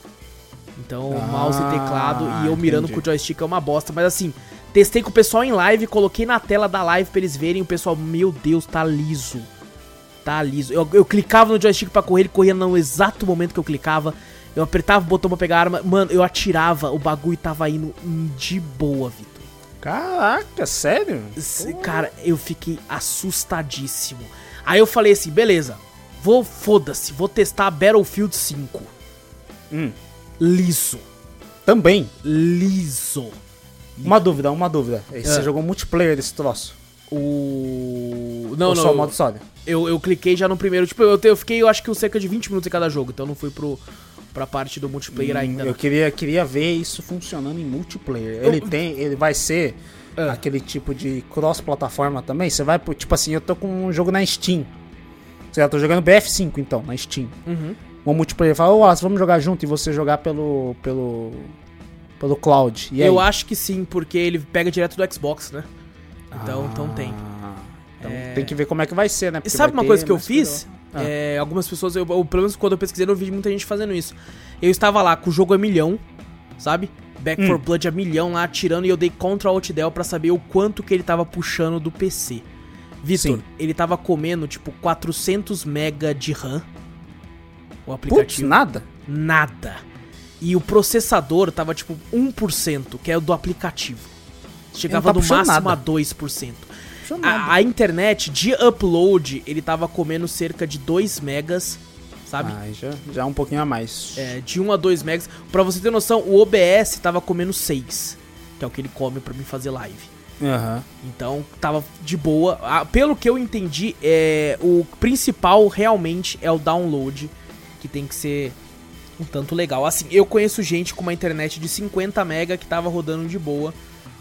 Então, Ah, mouse e teclado e eu mirando entendi. com o joystick é uma bosta. Mas assim, testei com o pessoal em live, coloquei na tela da live pra eles verem. O pessoal, meu Deus, tá liso. Tá liso. Eu, eu clicava no joystick pra correr, ele corria no exato momento que eu clicava. Eu apertava o botão pra pegar a arma. Mano, eu atirava, o bagulho tava indo de boa, Vitor. Caraca, sério? Cara, eu fiquei assustadíssimo. Aí eu falei assim, beleza, vou, foda-se, vou testar Battlefield 5. Hum. Liso, Também. liso. Uma dúvida, uma dúvida. Você Ah. jogou multiplayer desse troço? O... Não, Ou não, só eu, modo história? eu, eu cliquei já no primeiro, tipo, eu, eu fiquei, eu acho que cerca de 20 minutos em cada jogo, então não fui pro, pra parte do multiplayer ainda. Hum, não. eu queria, queria ver isso funcionando em multiplayer. Eu- Ele tem, ele vai ser Ah. aquele tipo de cross-plataforma também. Você vai, tipo assim, eu tô com um jogo na Steam. Sei lá, tô jogando BF5 então, na Steam. Uhum. Um multiplayer fala, ô Wallace, vamos jogar junto e você jogar pelo. pelo. pelo cloud. E Eu aí? acho que sim, porque ele pega direto do Xbox, né? Então, então tem. Ah, Então tem que ver como é que vai ser, né? E Porque sabe vai uma coisa que eu fiz? Ah. É, algumas pessoas, eu, eu- pelo menos quando eu pesquisei, eu vi muita gente fazendo isso. Eu estava lá com o jogo a milhão, sabe? Back Hum. for Blood a milhão lá, atirando, e eu dei contra Alt Del pra saber o quanto que ele tava puxando do PC. Vitor, ele tava comendo, tipo, 400 MB de RAM. O aplicativo. nada? Nada. E o processador tava, tipo, 1%, que é o do aplicativo. Chegava tá no máximo nada. a 2%. A, a internet de upload, ele tava comendo cerca de 2 megas, sabe? Ah, já, já um pouquinho a mais. É, de 1 a 2 megas. Pra você ter noção, o OBS tava comendo 6, que é o que ele come pra mim fazer live. Aham. Então tava de boa. Ah, pelo que eu entendi, é, o principal realmente é o download, que tem que ser um tanto legal. Assim, eu conheço gente com uma internet de 50 mega que tava rodando de boa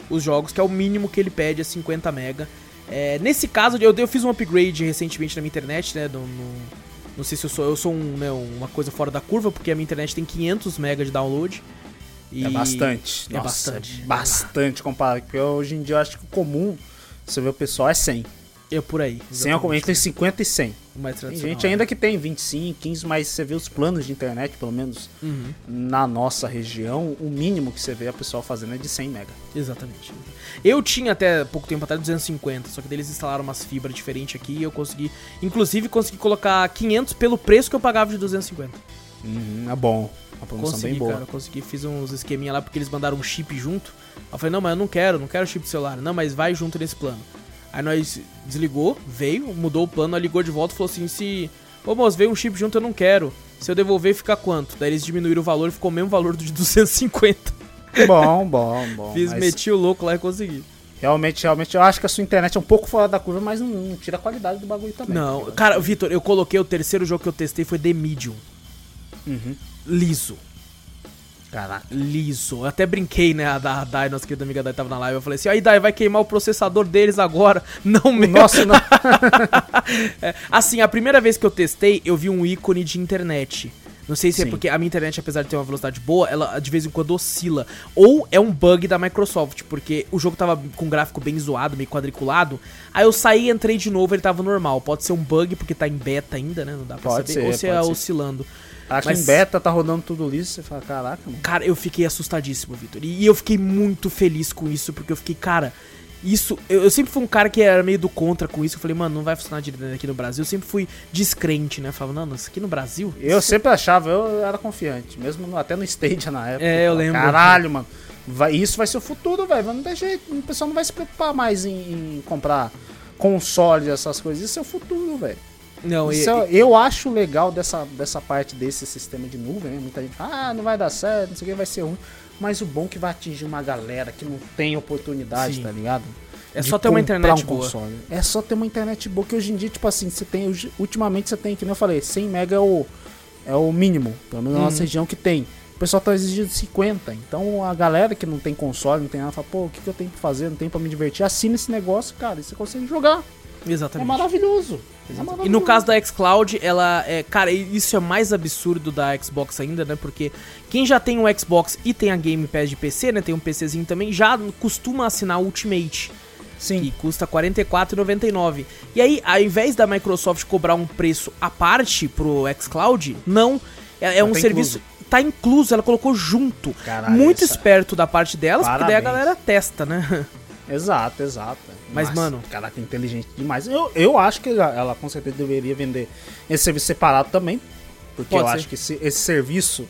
os jogos, que é o mínimo que ele pede, é 50 mega. É, nesse caso, eu, eu fiz um upgrade recentemente na minha internet, né? No, no- não sei se eu sou, eu sou um, né, uma coisa fora da curva, porque a minha internet tem 500 mega de download. E- É bastante. É Nossa, bastante. Bastante comparado. Porque hoje em dia eu acho que o comum, você vê o pessoal, é 100. É por aí. 100 é o comum, entre 50 e 100. O mais Tem gente ainda que tem 25, 15, mas você vê os planos de internet, pelo menos Uhum. na nossa região, o mínimo que você vê a pessoa fazendo é de 100 mega. Exatamente. Eu tinha até pouco tempo atrás 250, só que eles instalaram umas fibras diferentes aqui e eu consegui, inclusive consegui colocar 500 pelo preço que eu pagava de 250. Uhum, é bom. Uma promoção Consegui, bem boa. cara, eu consegui, fiz uns esqueminha lá porque eles mandaram um chip junto. Eu falei: "Não, mas eu não quero, não quero chip de celular". Não, mas vai junto nesse plano. Aí nós desligou, veio, mudou o plano, ligou de volta e falou assim: "Se, ô moço, veio um chip junto, eu não quero. Se eu devolver, fica quanto?". Daí eles diminuíram o valor e ficou o mesmo valor do de 250. Bom, bom, bom. Fiz, mas meti o louco lá e consegui. Realmente, realmente, eu acho que a sua internet é um pouco fora da curva, mas não, não tira a qualidade do bagulho também. Não, cara, Vitor, eu coloquei o terceiro jogo que eu testei foi The Medium. Uhum. Liso. Caraca. Liso. Eu até brinquei, né? A, da- Dai, nossa querida amiga Dai, tava na live. Eu falei assim: aí, Dai, vai queimar o processador deles agora. Não, meu. nosso não. É, assim, a primeira vez que eu testei, eu vi um ícone de internet. Não sei se é Sim. porque a minha internet, apesar de ter uma velocidade boa, ela de vez em quando oscila. Ou é um bug da Microsoft, porque o jogo tava com um gráfico bem zoado, meio quadriculado. Aí eu saí e entrei de novo, ele tava normal. Pode ser um bug, porque tá em beta ainda, né? Não dá pra Pode saber. ser, Ou se é ser. oscilando. Acho Mas- que em beta tá rodando tudo liso, você fala, caraca, mano. Cara, eu fiquei assustadíssimo, Vitor. E eu fiquei muito feliz com isso, porque eu fiquei, cara, isso. Eu, eu sempre fui um cara que era meio do contra com isso. Eu falei, mano, não vai funcionar direito aqui no Brasil. Eu sempre fui descrente, né? Falava, não, isso aqui no Brasil. Eu sempre achava, eu era confiante, mesmo no- até no Stadia na época. É, eu falava, lembro. Caralho, mano. vai- isso vai ser o futuro, velho. Não tem jeito. O pessoal não vai se preocupar mais em, em comprar console, essas coisas. Isso é o futuro, velho. Não, e, Isso é- eu acho legal dessa, dessa parte desse sistema de nuvem, né? Muita gente fala, ah, não vai dar certo, não sei o que, vai ser ruim. Mas o bom é que vai atingir uma galera que não tem oportunidade, Sim. tá ligado? é só ter uma internet um boa. console. É só ter uma internet boa, que hoje em dia, tipo assim, você tem. Ultimamente você tem, que nem eu falei, 100 mega é o, é o mínimo, pelo menos na nossa Uhum. região que tem. O pessoal tá exigindo 50. Então a galera que não tem console, não tem nada, fala, pô, o que, que eu tenho pra fazer? Não tenho pra me divertir. Assina esse negócio, cara, e você consegue jogar. É Exatamente. maravilhoso. É E maravilhoso. no caso da xCloud, ela é. Cara, isso é mais absurdo da Xbox ainda, né? Porque quem já tem um Xbox e tem a Game Pass de PC, né? Tem um PCzinho também, já costuma assinar o Ultimate. Sim. que custa R$ 44,99. E aí, ao invés da Microsoft cobrar um preço à parte pro xCloud, não. É, é Já um tá serviço. Tá incluso, ela colocou junto. Caralho, Muito essa- esperto da parte delas, porque daí a Parabéns. galera testa, né? Exato, exato. Mas, mano- Caraca, inteligente demais. Eu, eu acho que ela, ela com certeza deveria vender esse serviço separado também. Porque Pode eu ser. acho que esse, esse serviço,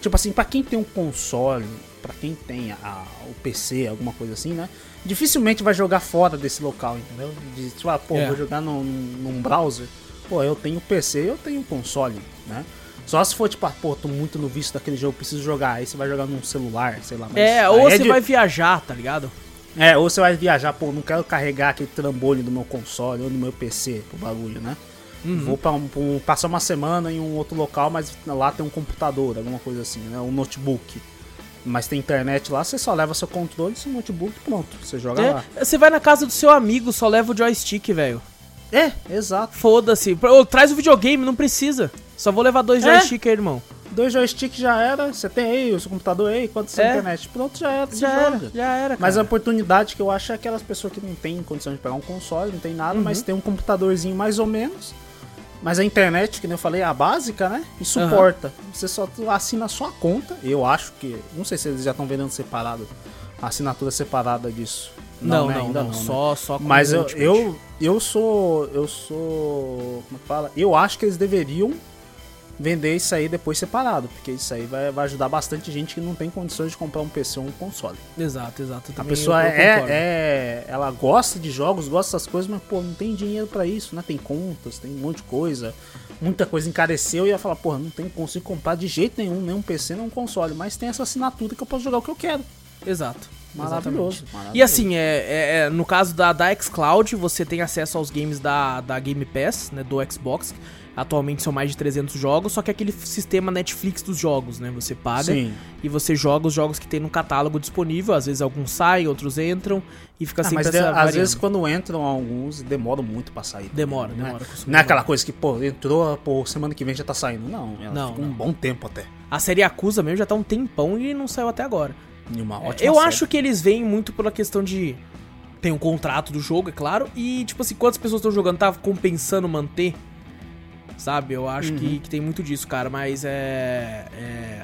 tipo assim, pra quem tem um console, pra quem tem a- o PC, alguma coisa assim, né? Dificilmente vai jogar fora desse local, entendeu? De, tipo, ah, pô, É. vou jogar num, num browser. Pô, eu tenho PC, eu tenho console, né? Só se for tipo, ah, pô, tô muito no vício daquele jogo, preciso jogar. Aí você vai jogar num celular, sei lá. mas É, ou você de- vai viajar, tá ligado? É, ou você vai viajar, pô, não quero carregar aquele trambolho do meu console ou do meu PC pro bagulho, né? Uhum. Vou pra um, um- passar uma semana em um outro local, mas lá tem um computador, alguma coisa assim, né? Um notebook. Mas tem internet lá, você só leva seu controle, seu notebook, pronto. Você joga lá. É, você vai na casa do seu amigo, só leva o joystick, velho. É, exato. Foda-se. Traz o videogame, não precisa. Só vou levar dois É? joystick aí, irmão. Dois joysticks já era, você tem aí o seu computador aí, quanto você É. internet? Pronto, já era, Já joga. era, já era. Mas a cara. oportunidade que eu acho é aquelas pessoas que não têm condição de pegar um console, não tem nada, Uhum. mas tem um computadorzinho mais ou menos. Mas a internet, que nem eu falei, é a básica, né? E suporta. Você só assina a sua conta. Eu acho que. Não sei se eles já estão vendendo separado. A assinatura separada disso. Não, né? não, Ainda não. né? Só, só com Mas eu, eu, eu sou. Eu sou. Como é que fala? Eu acho que eles deveriam vender isso aí depois separado, porque isso aí vai, vai ajudar bastante gente que não tem condições de comprar um PC ou um console. Exato, exato. A pessoa eu, eu é, é, Ela gosta de jogos, gosta dessas coisas, mas, pô, não tem dinheiro para isso, né? Tem contas, tem um monte de coisa. Muita coisa encareceu e ia falar, porra, não tem consigo comprar de jeito nenhum, nem um PC, nem um console. Mas tem essa assinatura que eu posso jogar o que eu quero. Exato. Maravilhoso, maravilhoso. E assim, é, é, é, no caso da, da xCloud, você tem acesso aos games da, da Game Pass, né, do Xbox. Atualmente são mais de 300 jogos, só que é aquele sistema Netflix dos jogos, né? Você paga Sim. e você joga os jogos que tem no catálogo disponível. Às vezes alguns saem, outros entram e fica ah, sempre mas essa Às vezes quando entram alguns, demoram muito pra sair. Demora, né? demora. Não é aquela coisa que, pô, entrou, pô, semana que vem já tá saindo. Não, ela não, fica não. um bom tempo até. A série Acusa mesmo já tá um tempão e não saiu até agora. E uma ótima Eu série. acho que eles vêm muito pela questão de tem um contrato do jogo, é claro, e tipo assim, quantas pessoas estão jogando, tá compensando manter sabe? Eu acho uhum. que, que tem muito disso, cara, mas é, é,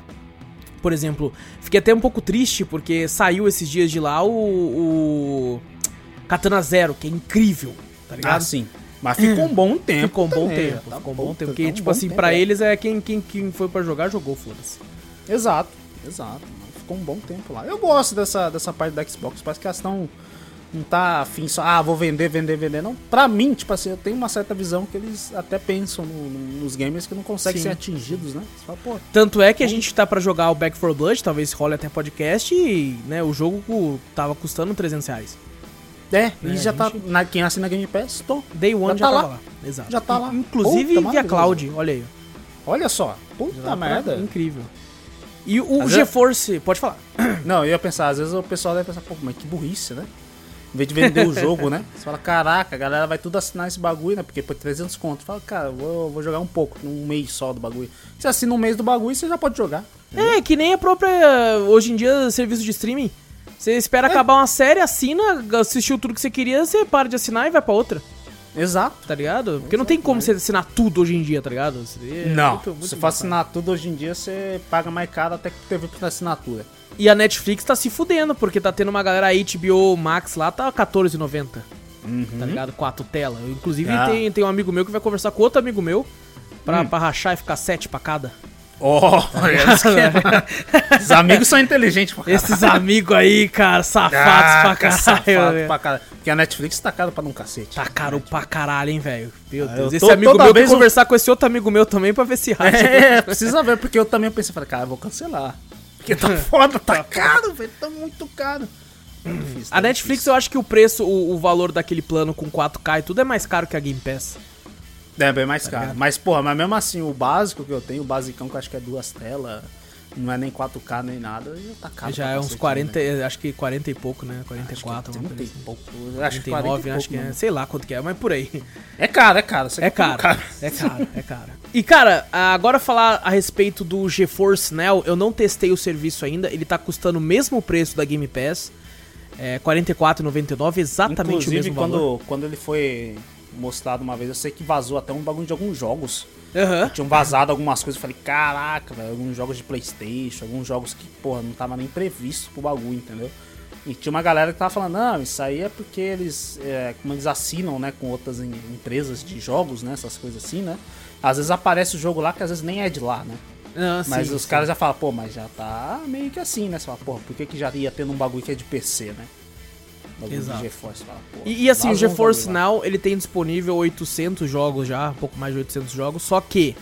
Por exemplo, fiquei até um pouco triste porque saiu esses dias de lá o, o Katana Zero, que é incrível, tá ligado? Ah, sim. Mas ficou um bom tempo. Ficou um bom também, tempo. Tá ficou um bom tempo. Porque, tipo um assim, tempo, pra eles é quem, quem, quem foi pra jogar, jogou, foda-se. Exato, exato. Ficou um bom tempo lá. Eu gosto dessa, dessa parte da Xbox, parece que elas estão não tá afim só, ah, vou vender, vender, vender. Não, pra mim, tipo assim, eu tenho uma certa visão que eles até pensam no, no, nos gamers que não conseguem Sim. ser atingidos, né? Fala, Tanto é que a gente tá pra jogar o Back 4 Blood, talvez role até podcast, e né, o jogo tava custando 300 reais. É, e é, já tá. Na, quem assina Game Pass, tô. Day One já, já tá lá. lá. Exato. Já tá lá. Inclusive Puta, via cloud, olha aí. Olha só. Puta já merda. Incrível. E o GeForce, pode falar. Não, eu ia pensar, às vezes o pessoal deve pensar, pô, mas que burrice, né? Em vez de vender o jogo, né? Você fala, caraca, a galera vai tudo assinar esse bagulho, né? Porque por 300 conto. Fala, cara, vou, vou jogar um pouco, um mês só do bagulho. Você assina um mês do bagulho, você já pode jogar. É, que nem a própria, hoje em dia, serviço de streaming. Você espera é. acabar uma série, assina, assistiu tudo que você queria, você para de assinar e vai pra outra. Exato. Tá ligado? Porque Exato, não tem como você assinar tudo hoje em dia, tá ligado? É não. Muito, muito se for assinar tudo hoje em dia, você paga mais caro até que teve pra assinatura. E a Netflix tá se fudendo, porque tá tendo uma galera HBO Max lá, tá R$14,90. Uhum. Tá ligado? Quatro telas. Inclusive ah. tem, tem um amigo meu que vai conversar com outro amigo meu pra, hum. pra rachar e ficar sete pra cada. Oh, Os amigos são inteligentes pra caralho. Esses amigos aí, cara, safados ah, pra caralho. Safado pra caralho. Porque a Netflix tá caro pra um cacete. Tá caro pra caralho, hein, velho. Meu ah, Deus. Esse amigo meu tem conversar com esse outro amigo meu também pra ver se racha. É, precisa ver, porque eu também pensei, falei, cara, eu vou cancelar. Porque tá foda, tá caro, velho. Tá muito caro. Difícil, a Netflix, eu acho que o preço, o, o, valor daquele plano com 4K e tudo é mais caro que a Game Pass. É, bem mais tá caro. Ligado? Mas, porra, mas mesmo assim, o básico que eu tenho, o basicão que eu acho que é duas telas, não é nem 4K nem nada, já tá caro. Já é uns 40, né? acho que 40 e pouco, né? 44, acho que 30 e assim. pouco. Acho que 39, acho que é, sei lá quanto que é, mas por aí. É caro, é caro. É caro, caro, é caro, é caro. E cara, agora falar a respeito do GeForce Now, eu não testei o serviço ainda, ele tá custando o mesmo preço da Game Pass, é 44,99, exatamente Inclusive, o mesmo quando, valor. quando ele foi mostrado uma vez, eu sei que vazou até um bagulho de alguns jogos. Uhum. Tinham vazado algumas coisas, eu falei, caraca, velho, alguns jogos de Playstation, alguns jogos que, porra, não tava nem previsto pro bagulho, entendeu? E tinha uma galera que tava falando, não, isso aí é porque eles, é, como eles assinam, né, com outras em, empresas de jogos, né, essas coisas assim, né? Às vezes aparece o jogo lá que às vezes nem é de lá, né? Ah, mas sim, os sim. caras já falam, pô, mas já tá meio que assim, né? Você fala, pô, por que, que já ia tendo um bagulho que é de PC, né? Exato. GeForce, fala, e, e, assim, o GeForce Now, ele tem disponível 800 jogos já, um pouco mais de 800 jogos, só que,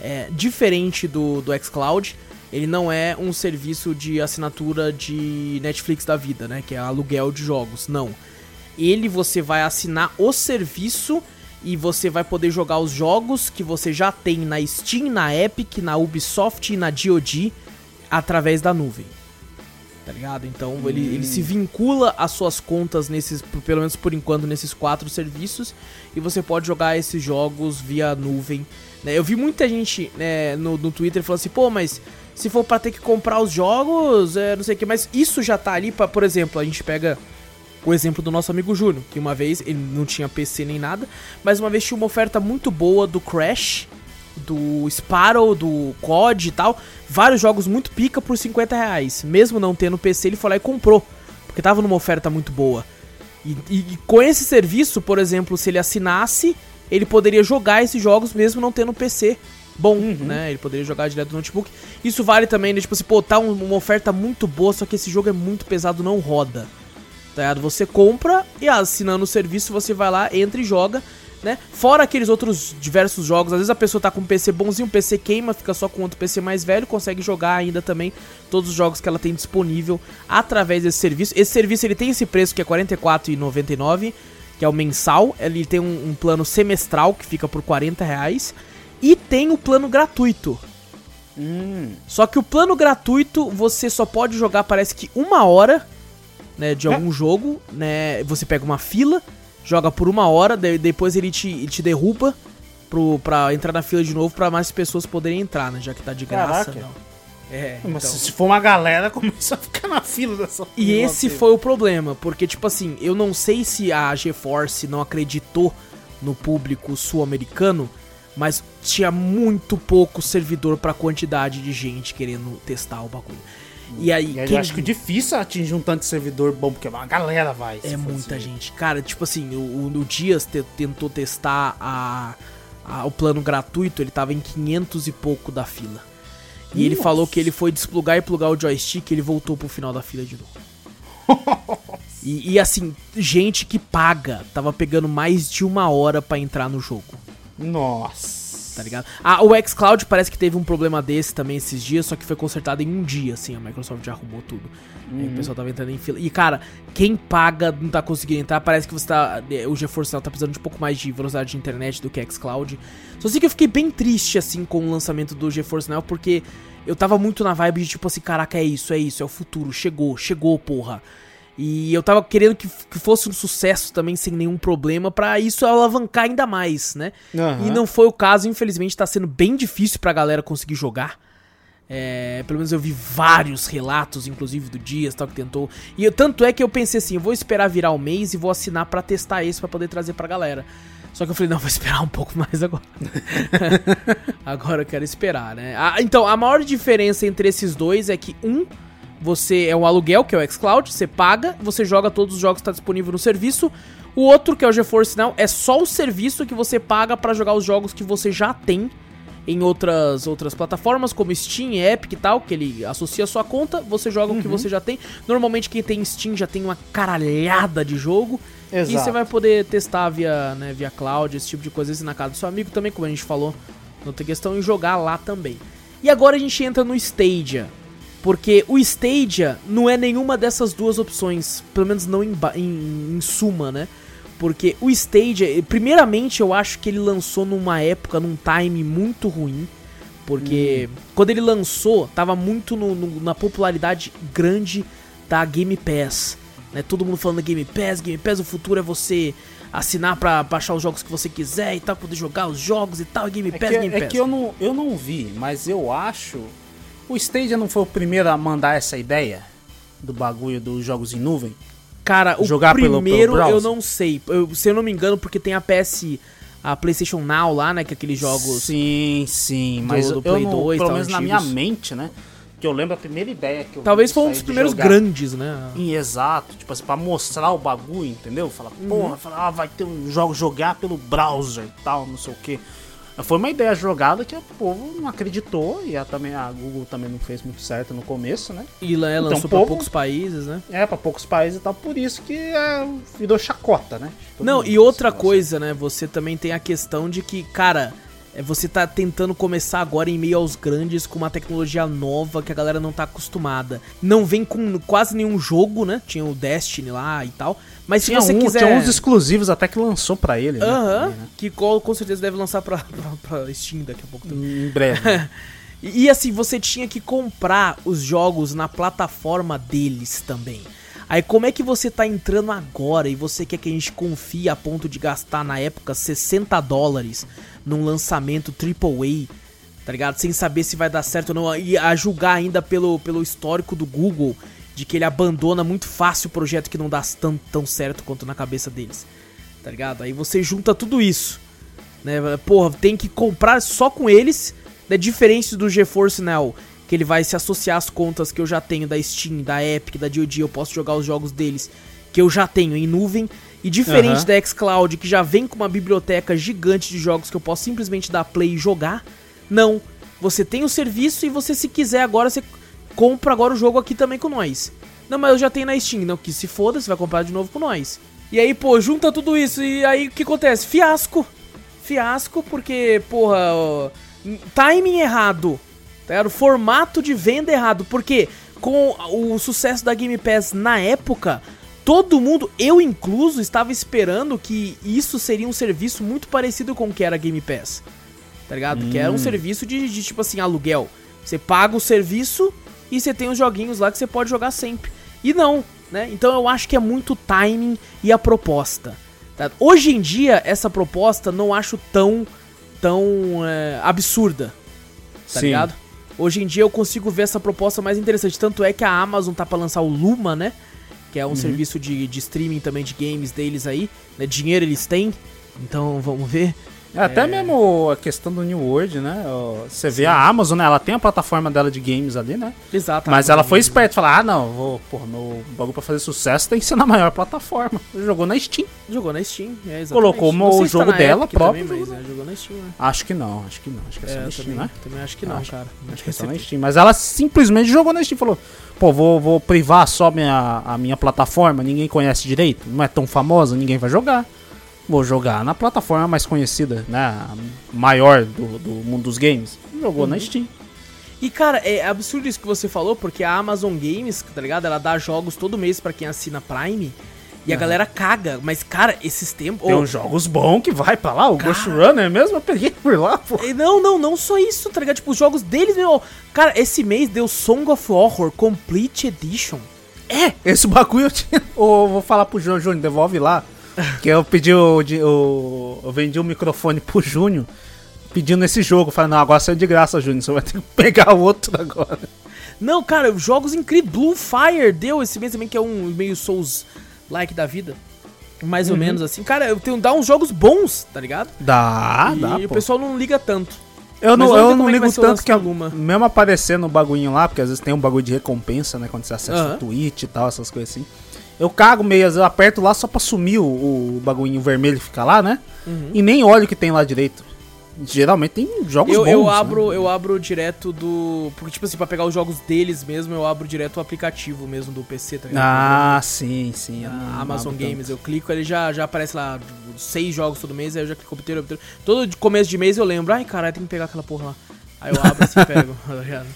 é, diferente do, do xCloud, ele não é um serviço de assinatura de Netflix da vida, né? Que é aluguel de jogos, não. Ele você vai assinar o serviço e você vai poder jogar os jogos que você já tem na Steam, na Epic, na Ubisoft e na GOG através da nuvem. Tá ligado? Então hum. ele, ele se vincula às suas contas nesses, pelo menos por enquanto, nesses quatro serviços e você pode jogar esses jogos via nuvem. Né? Eu vi muita gente né, no, no Twitter falando assim, pô, mas se for para ter que comprar os jogos, é, não sei o que, mas isso já tá ali para, por exemplo, a gente pega o exemplo do nosso amigo Júnior, que uma vez ele não tinha PC nem nada, mas uma vez tinha uma oferta muito boa do Crash, do Sparrow, do COD e tal, vários jogos muito pica por 50 reais. Mesmo não tendo PC, ele foi lá e comprou, porque tava numa oferta muito boa. E, e, com esse serviço, por exemplo, se ele assinasse, ele poderia jogar esses jogos mesmo não tendo PC bom, né? Ele poderia jogar direto no notebook. Isso vale também, né? Tipo assim, pô, tá um- uma oferta muito boa, só que esse jogo é muito pesado, não roda. Tá ligado? Você compra e assinando o serviço, você vai lá, entra e joga, né? Fora aqueles outros diversos jogos, às vezes a pessoa tá com um PC bonzinho, o PC queima, fica só com outro PC mais velho, consegue jogar ainda também todos os jogos que ela tem disponível através desse serviço. Esse serviço ele tem esse preço que é R$ 44,99, que é o mensal. Ele tem um, um plano semestral que fica por 40 reais. E tem o plano gratuito. Hum. Só que o plano gratuito você só pode jogar, parece que uma hora, né, de algum jogo, né? Você pega uma fila, joga por uma hora, depois ele te, ele te derruba pro, pra entrar na fila de novo pra mais pessoas poderem entrar, né? Já que tá de graça. Caraca. Não. É, Mas então. se for uma galera, começa a ficar na fila dessa E esse foi o problema, porque, tipo assim, eu não sei se a GeForce não acreditou no público sul-americano, mas tinha muito pouco servidor pra quantidade de gente querendo testar o bagulho. E aí, E aí quem- eu acho que difícil atingir um tanto de servidor bom, porque uma galera vai. é muita assim. gente. Cara, tipo assim, o, o, Dias te- tentou testar a, a- o plano gratuito, ele tava em 500 e pouco da fila. E ele Nossa. falou que ele foi desplugar e plugar o joystick e ele voltou pro final da fila de novo. E, e, assim, gente que paga tava pegando mais de uma hora pra entrar no jogo, Nossa. Tá ligado? Ah, o xCloud parece que teve um problema desse também esses dias, só que foi consertado em um dia, assim, a Microsoft já arrumou tudo. Aí o pessoal tava entrando em fila. E, cara, quem paga não tá conseguindo entrar, parece que você tá. O GeForce Now tá precisando de um pouco mais de velocidade de internet do que xCloud. Só sei que eu fiquei bem triste, assim, com o lançamento do GeForce Now, porque eu tava muito na vibe de tipo assim, caraca, é isso, é isso, é o futuro, chegou, chegou, porra. E eu tava querendo que, que fosse um sucesso também, sem nenhum problema, pra isso alavancar ainda mais, né? Aham. E não foi o caso, infelizmente tá sendo bem difícil pra galera conseguir jogar. É, pelo menos eu vi vários relatos, inclusive do Dias, tal, que tentou. E eu- tanto é que eu pensei assim, eu vou esperar virar o mês e vou assinar pra testar esse pra poder trazer pra galera. Só que eu falei, não, vou esperar um pouco mais agora. agora eu quero esperar, né? Ah, então, a maior diferença entre esses dois é que um, você é um aluguel, que é o xCloud, você paga, você joga todos os jogos que tá disponível no serviço. O outro, que é o GeForce Now, é só o serviço que você paga pra jogar os jogos que você já tem em outras, outras plataformas, como Steam, Epic e tal, que ele associa a sua conta, você joga o que você já tem. Normalmente quem tem Steam já tem uma caralhada de jogo. E Exato. você vai poder testar via, né, via cloud, esse tipo de coisa, na casa do seu amigo também, como a gente falou na outra questão, e jogar lá também. E agora a gente entra no Stadia. Porque o Stadia não é nenhuma dessas duas opções, pelo menos não em, em- em suma, né? Porque o Stadia, eh, primeiramente eu acho que ele lançou numa época, num time muito ruim. Porque quando ele lançou, tava muito no- no- na popularidade grande da Game Pass. Né? Todo mundo falando Game Pass, Game Pass, o futuro é você assinar pra baixar os jogos que você quiser e tal, poder jogar os jogos e tal, Game É Pass, que, Game é Pass. que eu, não, eu não vi, mas eu acho. O Stadia não foi o primeiro a mandar essa ideia do bagulho dos jogos em nuvem? Cara, o Jogar pelo- primeiro pelo eu browser? não sei. Eu- se eu não me engano, porque tem a PS, a PlayStation Now lá, né? Que é aqueles jogos. Sim, sim, do- mas do eu Play não, 2, pelo menos na antigos. minha mente, né? Que eu lembro a primeira ideia que eu Talvez foi um dos primeiros jogar grandes, né? Em exato, tipo assim, pra mostrar o bagulho, entendeu? Falar, Uhum. porra, falar, ah, vai ter um jogo jogar pelo browser e tal, não sei o que. Foi uma ideia jogada que o povo não acreditou e a, também, a Google também não fez muito certo no começo, né? E lançou Então, pra povo- poucos países, né? É, pra poucos países e tal, por isso que é, virou chacota, né? Todo Não, e outra coisa, né? Você também tem a questão de que, cara, você tá tentando começar agora em meio aos grandes com uma tecnologia nova que a galera não tá acostumada. Não vem com quase nenhum jogo, né? Tinha o Destiny lá e tal. Mas Tinha, se você um, quiser. tinha uns exclusivos até que lançou pra ele, né? Aham, né? que com, com certeza deve lançar pra, pra, pra Steam daqui a pouco também. Em breve. E assim, você tinha que comprar os jogos na plataforma deles também. Aí como é que você tá entrando agora e você quer que a gente confie a ponto de gastar na época 60 dólares num lançamento AAA, tá ligado? Sem saber se vai dar certo ou não. E a julgar ainda pelo, pelo histórico do Google de que ele abandona muito fácil o projeto que não dá tão, tão certo quanto na cabeça deles. Tá ligado? Aí você junta tudo isso. Né? Porra, tem que comprar só com eles. Né? Diferente do GeForce Now, que ele vai se associar às contas que eu já tenho da Steam, da Epic, da DoD, eu posso jogar os jogos deles que eu já tenho em nuvem. E diferente Aham. da xCloud, que já vem com uma biblioteca gigante de jogos que eu posso simplesmente dar play e jogar, Não. Você tem o serviço e você, se quiser agora, você compra agora o jogo aqui também com nós. Não, mas eu já tenho na Steam. Não, que se foda, você vai comprar de novo com nós. E aí, pô, junta tudo isso e aí o que acontece? Fiasco. Fiasco porque, porra, ó, timing errado. Tá ligado? Formato de venda errado. Porque com o sucesso da Game Pass na época, todo mundo, eu incluso, estava esperando que isso seria um serviço muito parecido com o que era Game Pass. Tá ligado? Que era um serviço de, de tipo assim, aluguel. Você paga o serviço e você tem os joguinhos lá que você pode jogar sempre. E não, né? Então eu acho que é muito timing e a proposta. tá? Hoje em dia, essa proposta não acho tão, tão é, absurda. Tá Sim. ligado? Hoje em dia eu consigo ver essa proposta mais interessante. Tanto é que a Amazon tá pra lançar o Luma, né? Que é um serviço de, de streaming também de games deles aí. Né? Dinheiro eles têm. Então vamos ver. É, Até mesmo a questão do New World, né? Você vê a Amazon, né? Ela tem a plataforma dela de games ali, né? Exato. Mas ela foi esperta, falar, ah, não, vou, pô, meu bagulho pra fazer sucesso tem que ser na maior plataforma. Jogou na Steam. Jogou na Steam, é, exatamente. Colocou o se jogo dela próprio, Também, mas, né, jogou na Steam, né? Acho que não, acho que não. Acho que é só É, na Steam, também, né? também acho que não, Acho- cara. Acho que é só na Steam. Mas ela simplesmente jogou na Steam. Falou, pô, vou, vou privar só minha, a minha plataforma, ninguém conhece direito, não é tão famosa, ninguém vai jogar. Vou jogar na plataforma mais conhecida, né? Maior do, do mundo dos games. Jogou na Steam. E, cara, é absurdo isso que você falou, porque a Amazon Games, tá ligado? Ela dá jogos todo mês pra quem assina Prime. E a galera caga. Mas, cara, esses tempos. Tem uns jogos bons que vai pra lá. O Cara. Ghost Runner mesmo, eu peguei por lá, pô. Não, não, não só isso, tá ligado? Tipo, os jogos deles, meu. Cara, esse mês deu Song of Horror Complete Edition. É, esse bagulho eu tinha. Ô, vou falar pro Júnior, Júnior, devolve lá. Que eu pedi o, o. Eu vendi o microfone pro Júnior pedindo esse jogo. Falei, não, agora saiu de graça, Júnior. Você vai ter que pegar o outro agora. Não, cara, jogos incríveis. Blue Fire deu esse mês também, que é um meio Souls-like da vida. Mais ou menos assim. Cara, eu tenho dá uns jogos bons, tá ligado? Dá, e dá, o pô. pessoal não liga tanto. Eu não, eu não é ligo o tanto que, do a- Luma. mesmo aparecendo o bagulhinho lá, porque às vezes tem um bagulho de recompensa, né? Quando você acessa Aham. o Twitch e tal, essas coisas assim. Eu cago vezes eu aperto lá só pra sumir o, o bagulhinho vermelho que fica lá, né? Uhum. E nem olho o que tem lá direito. Geralmente tem jogos Eu, bons. eu né? abro, eu abro direto do. Porque, tipo assim, pra pegar os jogos deles mesmo, eu abro direto o aplicativo mesmo do PC, tá ligado? Ah, sim, sim. eu não a Amazon abro Games, eu clico, ele já, já aparece lá seis jogos todo mês, aí eu já clico obter, obter. Todo começo de mês eu lembro, ai caralho, tem que pegar aquela porra lá. Aí eu abro assim e pego, tá ligado?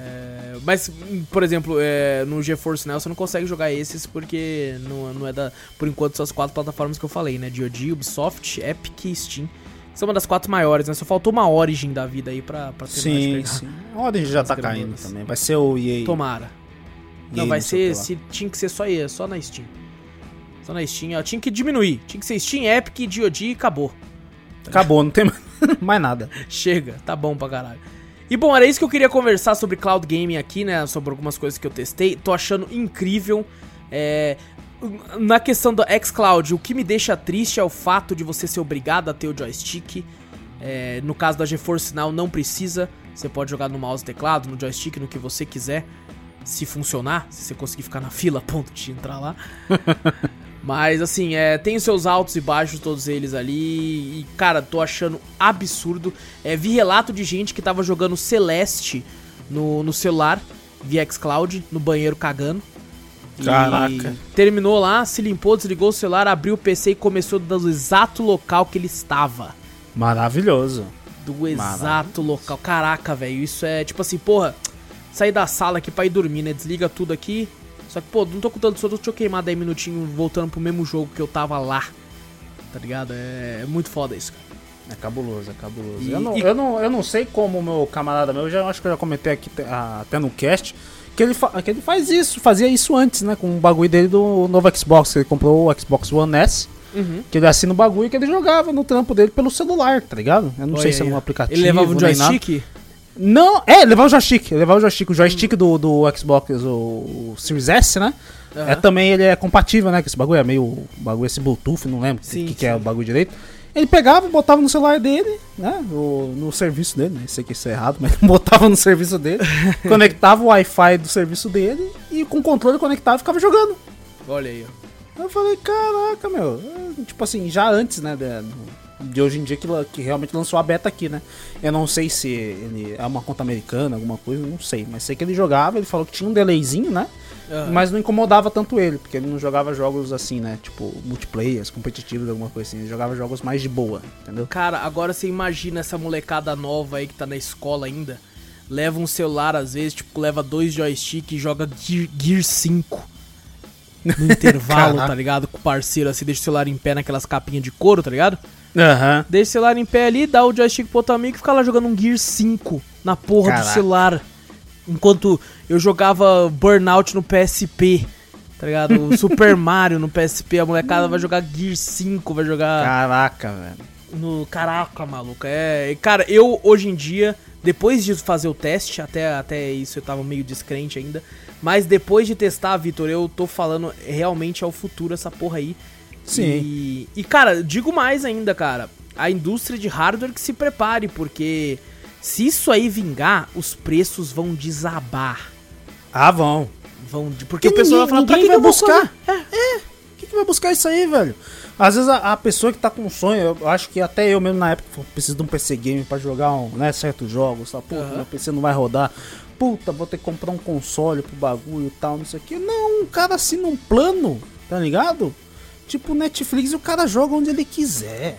É, mas, por exemplo, é, no GeForce Now você não consegue jogar esses porque não, não é da. Por enquanto são as quatro plataformas que eu falei, né? DoD, Ubisoft, Epic e Steam. São uma das quatro maiores, né? Só faltou uma Origin da vida aí pra, pra de Sim, pegar. sim. A Origin já tá caindo grandonas. também. Vai ser o EA. Tomara. Não, EA vai sei o ser. Se, tinha que ser só, só na Steam. Só na Steam. Ó, tinha que diminuir. Tinha que ser Steam, Epic, DoD e acabou. Acabou, não tem mais nada. Chega, tá bom pra caralho. E bom, era isso que eu queria conversar sobre cloud gaming aqui, né? Sobre algumas coisas que eu testei. Tô achando incrível. É, na questão do xCloud, o que me deixa triste é o fato de você ser obrigado a ter o joystick. É, no caso da GeForce Now, não precisa. Você pode jogar no mouse teclado, no joystick, no que você quiser. Se funcionar, se você conseguir ficar na fila ponto de entrar lá. Mas assim, é, tem os seus altos e baixos, todos eles ali. E, cara, tô achando absurdo. É, vi relato de gente que tava jogando Celeste no, no celular, via xCloud, no banheiro cagando. Caraca. terminou lá, se limpou, desligou o celular, abriu o PC e começou do exato local que ele estava. Maravilhoso. Do exato local. Caraca, velho, isso é tipo assim, porra, sair da sala aqui pra ir dormir, né? Desliga tudo aqui. Só que, pô, não tô com tanto sono, deixa eu queimar 10 minutinhos voltando pro mesmo jogo que eu tava lá. Tá ligado? É, é muito foda isso, cara. É cabuloso, é cabuloso. E- eu, não, e- eu, não, eu não sei como o meu camarada meu, eu já acho que eu já comentei aqui ah, até no cast, que ele, que ele faz isso, fazia isso antes, né? Com o bagulho dele do novo Xbox. que Ele comprou o Xbox One S, Uhum. que ele assina o bagulho que ele jogava no trampo dele pelo celular, tá ligado? Eu não sei Olha se é aí, um aplicativo. Ele levava um nem nada. Não, é, levar o joystick, levar o joystick, o joystick do, do Xbox, o, o Series S, né? Aham. É também, ele é compatível, né? Que esse bagulho é meio, bagulho esse Bluetooth, não lembro o que, que é o bagulho direito. Ele pegava, botava no celular dele, né? No, no serviço dele, né? Sei que isso é errado, mas botava no serviço dele, conectava o Wi-Fi do serviço dele e com o controle conectado ficava jogando. Olha aí, ó. Eu falei, caraca, meu. é, Tipo assim, já antes, né? de- de hoje em dia que, que realmente lançou a beta aqui, né? Eu não sei se ele é uma conta americana, alguma coisa, não sei. Mas sei que ele jogava, ele falou que tinha um delayzinho, né? Aham. Mas não incomodava tanto ele, porque ele não jogava jogos assim, né? Tipo, multiplayers, competitivos, alguma coisa assim. Ele jogava jogos mais de boa, entendeu? Cara, agora você imagina essa molecada nova aí que tá na escola ainda. Leva um celular, às vezes, tipo, leva dois joystick e joga Gear, Gear 5 no intervalo, tá ligado? Com o parceiro, assim, deixa o celular em pé naquelas capinhas de couro, tá ligado? Aham. Deixa o celular em pé ali, dá o joystick pro outro amigo e fica lá jogando um Gear 5 na porra do Caraca. celular. Enquanto eu jogava Burnout no PSP, tá ligado? O Super Mario no PSP, a molecada vai jogar Gear 5, vai jogar Caraca, velho. no. Caraca, maluco. É. Cara, eu hoje em dia, depois de fazer o teste, até, até isso eu tava meio descrente ainda. Mas depois de testar, Vitor, eu tô falando realmente é o futuro essa porra aí. Sim. E, e, cara, digo mais ainda, cara. A indústria de hardware que se prepare, porque se isso aí vingar, os preços vão desabar. Ah, vão. Vão, de- porque o pessoal vai falar, pra que, que vai buscar. fazer? É. O que, que vai buscar isso aí, velho? Às vezes a, a pessoa que tá com um sonho, eu acho que até eu mesmo na época preciso de um PC game pra jogar um, né, certos jogos, tá? Puta, Aham. meu PC não vai rodar. Puta, vou ter que comprar um console pro bagulho e tal, não sei o que. Não, o cara assina um plano, tá ligado? Tipo Netflix e o cara joga onde ele quiser.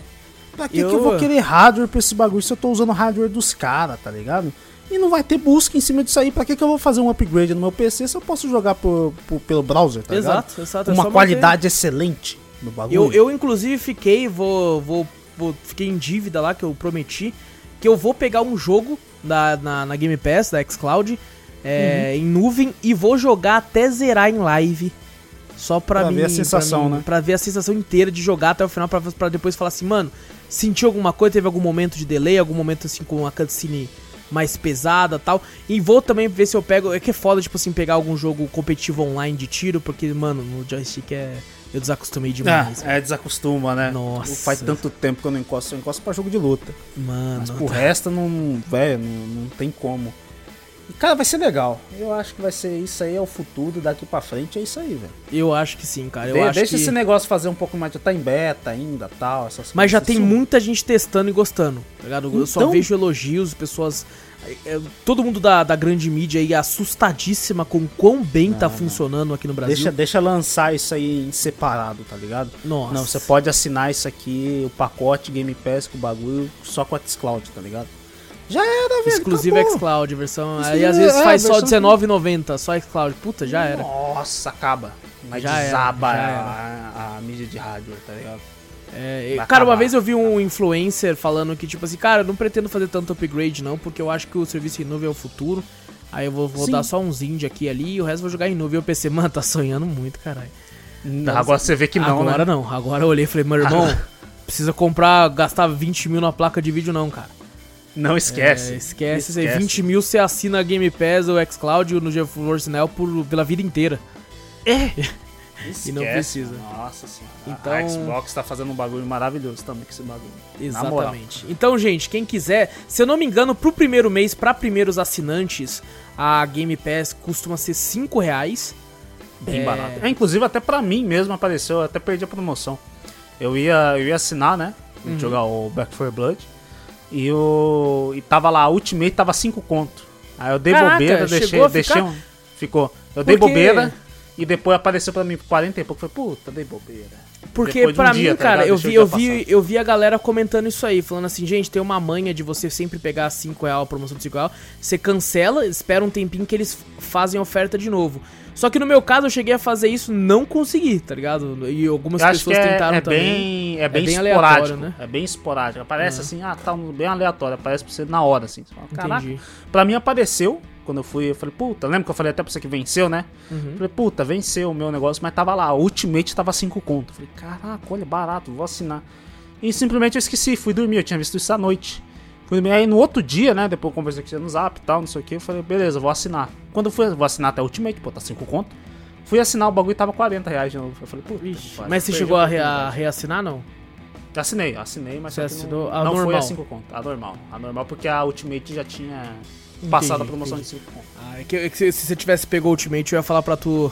Pra que, Eu- que eu vou querer hardware pra esse bagulho se eu tô usando o hardware dos caras, tá ligado? E não vai ter busca em cima disso aí. Pra que, que eu vou fazer um upgrade no meu PC se eu posso jogar por, por- pelo browser, tá ligado? Exato, exato. é uma qualidade excelente no bagulho. Eu, eu inclusive fiquei, vou, vou, vou- fiquei em dívida lá que eu prometi que eu vou pegar um jogo da, na, na Game Pass da xCloud é, Uhum. em nuvem e vou jogar até zerar em live. Só pra, Pra mim, ver a sensação, pra mim- né? Pra ver a sensação inteira de jogar até o final, pra, pra depois falar assim, mano, sentiu alguma coisa, teve algum momento de delay, algum momento assim com uma cutscene mais pesada tal. E vou também ver se eu pego. É que é foda, tipo assim, pegar algum jogo competitivo online de tiro, porque, mano, no joystick é. Eu desacostumei Ah, demais. é, desacostuma, né? Nossa. Faz tanto tempo que eu não encosto, eu encosto pra jogo de luta. Mano. Mas pro resto, não, velho, não, não tem como. E, cara, vai ser legal. Eu acho que vai ser isso aí, é o futuro, daqui pra frente é isso aí, velho. Eu acho que sim, cara. Eu De- acho deixa que... esse negócio fazer um pouco mais, já tá em beta ainda, tal, essas Mas já tem Isso- muita gente testando e gostando, tá ligado? Eu só Então- vejo elogios, pessoas. é, todo mundo da, da grande mídia aí assustadíssima com quão bem tá funcionando aqui no Brasil. Deixa, deixa lançar isso aí em separado, tá ligado? Nossa. Não, você pode assinar isso aqui, o pacote Game Pass com o bagulho, só com a xCloud, tá ligado? Já era, velho. Exclusivo acabou. xCloud, versão. Aí Exclusivo- às vezes é, faz só versão- R$19,90, só xCloud. Puta, já era. Nossa, acaba. Mas Já era, desaba já a, a mídia de rádio, tá ligado? É, cara, uma acabar. vez eu vi um influencer falando que, tipo assim, cara, eu não pretendo fazer tanto upgrade não, porque eu acho que o serviço em nuvem é o futuro. Aí eu vou, vou dar só uns indie aqui e ali e o resto eu vou jogar em nuvem. E eu pensei, mano, tá sonhando muito, caralho. Agora você vê que não, Agora né? não. Agora eu olhei e falei, meu irmão, precisa comprar, gastar 20 mil na placa de vídeo não, cara. Não esquece. É, esquece, Esquece. 20 mil você assina a Game Pass ou xCloud no GeForce Now por, pela vida inteira. É. E não precisa. Nossa senhora. Então- A Xbox tá fazendo um bagulho maravilhoso também com esse bagulho. Exatamente. Então, gente, quem quiser, se eu não me engano, pro primeiro mês, pra primeiros assinantes, a Game Pass costuma ser 5 reais. Bem É. barato. É, inclusive até pra mim mesmo apareceu, eu até perdi a promoção. Eu ia, eu ia assinar, né? Uhum. Jogar o Back 4 Blood. E o. E tava lá, Ultimate tava 5 conto. Aí eu dei Caraca, bobeira, deixei, deixei ficar? um. Ficou. Eu dei Porque- bobeira e depois apareceu pra mim por 40 e pouco. Falei, puta, dei bobeira. Porque Depois de um pra dia, mim, tá cara, ligado? eu vi, eu vi, eu vi a galera comentando isso aí, falando assim, gente, tem uma manha de você sempre pegar 5 real, promoção de 5 real, você cancela, espera um tempinho que eles fazem oferta de novo. Só que no meu caso eu cheguei a fazer isso, não consegui, tá ligado? E algumas pessoas é, tentaram é também. bem, é bem, bem esporádico. né? É bem esporádico. Aparece assim, ah, tá bem aleatório. Aparece pra você na hora, assim. Você fala, Caraca. Entendi. Pra mim apareceu, quando eu fui, eu falei, puta, lembra que eu falei até pra você que venceu, né? Uhum. Falei, puta, venceu o meu negócio, mas tava lá, Ultimate tava 5 conto. Falei, caraca, olha, barato, vou assinar. E simplesmente eu esqueci, fui dormir, eu tinha visto isso à noite. Aí no outro dia, né, depois eu conversei com você no zap e tal, não sei o que, eu falei, beleza, vou assinar. Quando eu fui, vou assinar até Ultimate, pô, tá 5 conto. Fui assinar o bagulho tava 40 reais de novo. Eu falei, Ixi, pariu, mas você chegou a, re- a reassinar, não? Assinei, assinei, mas Você assinou não, a não foi normal? a 5 conto, a normal. A normal porque a Ultimate já tinha passado a promoção de 5 conto. Ah, é que, é que se, se você tivesse pegou o Ultimate, eu ia falar pra tu.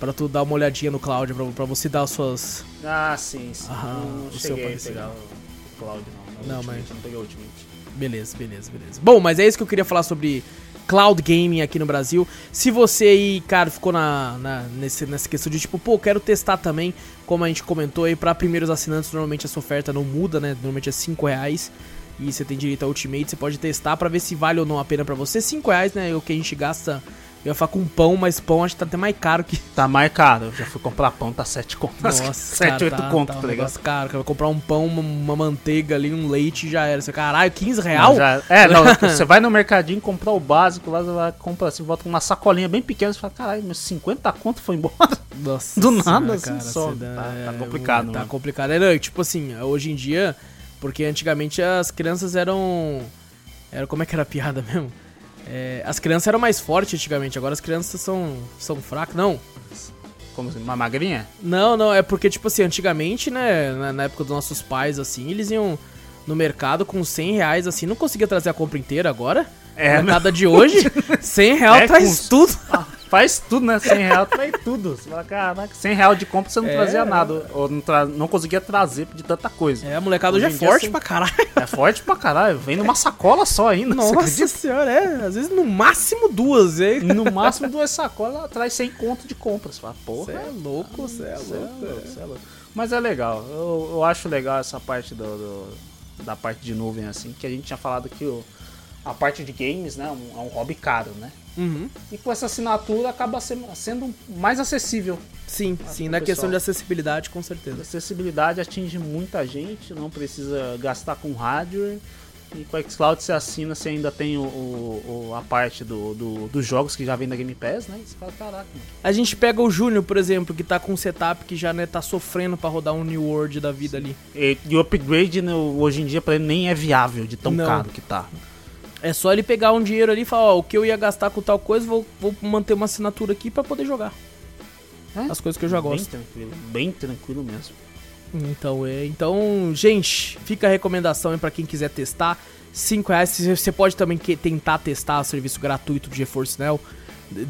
Pra tu dar uma olhadinha no cloud, pra, pra você dar as suas. Ah, sim, sim. Aham, não o seu cheguei a pegar o... Cloud, não. Não, mas- Não peguei Ultimate. Beleza, beleza, beleza. Bom, mas é isso que eu queria falar sobre cloud gaming aqui no Brasil. Se você aí, cara, ficou na, na- nesse, nessa questão de tipo, pô, quero testar também, como a gente comentou aí, pra primeiros assinantes, normalmente essa oferta não muda, né? Normalmente é 5 reais. E você tem direito a Ultimate, você pode testar pra ver se vale ou não a pena pra você. 5 reais, né? É o que a gente gasta. Eu ia falar com pão, mas pão acho que tá até mais caro que. Tá mais caro. Eu já fui comprar pão, tá 7 conto. Nossa, 7, cara, 8 tá, conto, tá, tá, um ligado? negócio caro, cara. Comprar um pão, uma, uma manteiga ali, um leite e já era. Você, caralho, 15 real? Não, já- é, não, você vai no mercadinho comprar o básico, lá você vai comprar assim, volta com uma sacolinha bem pequena, você fala, caralho, meus 50 conto foi embora. Nossa Do nada, assim, só. você Tá- tá complicado, Tá mano. complicado. É, não, tipo assim, hoje em dia, porque antigamente as crianças eram. Era, como é que era a piada mesmo? É, as crianças eram mais fortes antigamente, agora as crianças são, são fracas. Não, Como assim, uma magrinha? não, não, é porque, tipo assim, antigamente, né, na, na época dos nossos pais, assim, eles iam no mercado com 100 reais, assim, não conseguia trazer a compra inteira agora. É, na mercada de hoje, 100 reais É, traz com- tudo. Faz tudo, né? 100 reais traz tudo. Você fala, caraca, 100 reais de compra você não É. trazia nada. Ou não, tra- não conseguia trazer de tanta coisa. É, a molecada hoje é Hoje forte assim, pra caralho. É forte pra caralho. Vem numa sacola só ainda. você Nossa senhora, é. Às vezes no máximo duas, hein? No máximo duas sacolas, ela traz 100 conto de compra. Você fala, Você porra. é louco, você é é louco. louco, cê é louco. Mas é legal. Eu, eu acho legal essa parte do, do- da parte de nuvem, assim, que a gente tinha falado que o, a parte de games, né, é um, é um hobby caro, né? Uhum. E com essa assinatura acaba sendo, mais acessível. Sim, sim, na questão de acessibilidade, com A certeza. acessibilidade atinge muita gente, não precisa gastar com hardware. E com o xCloud você assina, você ainda tem o, o- a parte do, do- dos jogos que já vem da Game Pass, né? E você fala, caraca, mano. A gente pega o Júnior, por exemplo, que tá com um setup que já né, tá sofrendo pra rodar um New World da vida ali. E, o upgrade né, hoje em dia pra ele nem é viável de tão Não. caro que tá. É só ele pegar um dinheiro ali e falar, ó, o que eu ia gastar com tal coisa, vou, vou manter uma assinatura aqui pra poder jogar. É? As coisas que eu já Bem gosto. tranquilo, bem tranquilo mesmo. Então, é, então, gente, fica a recomendação aí pra quem quiser testar. 5 reais, você pode também que- tentar testar o serviço gratuito do GeForce Now.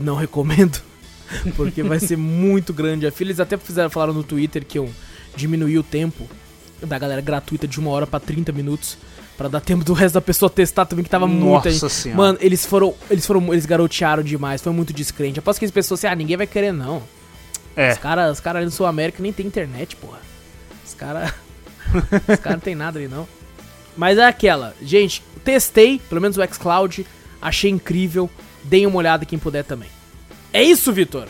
Não recomendo, porque vai ser muito grande a fila. Eles até fizeram, falaram no Twitter que eu diminuí o tempo da galera gratuita de uma hora pra 30 minutos. Pra dar tempo do resto da pessoa testar também, que tava muita Nossa gente. senhora. Mano, eles foram. Eles foram. Eles garotearam demais, foi muito descrente. Após que as pessoas assim, ah, ninguém vai querer, não. É, Os caras os cara ali no Sul América nem tem internet, porra. Os caras. os caras não tem nada ali, não. Mas é aquela. Gente, testei, pelo menos o xCloud. Achei incrível. Deem uma olhada quem puder também. É isso, Vitor.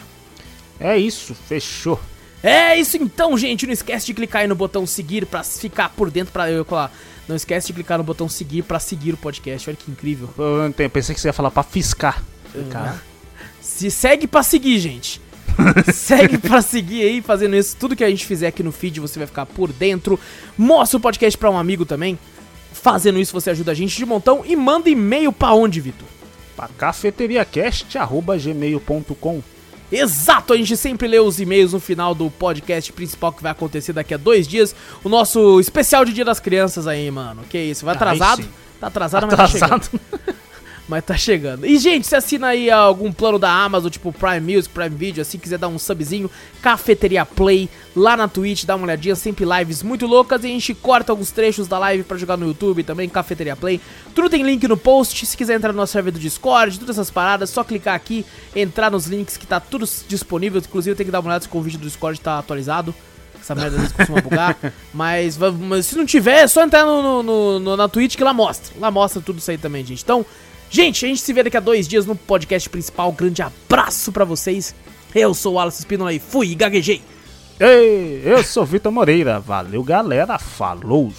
é isso, fechou. É isso então, gente. Não esquece de clicar aí no botão seguir pra ficar por dentro pra eu falar. Não esquece de clicar no botão seguir pra seguir o podcast. Olha que incrível. Eu pensei que você ia falar pra fiscar. Se segue pra seguir, gente. segue pra seguir aí, fazendo isso. Tudo que a gente fizer aqui no feed, você vai ficar por dentro. Mostra o podcast pra um amigo também. Fazendo isso, você ajuda a gente de montão. E manda e-mail pra onde, Vitor? pra cafeteriacast.gmail.com Exato, a gente sempre lê os e-mails no final do podcast principal que vai acontecer daqui a dois dias. O nosso especial de Dia das Crianças aí, mano. Que isso, vai atrasado? sim. Tá atrasado, mas tá chegando. Mas tá chegando. E, gente, se assina aí algum plano da Amazon, tipo Prime Music, Prime Video, assim, quiser dar um subzinho, Cafeteria Play, lá na Twitch, dá uma olhadinha, sempre lives muito loucas, e a gente corta alguns trechos da live pra jogar no YouTube também, Cafeteria Play. Tudo tem link no post, se quiser entrar no nosso server do Discord, todas essas paradas, só clicar aqui, entrar nos links que tá tudo disponível, inclusive tem que dar uma olhada se o convite do Discord tá atualizado. Essa merda às vezes costuma bugar. Mas, mas se não tiver, é só entrar no- no- no- na Twitch que lá mostra. Lá mostra tudo isso aí também, gente. Então, gente, a gente se vê daqui a dois dias no podcast principal. Grande abraço pra vocês. Eu sou o Wallace Espínola e fui, gaguejei. Ei, eu sou Vitor Moreira. Valeu, galera. Falou!